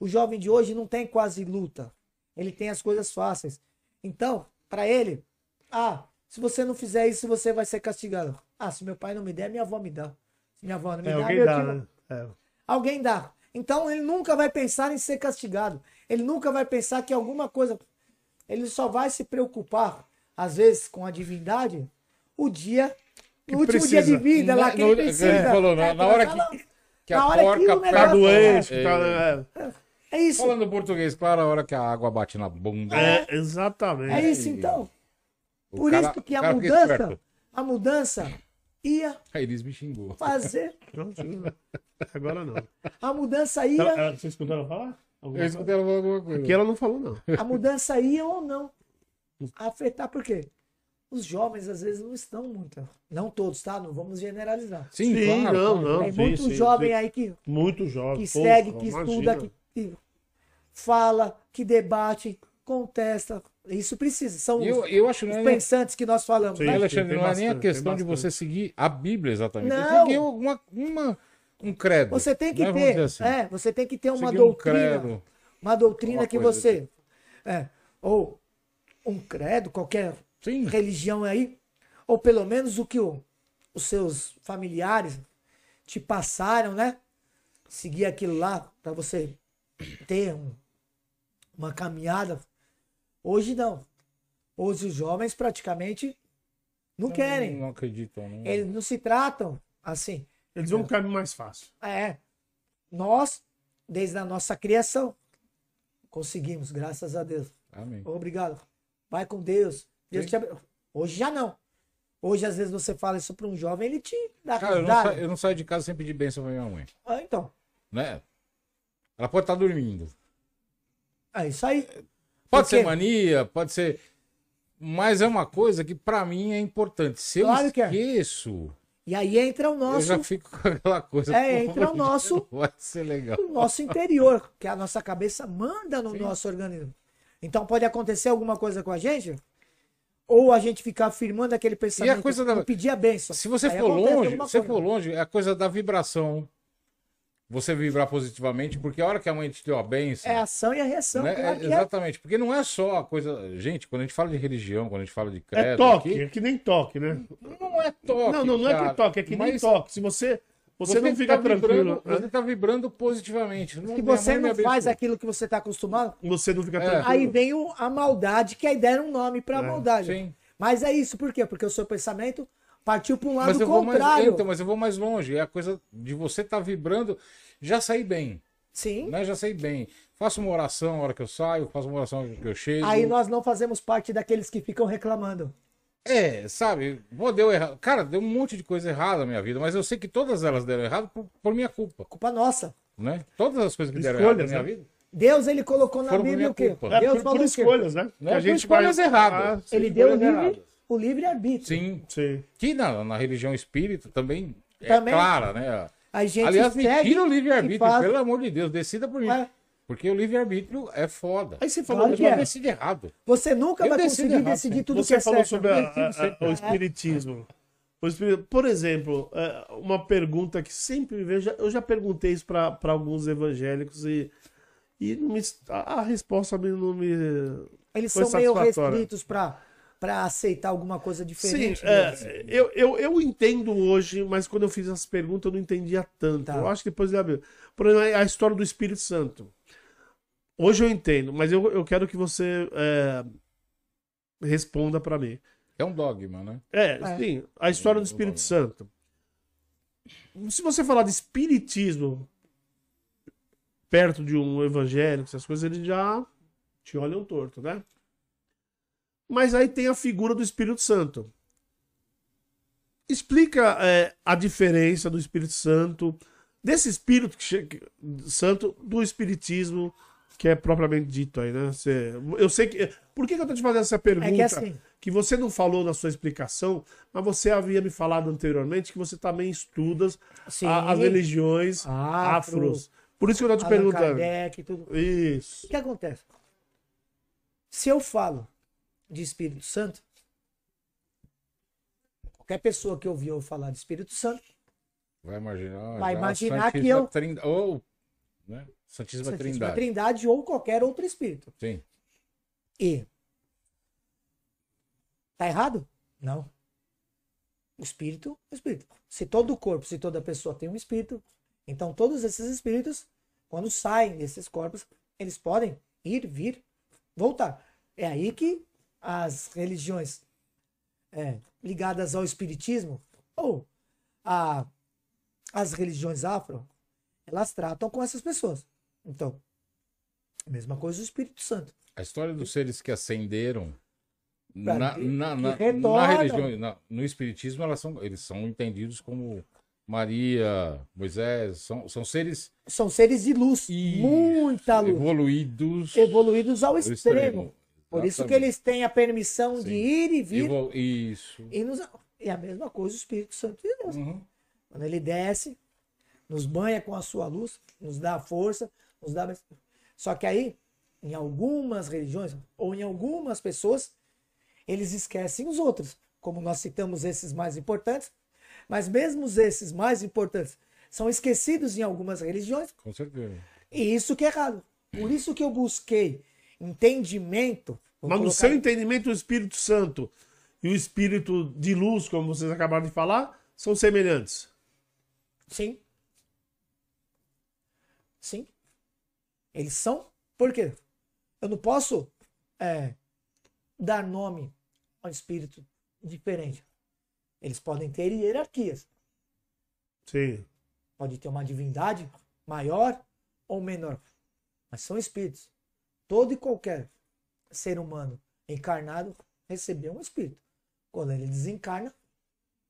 O jovem de hoje não tem quase luta. Ele tem as coisas fáceis. Então, para ele, ah, se você não fizer isso, você vai ser castigado. Ah, se meu pai não me der, minha avó me dá. Se minha avó não me É, dá, alguém dá, né? É. Alguém dá. Então ele nunca vai pensar em ser castigado. Ele nunca vai pensar que alguma coisa. Ele só vai se preocupar, às vezes, com a divindade, o dia. No último precisa. dia de vida, lá que no- ele precisa. ele falou, na- É, na hora que- lá. Que a hora porca pega- negócio- doente, É. É, É isso. Falando português, claro, a hora que a água bate na bunda. é, exatamente. É isso então. o Por cara- isso que a mudança, a mudança ia Aí eles me xingou. fazer. Não. Agora não. A mudança Ela, ia. ela, você escutou ela falar? Alguma Eu escutei ela falar alguma coisa. Aqui ela não falou, não. A mudança ia ou não afetar, por quê? Os jovens às vezes não estão muito. Não todos, tá? Não vamos generalizar. Sim, Sim, claro, não, não. Tem sim, muito sim, jovem sim. aí que, Muito jovem. que segue, que imagina. estuda, que, que fala, que debate, contesta. Isso precisa. São Eu, os, eu acho que os não é nem, pensantes que nós falamos. Sim. né? Alexandre, tem não é nem a questão de você seguir a Bíblia exatamente. Tem que Não. seguir uma, uma- um credo. Você tem que né, ter, assim. é, você tem que ter uma Seguir um doutrina, credo. uma doutrina Uma que você, é, ou um credo, qualquer Sim. religião aí, ou pelo menos o que o- os seus familiares te passaram, né? Seguir aquilo lá para você ter um- uma caminhada. Hoje não. Hoje os jovens praticamente não querem. Não acreditam. Não. Eles não se tratam assim. Eles vão caminho mais fácil. É. Nós, desde a nossa criação, conseguimos, graças a Deus. Amém. Obrigado. Vai com Deus. Deus Sim. te abençoe. Hoje já não. Hoje, às vezes, você fala isso para um jovem, ele te dá Cara, eu não, risada. sa- eu não saio de casa sem pedir bênção pra minha mãe. Ah, então, Né? Ela pode estar dormindo. é isso aí. Pode Porque- ser mania, pode ser. Mas é uma coisa que pra mim é importante. Se eu Claro é. esqueço, E aí entra o eu nosso, já fico com aquela coisa. É, entra o nosso- Vai ser legal. o nosso interior, que a nossa cabeça manda no nosso organismo. Então pode acontecer alguma coisa com a gente, ou a gente ficar afirmando aquele pensamento coisa da- e pedir a bênção. Se você Aí for longe, se coisa. for longe, é a coisa da vibração. Você vibrar positivamente, porque a hora que a mãe te deu a benção. É a ação e a reação. né? claro É, é. exatamente, porque não é só a coisa. Gente, quando a gente fala de religião, quando a gente fala de credo. É toque, aqui, é que nem toque, né? não é toque. não, não, não é cara, que toque, é que nem mas toque. Se você, você, não tá fica vibrando, tranquilo, Você né? tá vibrando positivamente. Não, que você não faz aquilo que você está acostumado, você não fica É. tranquilo. aí vem o- a maldade, que aí deram um nome para a É, maldade. sim. Mas é isso, por quê? Porque o seu pensamento partiu para um lado Mas eu, vou mais, contrário. então, mas eu vou mais longe. É a coisa de você estar vibrando. Já saí bem. Sim. Né? Já saí bem. Faço uma oração na hora que eu saio, faço uma oração na hora que eu chego. Aí nós não fazemos parte daqueles que ficam reclamando. É, sabe? Pô, deu errado. Cara, deu um monte de coisa errada na minha vida, mas eu sei que todas elas deram errado por, por minha culpa. Culpa nossa. Né? Todas as coisas que deram errado na minha né? vida. Deus, ele colocou na Foram Bíblia o quê? culpa. É, Deus por, falou por escolhas, né? Não é por escolhas erradas. Ah, Ele deu o livre, o livre-arbítrio. Sim. sim. Que na, na religião espírita também é Também. clara, né? A gente Aliás, me tira o e livre-arbítrio, faz- pelo amor de Deus, decida por mim. É. Porque o livre-arbítrio é foda. Aí você falou, Claro Mas que eu é. decido errado. Você nunca Eu vai conseguir errado, decidir sim. tudo que você é falou certo. sobre a- Eu decido a- a- o espiritismo. O espiri- Por exemplo, é, uma pergunta que sempre me vejo, eu já perguntei isso para alguns evangélicos e, E me- a, a resposta me- não me. Eles Foi são meio restritos pra, pra aceitar alguma coisa Sim, diferente. é, deles. eu, eu, eu entendo hoje, mas quando eu fiz essa pergunta eu não entendia tanto. Tá. Eu acho que depois ele abriu. Por exemplo, a história do Espírito Santo. Hoje eu entendo, mas eu, eu quero que você é, responda pra mim. É um dogma, né? É, É. sim, a história do Sim, Espírito vamos Santo. Se você falar de espiritismo perto de um evangélico, essas coisas, eles já te olham torto, né? Mas aí tem a figura do Espírito Santo. Explica é, a diferença do Espírito Santo, desse Espírito que Santo, do Espiritismo, que é propriamente dito aí, né? Você- eu sei que. Por que, que eu tô te fazendo essa pergunta? É que assim, que você não falou na sua explicação, mas você havia me falado anteriormente que você também estuda sim, a- as religiões Afro, afros. Por isso que eu tô te Allan perguntando. Kardec tudo. Isso. O que acontece? Se eu falo de Espírito Santo, qualquer pessoa que ouviu eu falar de Espírito Santo, Vai imaginar. Vai imaginar que eu- Trin- Ou, né? Santíssima, Santíssima Trindade. Trindade ou qualquer outro espírito. Sim. E tá errado? Não. O espírito, o espírito. Se todo o corpo, se toda pessoa tem um espírito, então todos esses espíritos, quando saem desses corpos, eles podem ir, vir, voltar. É aí que as religiões é, ligadas ao espiritismo ou a, as religiões afro, elas tratam com essas pessoas. Então, mesma coisa o Espírito Santo. A história dos seres que ascenderam na, na, na, na religião, no espiritismo, elas são, eles são entendidos como Maria, Moisés, são, são seres São seres de luz, Isso, muita luz, evoluídos evoluídos ao ao extremo. Por isso que eles têm a permissão de Sim. ir e vir. Evol- Isso. E, nos... e a mesma coisa o Espírito Santo de Deus. Uhum. Quando ele desce, nos banha com a sua luz, nos dá força, nos dá. Só que aí, em algumas religiões, ou em algumas pessoas, eles esquecem os outros. Como nós citamos esses mais importantes, mas mesmo esses mais importantes são esquecidos em algumas religiões, Com certeza. e isso que é errado. Por isso que eu busquei entendimento. Mas no seu entendimento, o Espírito Santo e o Espírito de luz, como vocês acabaram de falar, são semelhantes. Sim. Sim. Eles são. Por quê? Eu não posso é, dar nome a um espírito diferente. Eles podem ter hierarquias. Sim. Pode ter uma divindade maior ou menor. Mas são espíritos. Todo e qualquer ser humano encarnado recebeu um espírito. Quando ele desencarna,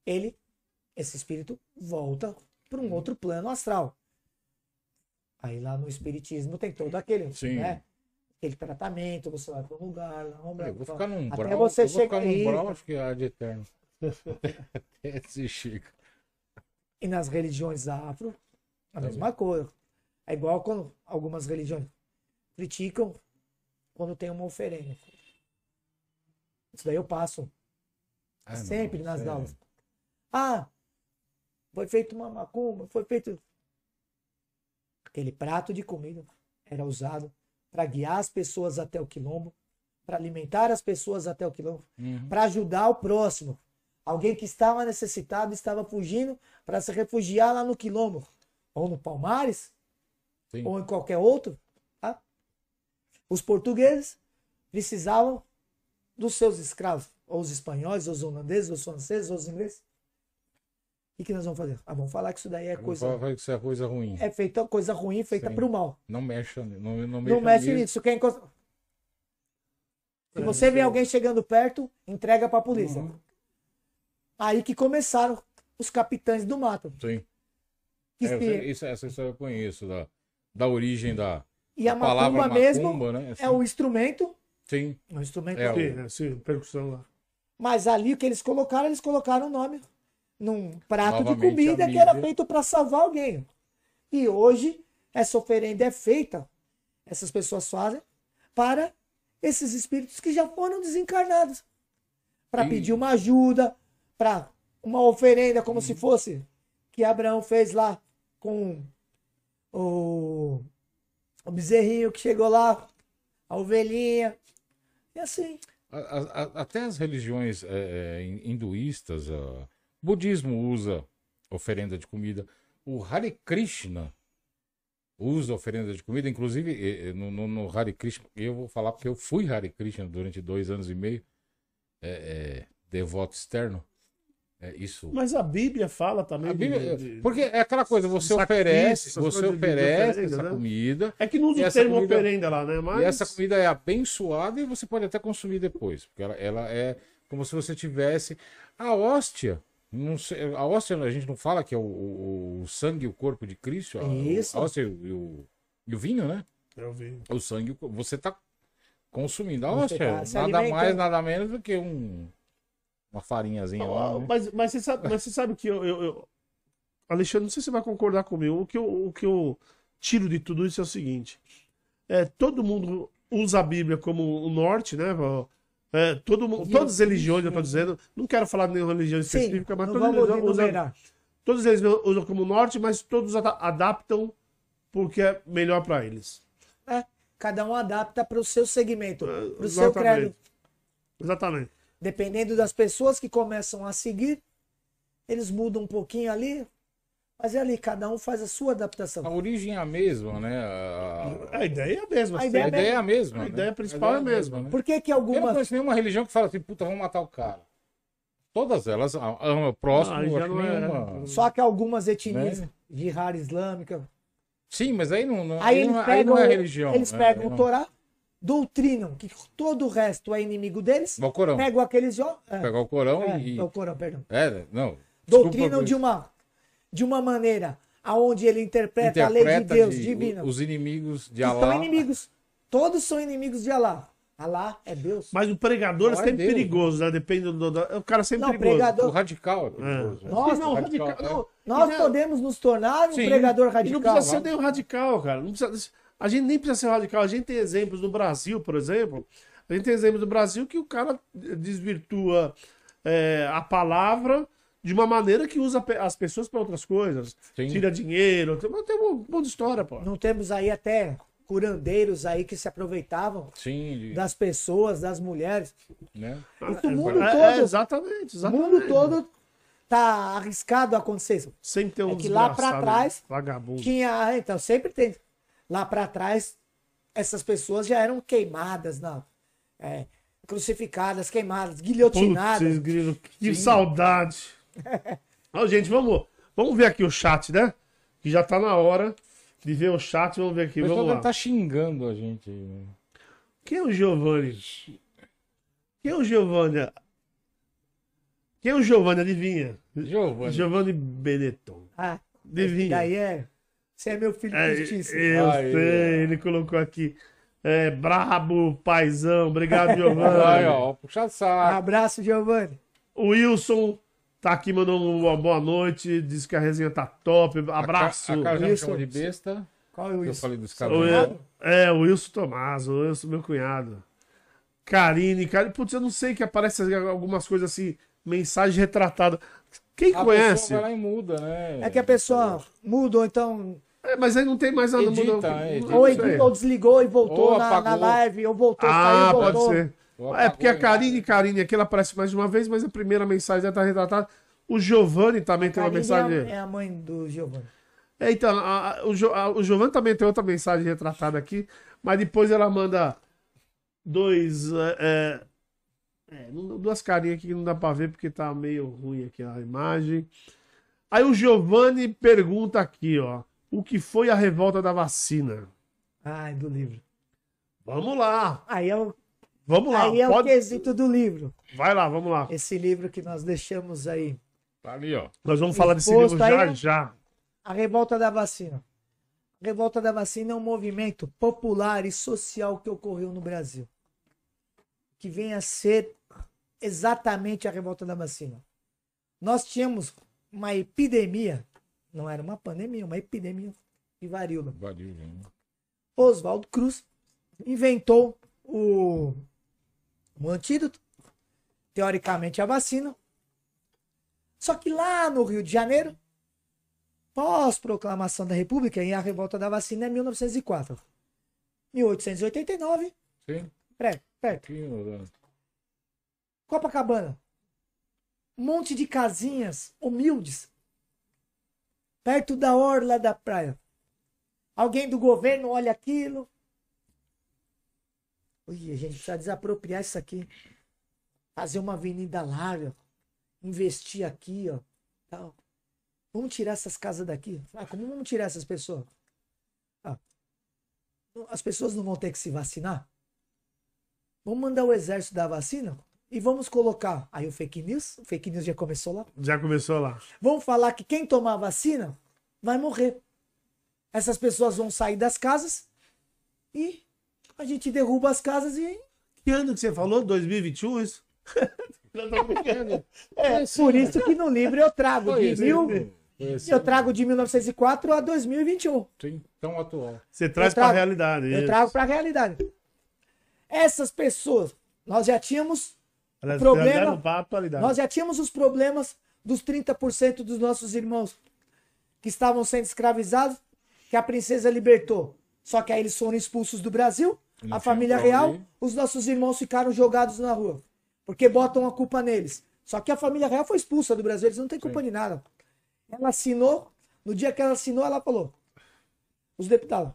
ele, esse espírito, volta para um outro plano astral. Aí lá no espiritismo tem todo aquele, Sim. né? Aquele tratamento, você vai para um lugar, lá, um Eu lugar, vou ficar num até brau, você chegar ficar num brau, acho que há de eterno. Até se chega. E nas religiões afro, a Também. mesma coisa. É igual quando algumas religiões criticam quando tem uma oferenda. Isso daí eu passo Ah, não, sempre nas isso é- aulas. Ah, foi feito uma macumba, foi feito. Aquele prato de comida era usado para guiar as pessoas até o quilombo, para alimentar as pessoas até o quilombo, Uhum. para ajudar o próximo. Alguém que estava necessitado, estava fugindo para se refugiar lá no quilombo, ou no Palmares, Sim. ou em qualquer outro. tá? Os portugueses precisavam dos seus escravos, ou os espanhóis, ou os holandeses, ou os franceses, ou os ingleses. O que, que nós vamos fazer? Ah, vamos falar que isso daí é coisa. falar que isso é coisa ruim. É feita coisa ruim, feita para o mal. Não mexa, não, não, Não mexa mexe nisso. nisso. Quem encosta... Se É, você vê alguém chegando perto, entrega para a polícia. Uhum. Aí que começaram os capitães do mato. Sim. Que É, sei- isso, essa história eu conheço, da, da origem da, E a palavra macumba mesmo macumba, né? é o instrumento. Sim. É um instrumento. É, o- Sim, é, sim, percussão lá. Mas ali o que eles colocaram, eles colocaram o nome num prato de Novamente, comida a que era feito para salvar alguém. E hoje essa oferenda é feita, essas pessoas fazem, para esses espíritos que já foram desencarnados. Para pedir uma ajuda, para uma oferenda, como Uhum. se fosse que Abraão fez lá com o O bezerrinho que chegou lá, a ovelhinha. E assim. A- a- a- até as religiões é, é, hinduístas, budismo usa oferenda de comida. O Hare Krishna usa oferenda de comida. Inclusive, no, no- no Hare Krishna, eu vou falar porque eu fui Hare Krishna durante dois anos e meio, é, é, devoto externo. É, isso. Mas a Bíblia fala também. A de- Bíblia- de- porque é aquela coisa, você oferece, você de- de oferece oferenda, essa né? comida. É que não usa o termo comida- oferenda lá, né? Mas... E essa comida é abençoada e você pode até consumir depois. Porque ela, ela é como se você tivesse. A hóstia. Não sei, a hóstia a gente não fala que é o, o- o sangue e o corpo de Cristo. a- Isso. A hóstia e o, e o- e o vinho, né? Vi. O sangue, e o corpo. você está consumindo a hóstia. tá nada alimentando. mais, nada menos do que um, uma farinhazinha lá. né? Mas, mas, você sabe, mas você sabe que eu, eu- eu- Alexandre, não sei se você vai concordar comigo. O que, eu, o que eu tiro de tudo isso é o seguinte: é, todo mundo usa a Bíblia como o norte, né? É, todo, mundo- todas as religiões, eu estou dizendo, não quero falar de nenhuma religião Sim, específica, mas não todas religiões usam, todas eles usam como norte, mas todos ada- adaptam porque é melhor para eles. É, cada um adapta para o seu segmento, para o seu credo. Exatamente. Dependendo das pessoas que começam a seguir, eles mudam um pouquinho ali, mas é ali, cada um faz a sua adaptação. A origem é a mesma, né? A, A ideia é a mesma. A sempre. a ideia ideia é a mesma. A né? ideia principal é a mesma. né? Por que que Eu não algumas... conheço nenhuma religião que fala assim, puta, vamos matar o cara. Todas elas amam o próximo, Ah, eu já acho não é- nenhuma. Só que algumas etnias Né? de rara islâmica. Sim, mas aí não, não, Aí aí eles não, aí pegam, não é religião. eles né? pegam Aí o não- Torá, doutrinam que todo o resto é inimigo deles, O Corão. pegam aqueles... ó, É, Pegar o Corão é, e. é o Corão, perdão. É, não. Doutrinam desculpa, de uma, de uma maneira aonde ele interpreta, a lei de interpreta Deus de- divina. Os inimigos de que são inimigos. Todos são inimigos de Alá. Alá é Deus. Mas o pregador é Não é sempre Deus, perigoso, né? Depende do. do- O cara é sempre Não, perigoso. pregador- O radical é perigoso. né? Nossa, não, radical, radical, é. não. Nós E não- podemos nos tornar um Sim. pregador E não radical. precisa ser nem um radical, cara. Não precisa- a gente nem precisa ser radical. A gente tem exemplos no Brasil, por exemplo. A gente tem exemplos no Brasil que o cara desvirtua é, a palavra de uma maneira que usa as pessoas para outras coisas. Sim. Tira dinheiro. Tem, tem um monte de história, pô. Não temos aí até curandeiros aí que se aproveitavam Sim, de- das pessoas, das mulheres. né? Isso o mundo É, todo. é, exatamente, O exatamente. mundo todo tá arriscado a acontecer isso. Sempre tem um É que lá pra desgraçado, trás Vagabundo. Tinha, ah, então sempre tem. Lá pra trás, essas pessoas já eram queimadas, não. É, crucificadas, queimadas, guilhotinadas. Putz, que saudade. Ó, gente, vamos, vamos ver aqui o chat, né? Que já tá na hora de ver o chat. Vamos ver aqui, O vamos lá. estar xingando a gente. aí, né? Quem é o Giovanni? Quem é o Giovanni? Quem é o Giovanni? Adivinha? Giovanni. Giovanni Benetton. Ah, Adivinha? daí é. Você é meu filho É, eu Aí, sei, ele colocou aqui. É, brabo, paizão. Obrigado, Aí, Giovanni. ó, puxa Um saco. abraço, Giovanni. O Wilson tá aqui mandando uma boa noite, diz que a resenha tá top. Abraço. A, Ca- a cara já me Wilson. chamou de besta. Qual é o Eu isso? falei dos. Wil- é, o Wilson Tomás, o Wilson, meu cunhado. Karine, Karine, putz, eu não sei que aparece algumas coisas assim, mensagem retratada. Quem A conhece? pessoa vai lá e muda, né? É que a pessoa muda, ou então. É, mas aí não tem mais nada. Edita, mudou. Não Edita. Ou, sei. ou desligou e voltou Ou na, na live, ou voltou, Ah, saiu e pode voltou. ser. É porque a Karine, Karine, aqui ela aparece mais de uma vez, mas a primeira mensagem já tá retratada. O Giovanni também tem uma Karine mensagem. é, a- é a mãe do Giovanni. É, então, a- a- o, Jo- a- o Giovanni também tem outra mensagem retratada aqui, mas depois ela manda dois. É, é, é, duas carinhas aqui que não dá pra ver porque tá meio ruim aqui a imagem. Aí o Giovanni pergunta aqui, ó. O que foi a revolta da vacina? Ai, do livro. Vamos lá, Aí é o, vamos lá. aí é o Pode... quesito do livro. Vai lá, vamos lá. Esse livro que nós deixamos aí. Tá ali, ó. Nós vamos falar desse livro já aí, né? já. A revolta da vacina. A revolta da vacina é um movimento popular e social que ocorreu no Brasil. Que vem a ser exatamente a revolta da vacina. Nós tínhamos uma epidemia, não era uma pandemia, uma epidemia de varíola. Invadiu, né? Oswaldo Cruz inventou o, o antídoto, teoricamente a vacina. Só que lá no Rio de Janeiro, pós proclamação da República, e a revolta da vacina é 1904. 1889, Sim. pré, perto. Copacabana. Um monte de casinhas humildes. Perto da orla da praia. Alguém do governo olha aquilo. Ui, a gente precisa desapropriar isso aqui. Fazer uma avenida larga. Investir aqui, ó. Tal. Vamos tirar essas casas daqui. Ah, como vamos tirar essas pessoas? Ah, as pessoas não vão ter que se vacinar? Vamos mandar o exército dar vacina? E vamos colocar. Aí o fake news, o fake news já começou lá. Já começou lá. Vamos falar que quem tomar a vacina vai morrer. Essas pessoas vão sair das casas e a gente derruba as casas e. Que ano que você falou? 2021, isso? Eu tô brincando. É por isso que no livro eu trago Foi de mil, eu trago de 1904 a 2021. Sim, tão atual. Você traz trago- pra realidade. Eu isso. trago para a realidade. Essas pessoas, nós já tínhamos Elas problema-. Nós já tínhamos os problemas dos 30% dos nossos irmãos que estavam sendo escravizados, que a princesa libertou. Só que aí eles foram expulsos do Brasil, Não a família real, os nossos irmãos ficaram jogados na rua. Porque botam a culpa neles. Só que a família real foi expulsa do Brasil, eles não têm culpa de nada. Ela assinou, no dia que ela assinou, ela falou: os deputados,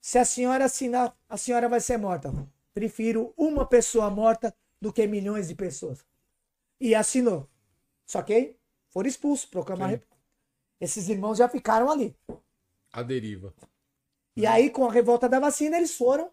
se a senhora assinar, a senhora vai ser morta. Prefiro uma pessoa morta do que milhões de pessoas. E assinou. Só que aí foram expulsos, proclamar. Sim. Esses irmãos já ficaram ali. A deriva. E aí, com a revolta da vacina, eles foram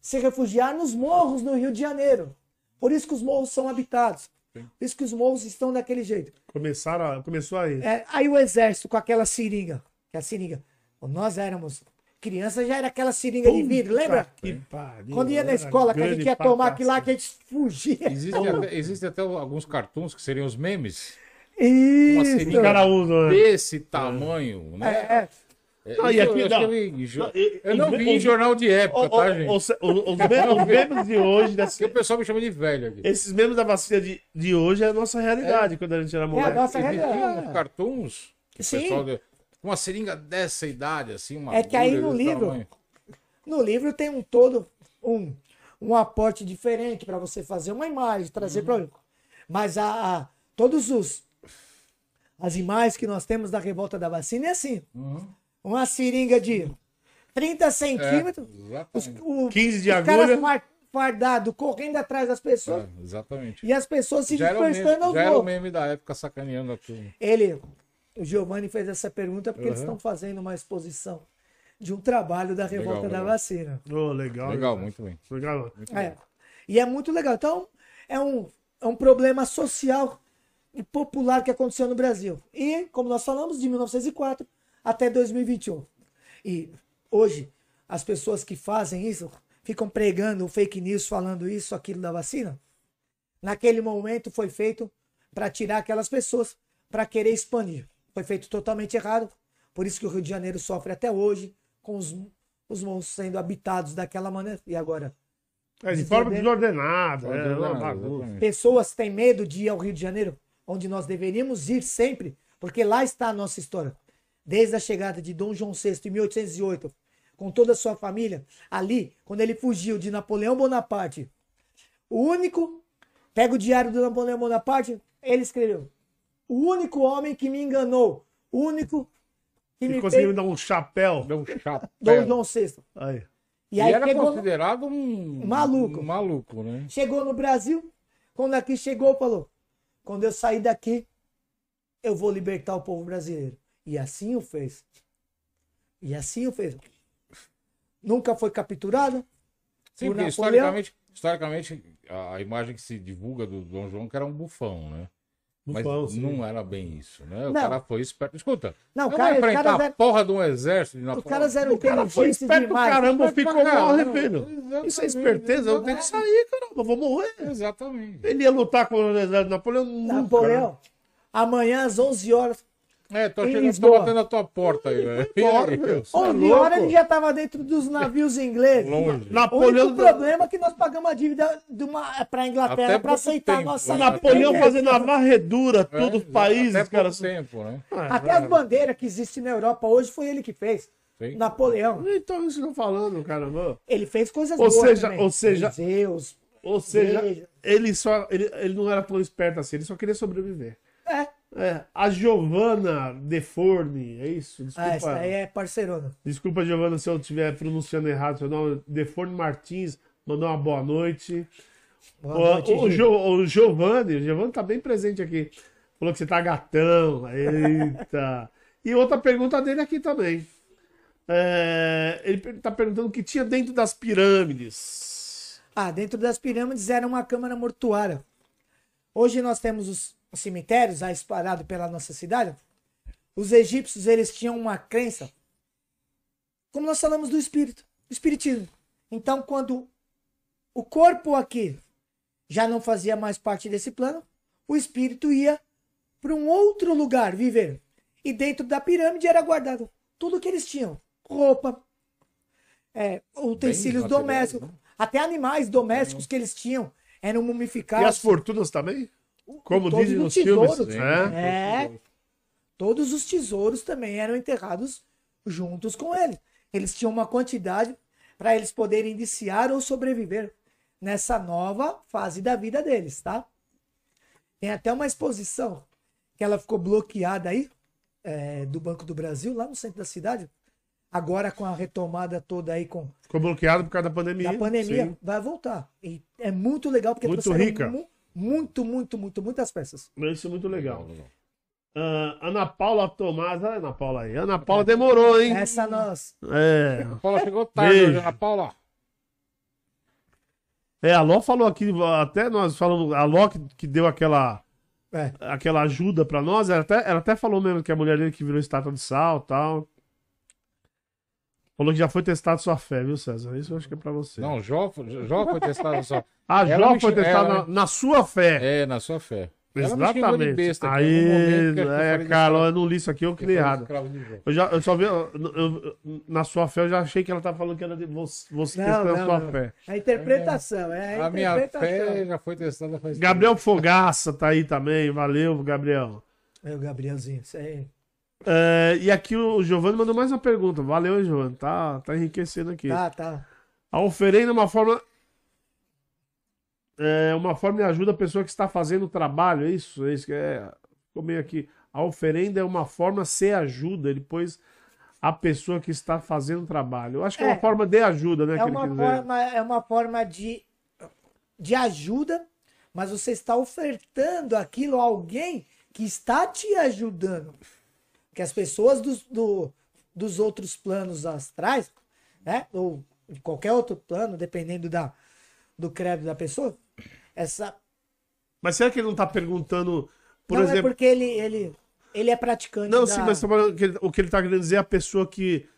se refugiar nos morros no Rio de Janeiro. Por isso que os morros são habitados. Por isso que os morros estão daquele jeito. Começaram, a- começou aí. É, aí o exército com aquela seringa, que é a seringa. Nós éramos crianças, já era aquela seringa de vidro, lembra? Que pariu, Quando ia na escola, que a gente ia tomar aquilo lá, que a gente fugia. Existe até, existe até alguns cartoons que seriam os memes. Uma Isso. seringa cara usa, né? desse tamanho, né? É, é. É, Não, e eu aqui, não. que eu vi em jo- Não, Eu não vi em jornal de época, tá, gente? os, os me- os memes de hoje, desse- Porque o pessoal me chama de velho aqui. esses memes da vacina de, de hoje é a nossa realidade quando a gente era É a moleque. nossa realidade. cartoons Sim. uma seringa dessa idade, assim, uma É que aí no livro- tamanho. No livro tem um todo, um, um aporte diferente para você fazer uma imagem, trazer para Mas a, a- todos os as imagens que nós temos da revolta da vacina é assim. Uhum. Uma seringa de 30 centímetros, É, os, o, 15 de os caras agulha. far- fardados correndo atrás das pessoas É, exatamente. e as pessoas se Já dispersando aos já era o meme da época sacaneando a turma. Ele, o Giovanni fez essa pergunta porque eles Uhum. estão fazendo uma exposição de um trabalho da revolta Legal, da legal. vacina. Oh, legal. Legal, né? muito bem. Legal. É. E é muito legal. Então, é um, é um problema social e popular que aconteceu no Brasil. E, como nós falamos, de 1904 até 2021. E hoje, as pessoas que fazem isso ficam pregando fake news, falando isso, aquilo da vacina. Naquele momento foi feito para tirar aquelas pessoas, para querer expandir. Foi feito totalmente errado. Por isso que o Rio de Janeiro sofre até hoje, com os, os monstros sendo habitados daquela maneira. E agora, É, de forma desordenada. É, exatamente. pessoas têm medo de ir ao Rio de Janeiro, onde nós deveríamos ir sempre, porque lá está a nossa história. Desde a chegada de Dom João VI em 1808, com toda a sua família, ali, quando ele fugiu de Napoleão Bonaparte, o único, pega o diário do Napoleão Bonaparte, ele escreveu: O único homem que me enganou, o único que E me conseguiu fez dar um chapéu. Deu um chapéu. Dom João VI. Aí. E E aí era pegou, considerado um Maluco. um maluco, né? chegou no Brasil, quando aqui chegou, falou: quando eu sair daqui, eu vou libertar o povo brasileiro. E assim o fez. E assim o fez. Nunca foi capturado. Sim, por porque historicamente, historicamente, a, imagem que se divulga do Dom João que era um bufão, né? Bufão, Mas sim. não era bem isso, né? O Não. cara foi esperto. Escuta, Não, cara, os enfrentar caras a porra de um exército de Os Napoleão. caras eram O cara foi inteligentes demais. caramba, Esperto ficou morre, filho. Exatamente, Isso é esperteza, eu tenho que sair, caramba, eu vou morrer. Exatamente. Ele ia lutar com o exército de Napoleão nunca. Napoleão, amanhã às 11 horas. É, tô chegando, tô Lisboa. batendo a tua porta aí, velho. Meu. 11 louco. horas ele já estava dentro dos navios ingleses. Longe. O único Napoleão, problema é que nós pagamos a dívida para a Inglaterra Até para aceitar a tempo, nossa. né? Napoleão fazendo a varredura, É, todos os países, até cara. pouco tempo, né? Ah, Até as bandeiras que existem na Europa hoje foi ele que fez. Sim. Napoleão. Então, isso que eu tô falando, caramba. Ele fez coisas Ou boas seja- também. ou seja- Zeus. Ou seja, ele só. Ele, ele não era tão esperto assim, ele só queria sobreviver. É. É, a Giovanna Deforme, é isso? Desculpa, Ah, essa aí é parceirona. desculpa, Giovanna, se eu estiver pronunciando errado seu nome. Deforme Martins mandou uma boa noite. Boa o, noite, o. Jo- o Giovanni, o Giovanni tá bem presente aqui. Falou que você tá gatão. Eita. e outra pergunta dele aqui também. É, ele tá perguntando o que tinha dentro das pirâmides. Ah, dentro das pirâmides era uma câmara mortuária. Hoje nós temos os cemitérios aí espalhados pela nossa cidade. Os egípcios, eles tinham uma crença, como nós falamos do espírito, do espiritismo. Então, quando o corpo aqui já não fazia mais parte desse plano, o espírito ia para um outro lugar viver. E dentro da pirâmide era guardado tudo que eles tinham: roupa, é, utensílios material, domésticos, né? até animais domésticos que eles tinham eram E mumificados. as fortunas também? Como todos dizem os nos filmes. tesouros. É? É. Todos os tesouros também eram enterrados juntos com ele. Eles tinham uma quantidade para eles poderem iniciar ou sobreviver nessa nova fase da vida deles, tá? Tem até uma exposição que ela ficou bloqueada aí é, do Banco do Brasil, lá no centro da cidade. Agora com a retomada toda aí com Ficou bloqueado por causa da pandemia. da pandemia, Sim. vai voltar. E é muito legal porque Muito rica. mu- muito, muito, muito, muitas peças. Isso é muito legal. Ah, Ana Paula Tomás. Olha a Ana Paula aí. Ana Paula demorou, hein? Essa nós. É. A Paula chegou tarde, hoje, Ana Paula. É, a Ló falou aqui, até nós falamos, a Ló que, que deu aquela, É. aquela ajuda pra nós, ela até, ela até falou mesmo que a mulher dele que virou estátua de sal e tal. Falou que já foi testado sua fé, viu, César? Isso eu acho que é pra você. Não, Jó, Jó foi testado só. a ela Jó me foi testada ela- na, na sua fé. É, na sua fé. Exatamente. besta Aí, é, cara, eu não li isso aqui, eu criei errado. Eu, já, eu só vi, eu- eu- na sua fé, eu já achei que ela tava falando que era de você, você Não, testando a não, sua não. fé. É a interpretação, é a, A minha interpretação. fé já foi testada faz Gabriel Fogaça tá aí também, valeu, Gabriel. É o Gabrielzinho, isso aí. É, e aqui o Giovanni mandou mais uma pergunta. Valeu, Giovanni. Tá, tá enriquecendo aqui. Tá, tá. A oferenda é uma forma. É uma forma de ajuda a pessoa que está fazendo o trabalho, é isso? É isso que é. Ficou meio aqui. A oferenda é uma forma se ajuda, ele pôs a pessoa que está fazendo o trabalho. Eu acho que é, É. uma forma de ajuda, né? É uma, forma, é uma forma de, de ajuda, mas você está ofertando aquilo a alguém que está te ajudando. Que as pessoas dos, do, dos outros planos astrais, né? Ou de qualquer outro plano, dependendo da, do credo da pessoa, essa. Mas será que ele não está perguntando, por não é exemplo. porque ele, ele, ele é praticante. Não, da- sim, mas ele- o que ele está querendo dizer é a pessoa que.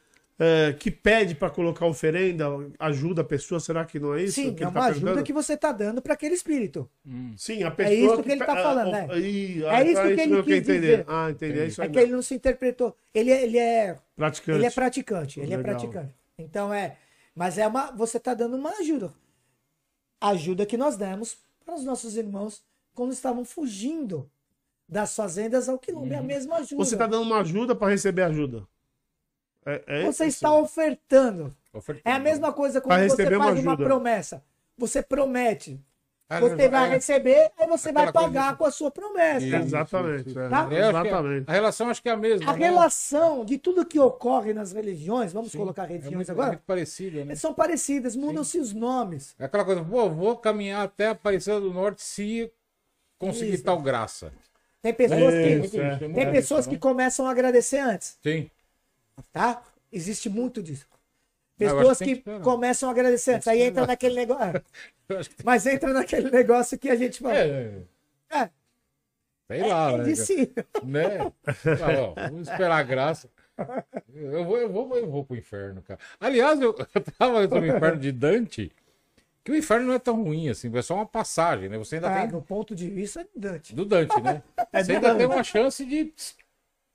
É, que pede para colocar oferenda, ajuda a pessoa, será que não é isso? Sim, que é ele tá uma ajuda perguntando? que você está dando para aquele espírito. Sim, a pessoa. isso que ele tá pe- falando, ah, né? É ah, isso ah, que ele eu quis quero dizer. Ah, entendi. É isso É que ele não se interpretou. Ele, é- ele é Praticante. Ele é praticante, ele é Legal. praticante. Então é, mas é uma, você está dando uma ajuda. Ajuda que nós demos para os nossos irmãos quando estavam fugindo das fazendas ao quilombo. É a mesma ajuda. Uhum. Você está dando uma ajuda para receber ajuda. É, é Você isso? está ofertando. Ofertando. É a mesma coisa quando você uma faz uma ajuda. promessa. Você promete. Ah, Você vai é. receber, aí você vai Aquela coisa pagar de- com a sua promessa. Isso. Exatamente. é, Tá? Exatamente. a relação acho que é a mesma. A né? relação de tudo que ocorre nas religiões, vamos Sim. colocar é religiões muito, é agora, muito parecida, né? são parecidas, mudam-se os nomes. É aquela coisa, pô, vou caminhar até a Aparecida do Norte se conseguir Isso. tal graça. Tem pessoas É, que isso, é. isso, Tem pessoas isso, que né? começam a agradecer antes, Sim. Tá? Existe muito disso. Pessoas que que, começam a agradecer antes. Aí entra naquele negócio. Que Mas entra naquele negócio que a gente fala. é, É, sei lá, é né? si. né? Ó, vamos esperar a graça. Eu vou, eu vou, eu vou pro inferno, cara. Aliás, eu, eu tava no inferno de Dante, que o inferno não é tão ruim assim, é só uma passagem, né? Você ainda Ah, tem no ponto de vista de Dante. do Dante, né? É Você do ainda Dante. tem uma chance de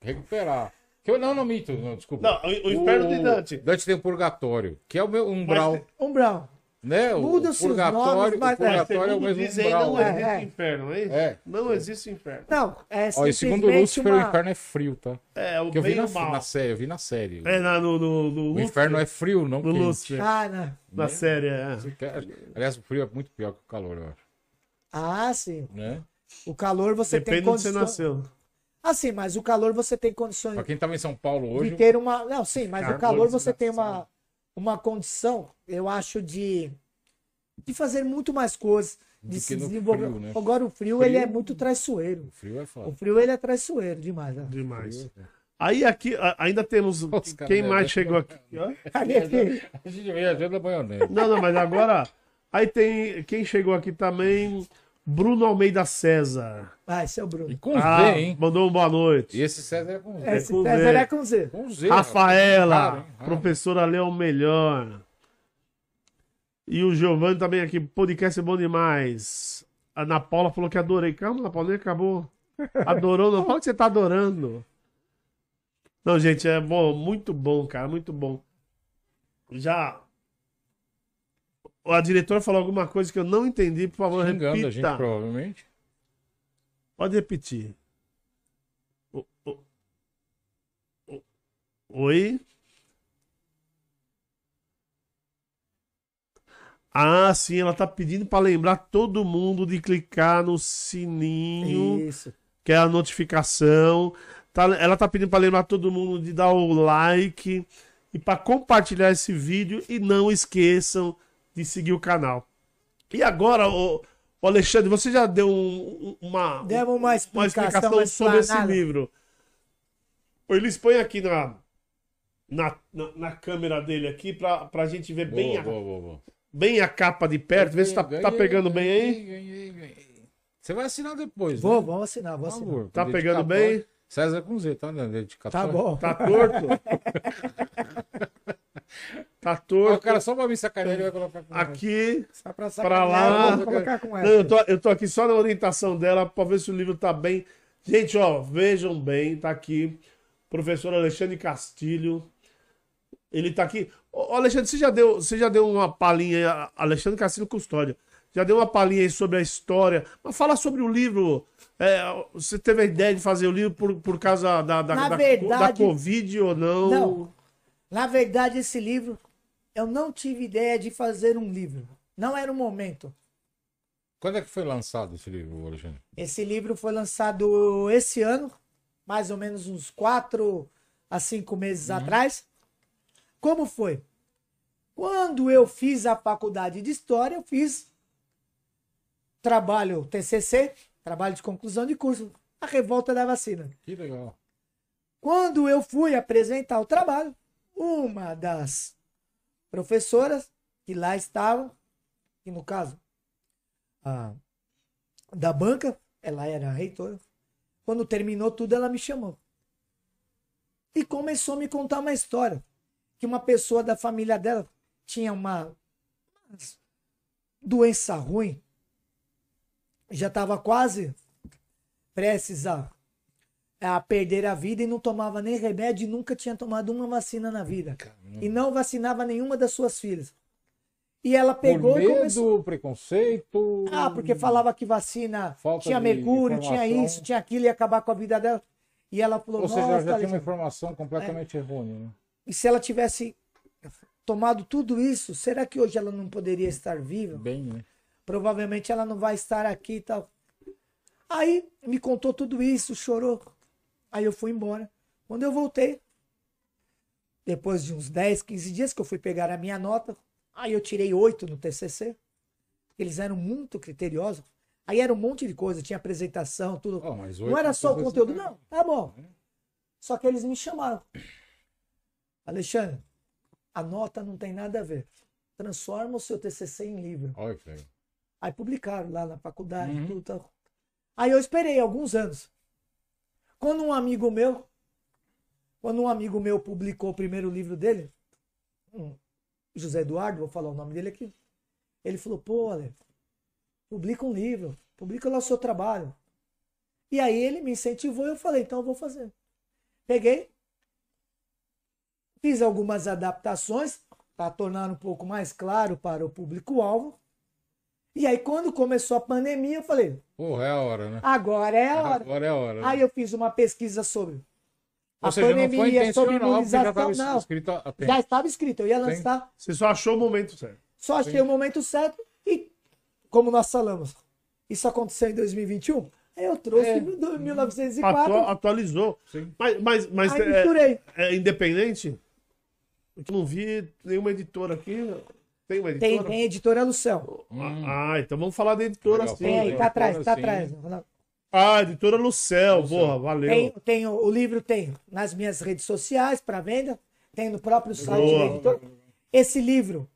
recuperar. Que eu, não, não minto, não, desculpa. Não, o, o inferno de Dante. Dante tem o purgatório, que é o meu umbral. Umbral. Né? O, Muda-se os purgatório, nomes, mas- o purgatório é, o segundo mesmo dizem, umbral. não é. existe É. inferno, é isso? É. Não existe inferno. Não, é Ó, e segundo Lúcifer, uma... o inferno é frio, tá? É, o Que eu vi na, o mal. na série, eu vi na série. É, na, no, no, no o Lúcifer, inferno é frio, não no quente. Lúcifer. Ah, não. Na série, é. Aliás, o frio é muito pior que o calor, eu acho. ah, sim. Né? O calor você Depende tem de onde você nasceu. Ah, sim, mas o calor você tem condições Pra quem tava em São Paulo hoje, de ter uma... Não, sim, mas o calor você tem uma, uma condição, eu acho, de, de fazer muito mais coisas, de se desenvolver. frio, né? Agora o frio, Frio- ele é muito traiçoeiro. o frio é O foda. frio, ele é traiçoeiro demais. Né? Demais. Aí aqui, ainda temos. Os caras Quem mais chegou aqui? Hã? A gente viajando da maionese. Não, não, mas agora. Aí tem. Quem chegou aqui também? Bruno Almeida César. Ah, esse é o Bruno. E com Ah, Z, hein? mandou um boa noite. E esse César é com Z. Esse com César Z. é com Z. Com Z. Rafaela, Raro? Raro. professora Leão Melhor. E o Giovanni também aqui, podcast é bom demais. A Ana Paula falou que adorei. Calma, Ana Paula, nem acabou. Adorou, não fala que você tá adorando. Não, gente, é bom, muito bom, cara, muito bom. Já. A diretora falou alguma coisa que eu não entendi, por favor, Xingando a gente, repita. provavelmente. Pode repetir. O- o- o- Oi? Ah, sim, ela tá pedindo para lembrar todo mundo de clicar no sininho, Isso. que é a notificação. Tá- ela tá pedindo para lembrar todo mundo de dar o like e para compartilhar esse vídeo e não esqueçam de seguir o canal. E agora, o Alexandre, você já deu um- um- uma Demos uma uma explicação, explicação uma sobre esse livro. Eles põem aqui na, na, na, na câmera dele aqui pra, pra gente ver bem, Boa, a, boa, boa, bem a capa de perto. Vê se tá, tá Ganhei, pegando bem aí. ganhei, ganhei, ganhei. Você vai assinar depois, Vou, né? vamos assinar, vou Por assinar. favor. Tá pegando bem? César com Z, tá? Né? Dedicatório. Tá bom. Tá torto? tá torto. o cara só pra me sacanear, ele vai colocar com Aqui. Só pra, Pra lá. eu vou colocar com Não, ela. eu, tô, eu tô aqui só na orientação dela pra ver se o livro tá bem. Gente, ó, vejam bem, tá aqui. Professor Alexandre Castilho. Ele tá aqui. Ô, Alexandre, você já deu, você já deu uma palhinha Alexandre Castilho Custódio. Já deu uma palhinha aí sobre a história. Mas fala sobre o livro. É, você teve a ideia de fazer o livro por, por causa da, da, da, verdade- da Covid ou não? Não. Na verdade, esse livro, eu não tive ideia de fazer um livro. Não era o momento. Quando é que foi lançado esse livro, Alexandre? Esse livro foi lançado esse ano, mais ou menos uns quatro a cinco meses atrás. Como foi? Quando eu fiz a faculdade de História, eu fiz trabalho TCC, trabalho de conclusão de curso, a revolta da vacina. Que legal. Quando eu fui apresentar o trabalho, uma das professoras que lá estavam, que no caso a, da banca, ela era reitora, quando terminou tudo, ela me chamou. E começou a me contar uma história. Que uma pessoa da família dela tinha uma doença ruim, já estava quase prestes a a perder a vida e não tomava nem remédio e nunca tinha tomado uma vacina na vida. E não vacinava nenhuma das suas filhas. E ela pegou Por e medo, começou. preconceito. Ah, porque falava que vacina Falta tinha mercúrio, tinha isso, tinha aquilo, ia acabar com a vida dela. E ela falou, Ou seja, já tinha uma informação completamente errônea. Né? e se ela tivesse tomado tudo isso, será que hoje ela não poderia estar viva? Bem, né? Provavelmente ela não vai estar aqui e tal. Aí me contou tudo isso, chorou. Aí eu fui embora. Quando eu voltei, depois de uns 10, 15 dias que eu fui pegar a minha nota, aí eu tirei 8 no TCC. Eles eram muito criteriosos. Aí era um monte de coisa, tinha apresentação, tudo. Mas não era só o conteúdo, não. Tá bom. Só que eles me chamaram. Alexandre, a nota não tem nada a ver. Transforma o seu TCC em livro. Olha que legal. Aí publicaram lá na faculdade, Uhum. tudo. Aí eu esperei alguns anos. Quando um amigo meu, quando um amigo meu publicou o primeiro livro dele, um José Eduardo, vou falar o nome dele aqui, ele falou, pô, Ale, publica um livro, publica lá o seu trabalho. E aí ele me incentivou e eu falei, então eu vou fazer. Peguei, fiz algumas adaptações, para tornar um pouco mais claro para o público-alvo. E aí, quando começou a pandemia, eu falei, Porra, é a hora, né? agora é a hora. Agora é a hora. né? Aí eu fiz uma pesquisa sobre a seja, não foi pandemia, sobre porque já imunização. estava escrito a tempo. já estava escrito, eu ia Sim. lançar, Você só achou o momento certo. só achei o momento certo e, como nós falamos, isso aconteceu em 2021, aí eu trouxe É. do 1904 Atua- atualizou. Sim. Mas, mas, mas aí é, misturei. é independente? Eu não vi nenhuma editora aqui. Tem uma Tem, editora? tem editora Lucel. Ah, então vamos falar da editora Legal, sim. Tem aí, Sim, tá atrás, tá sim. atrás. Ah, editora Lucel. Lucel. Boa, valeu. Tem, tem o, o livro tem nas minhas redes sociais para venda, tem no próprio site Boa. da editora. Esse livro,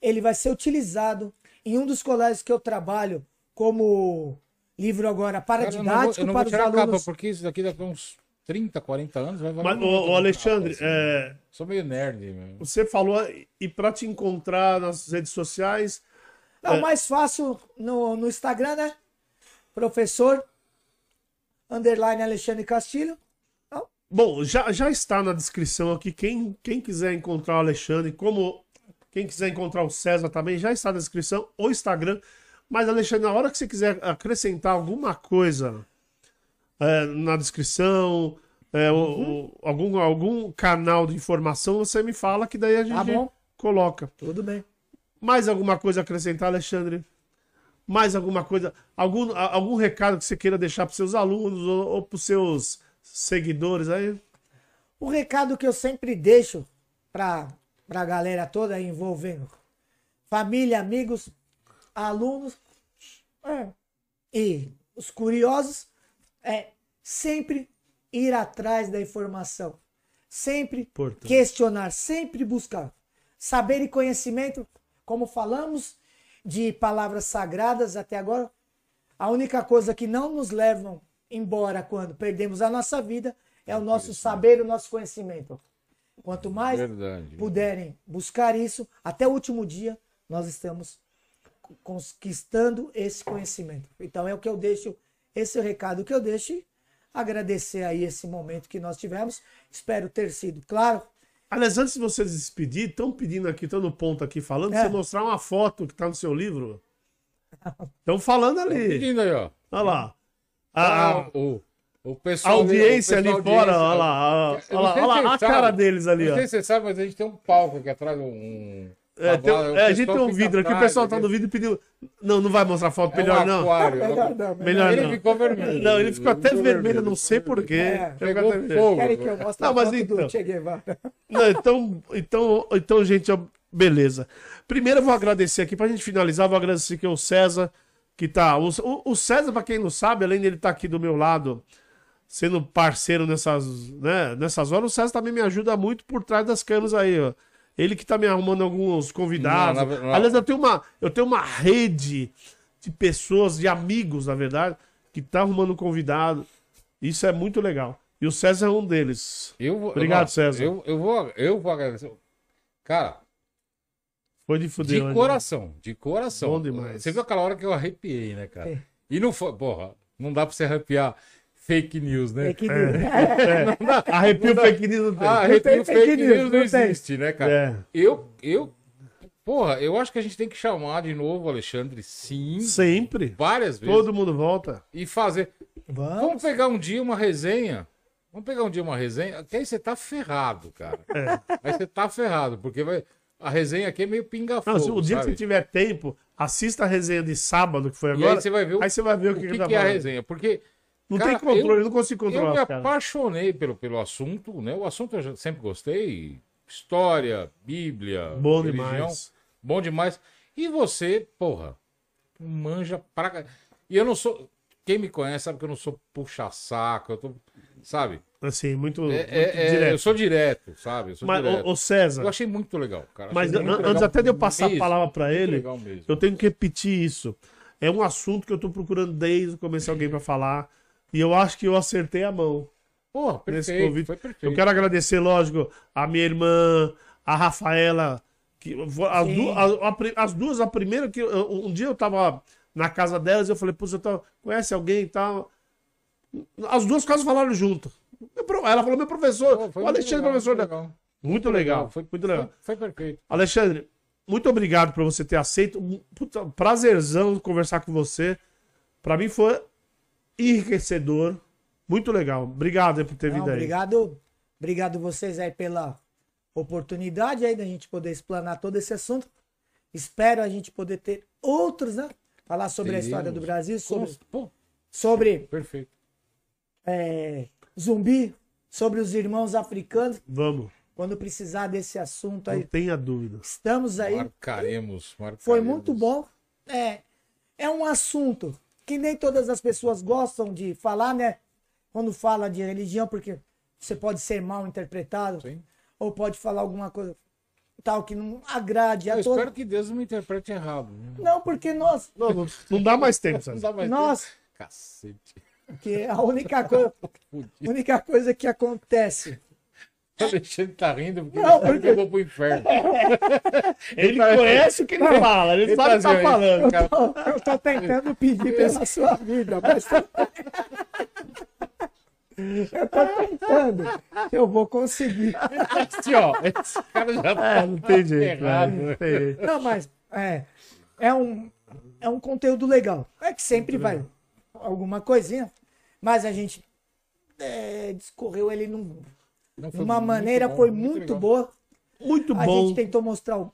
ele vai ser utilizado em um dos colégios que eu trabalho como livro agora Cara, eu não vou, paradidático eu não vou para os tirar a capa, alunos. porque isso daqui a uns 30, 40 anos vai valer Mas, ô, Alexandre, assim. é, Sou meio nerd, meu. você falou, e para te encontrar nas redes sociais, Não, É. mais fácil no, no Instagram, né? Professor underline Alexandre Castilho. Bom, já, já está na descrição aqui. Quem, quem quiser encontrar o Alexandre, como quem quiser encontrar o César também, já está na descrição, o Instagram. Mas, Alexandre, na hora que você quiser acrescentar alguma coisa é, na descrição, é, o- Uhum. o- algum, algum canal de informação, você me fala que daí a gente Tá bom. coloca. Tudo bem. Mais alguma coisa a acrescentar, Alexandre? Mais alguma coisa? Algum, algum recado que você queira deixar para seus alunos ou, ou para os seus seguidores aí? O recado que eu sempre deixo para a galera toda envolvendo família, amigos, alunos é, e os curiosos é sempre ir atrás da informação. Sempre Importante. questionar, sempre buscar. Saber e conhecimento, como falamos de palavras sagradas até agora, a única coisa que não nos levam embora quando perdemos a nossa vida é o nosso saber, o nosso conhecimento. Quanto mais Verdade. puderem buscar isso, até o último dia, nós estamos conquistando esse conhecimento. Então é o que eu deixo, esse é o recado que eu deixo. e Agradecer aí esse momento que nós tivemos. Espero ter sido claro. Aliás, antes de você se despedir, estão pedindo aqui, estão no ponto aqui falando, É. você mostrar uma foto que está no seu livro. Estão falando ali. Pedindo aí, ó. Olha lá. A, a- Ah, o, o a pessoal audiência o ali pessoal fora, audiência- olha lá. Olha não lá, olha lá a vocês cara deles ali, Não ó. sei se você sabe, mas a gente tem um palco aqui atrás, um. É, tem- cavalo, o é, a gente tem um vidro aqui, o pessoal tá no vídeo e pediu. Não, não vai mostrar foto, É melhor um não. aquário. Melhor não, Melhor Ele não. ficou vermelho. Não, ele ficou até Ficou vermelho, não sei porquê. É, Pegou fogo. Querem que eu mostre Não, a mas foto então. do Che Guevara? Não, então, então, então, gente, beleza. Primeiro eu vou agradecer aqui, pra gente finalizar, vou agradecer aqui o César, que tá. O, o- César, pra quem não sabe, além dele estar aqui do meu lado, sendo parceiro nessas, né, nessas horas, o César também me ajuda muito por trás das câmeras aí, ó. Ele que tá me arrumando alguns convidados. Não, na- na- Aliás, eu tenho, uma, eu tenho uma rede de pessoas, de amigos, na verdade, que tá arrumando convidado. Isso é muito legal. E o César é um deles. Eu vou- Obrigado, não, César. Eu, eu, vou, eu vou agradecer. Cara, Foi de fuder. de hoje. coração, de coração. Bom demais. Você viu aquela hora que eu arrepiei, né, cara? É. E não foi. Porra, não dá pra você arrepiar fake news, né? É que Arrepio fake news não tem. Não arrepio fake, fake news news, não não existe, né, cara? É. Eu, eu. Porra, eu acho que a gente tem que chamar de novo o Alexandre, sim. Sempre. Várias vezes. Todo mundo volta. E fazer. Vamos. Vamos pegar um dia uma resenha. Vamos pegar um dia uma resenha, que aí você tá ferrado, cara. É. Aí você tá ferrado, porque vai... a resenha aqui é meio Não, pinga-fogo, se o dia que sabe? você tiver tempo, assista a resenha de sábado, que foi E agora. aí você vai ver o, Aí você vai ver o que, o que, que, tá que é a resenha. Porque Não Cara, tem controle, eu- não consigo eu me controlar, cara. apaixonei pelo, pelo assunto, né? O assunto eu sempre gostei. História, Bíblia, Bom religião. demais. Bom demais. E você, porra, manja pra... E eu não sou... Quem me conhece sabe que eu não sou puxa-saco, eu tô... Sabe? Assim, muito, É, muito é- é- direto. eu sou direto, sabe? Eu sou Mas, direto. ô, César, Eu achei muito legal, cara. mas an- muito antes legal até de eu passar a mesmo, palavra pra muito ele, legal eu tenho que repetir isso. É um assunto que eu tô procurando desde o começo alguém pra falar. E eu acho que eu acertei a mão. Porra, nesse perfeito, convite. foi perfeito. Eu quero agradecer, lógico, a minha irmã, a Rafaela, que as, du- a- a pri- as duas, a primeira que eu- um dia eu tava na casa delas e eu falei, pô, você tá, conhece alguém e tal? As duas quase falaram junto. Ela falou, meu professor, foi o Alexandre, legal, professor. muito da- legal. Muito legal. Foi, Muito legal. Foi, foi perfeito. Alexandre, muito obrigado por você ter aceito. Puta prazerzão conversar com você. Pra mim foi enriquecedor. Muito legal. Obrigado aí por ter Não, vindo aí. obrigado, obrigado vocês aí pela oportunidade aí da gente poder explanar todo esse assunto. Espero a gente poder ter outros, né? Falar sobre a história do Teremos. Brasil, sobre, Pô, sobre perfeito. é, zumbi, sobre os irmãos africanos. Vamos. Quando precisar desse assunto Não aí, tenha dúvida. estamos aí. Marcaremos, marcaremos. Foi muito bom. É, é um assunto que nem todas as pessoas gostam de falar, né? Quando fala de religião, porque você pode ser mal interpretado, Sim. ou pode falar alguma coisa tal que não agrade a Eu todos. espero que Deus não me interprete errado. né? Não, porque nós, Não, não, não dá mais tempo, Não César. dá mais nós, tempo. Cacete. que a única coisa, Fudido. única coisa que acontece. O Alexandre tá rindo porque Não, ele porque- que eu vou pro inferno. Ele tá- conhece o que ele fala, ele, Ele sabe o que tá tá falando. assim, cara, Eu tô tentando pedir pela sua vida, mas eu tô tentando. Eu vou conseguir. assim, ó, esse cara já tá É, não tem jeito. errado. Não tem jeito. Não, mas é, é, um, é um conteúdo legal. É que sempre vai alguma coisinha, mas a gente é, discorreu ele num, Não, foi uma muito maneira, bom, foi muito muito, boa. Muito A bom. gente tentou mostrar o.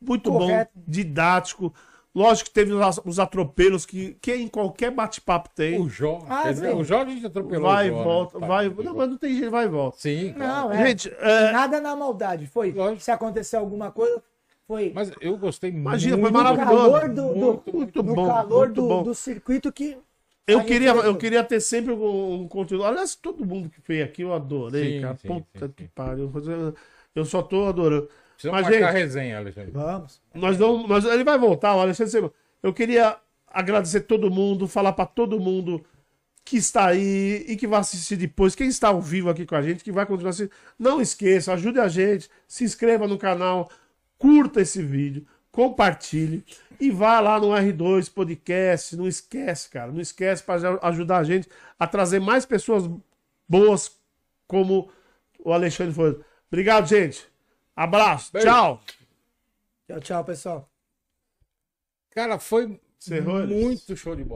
Muito Correto. bom, didático. Lógico que teve os os atropelos que, que em qualquer bate-papo tem. O Jó. Ah, dizer, o Jó a gente atropelou. vai e né? volta, Tá, vai. Não, mas não tem jeito, vai e volta. Sim, claro. Não, é. Gente, é, Nada na maldade. Foi. Lógico. Se acontecer alguma coisa, foi Mas eu gostei Imagina, muito. foi no maravilhoso. calor do, do- Muito, muito no bom. calor muito do, bom. do circuito que. Eu a gente queria, eu queria ter sempre um, conteúdo. Aliás, todo mundo que veio aqui eu adorei, Sim, cara. sim, Puta sim, que sim. pariu. Eu só tô adorando. Precisamos Mas, marcar gente, resenha, Alexandre. Vamos. Nós não, nós, ele vai voltar, o Alexandre. Eu queria agradecer todo mundo, falar pra todo mundo que está aí e que vai assistir depois, quem está ao vivo aqui com a gente, que vai continuar assistindo. Não esqueça, ajude a gente, se inscreva no canal, curta esse vídeo, compartilhe e vá lá no R2 Podcast. Não esquece, cara, não esquece para ajudar a gente a trazer mais pessoas boas como o Alexandre foi. Obrigado, gente. Abraço. Beijo. Tchau. Tchau, tchau, pessoal. Cara, foi muito show de bola.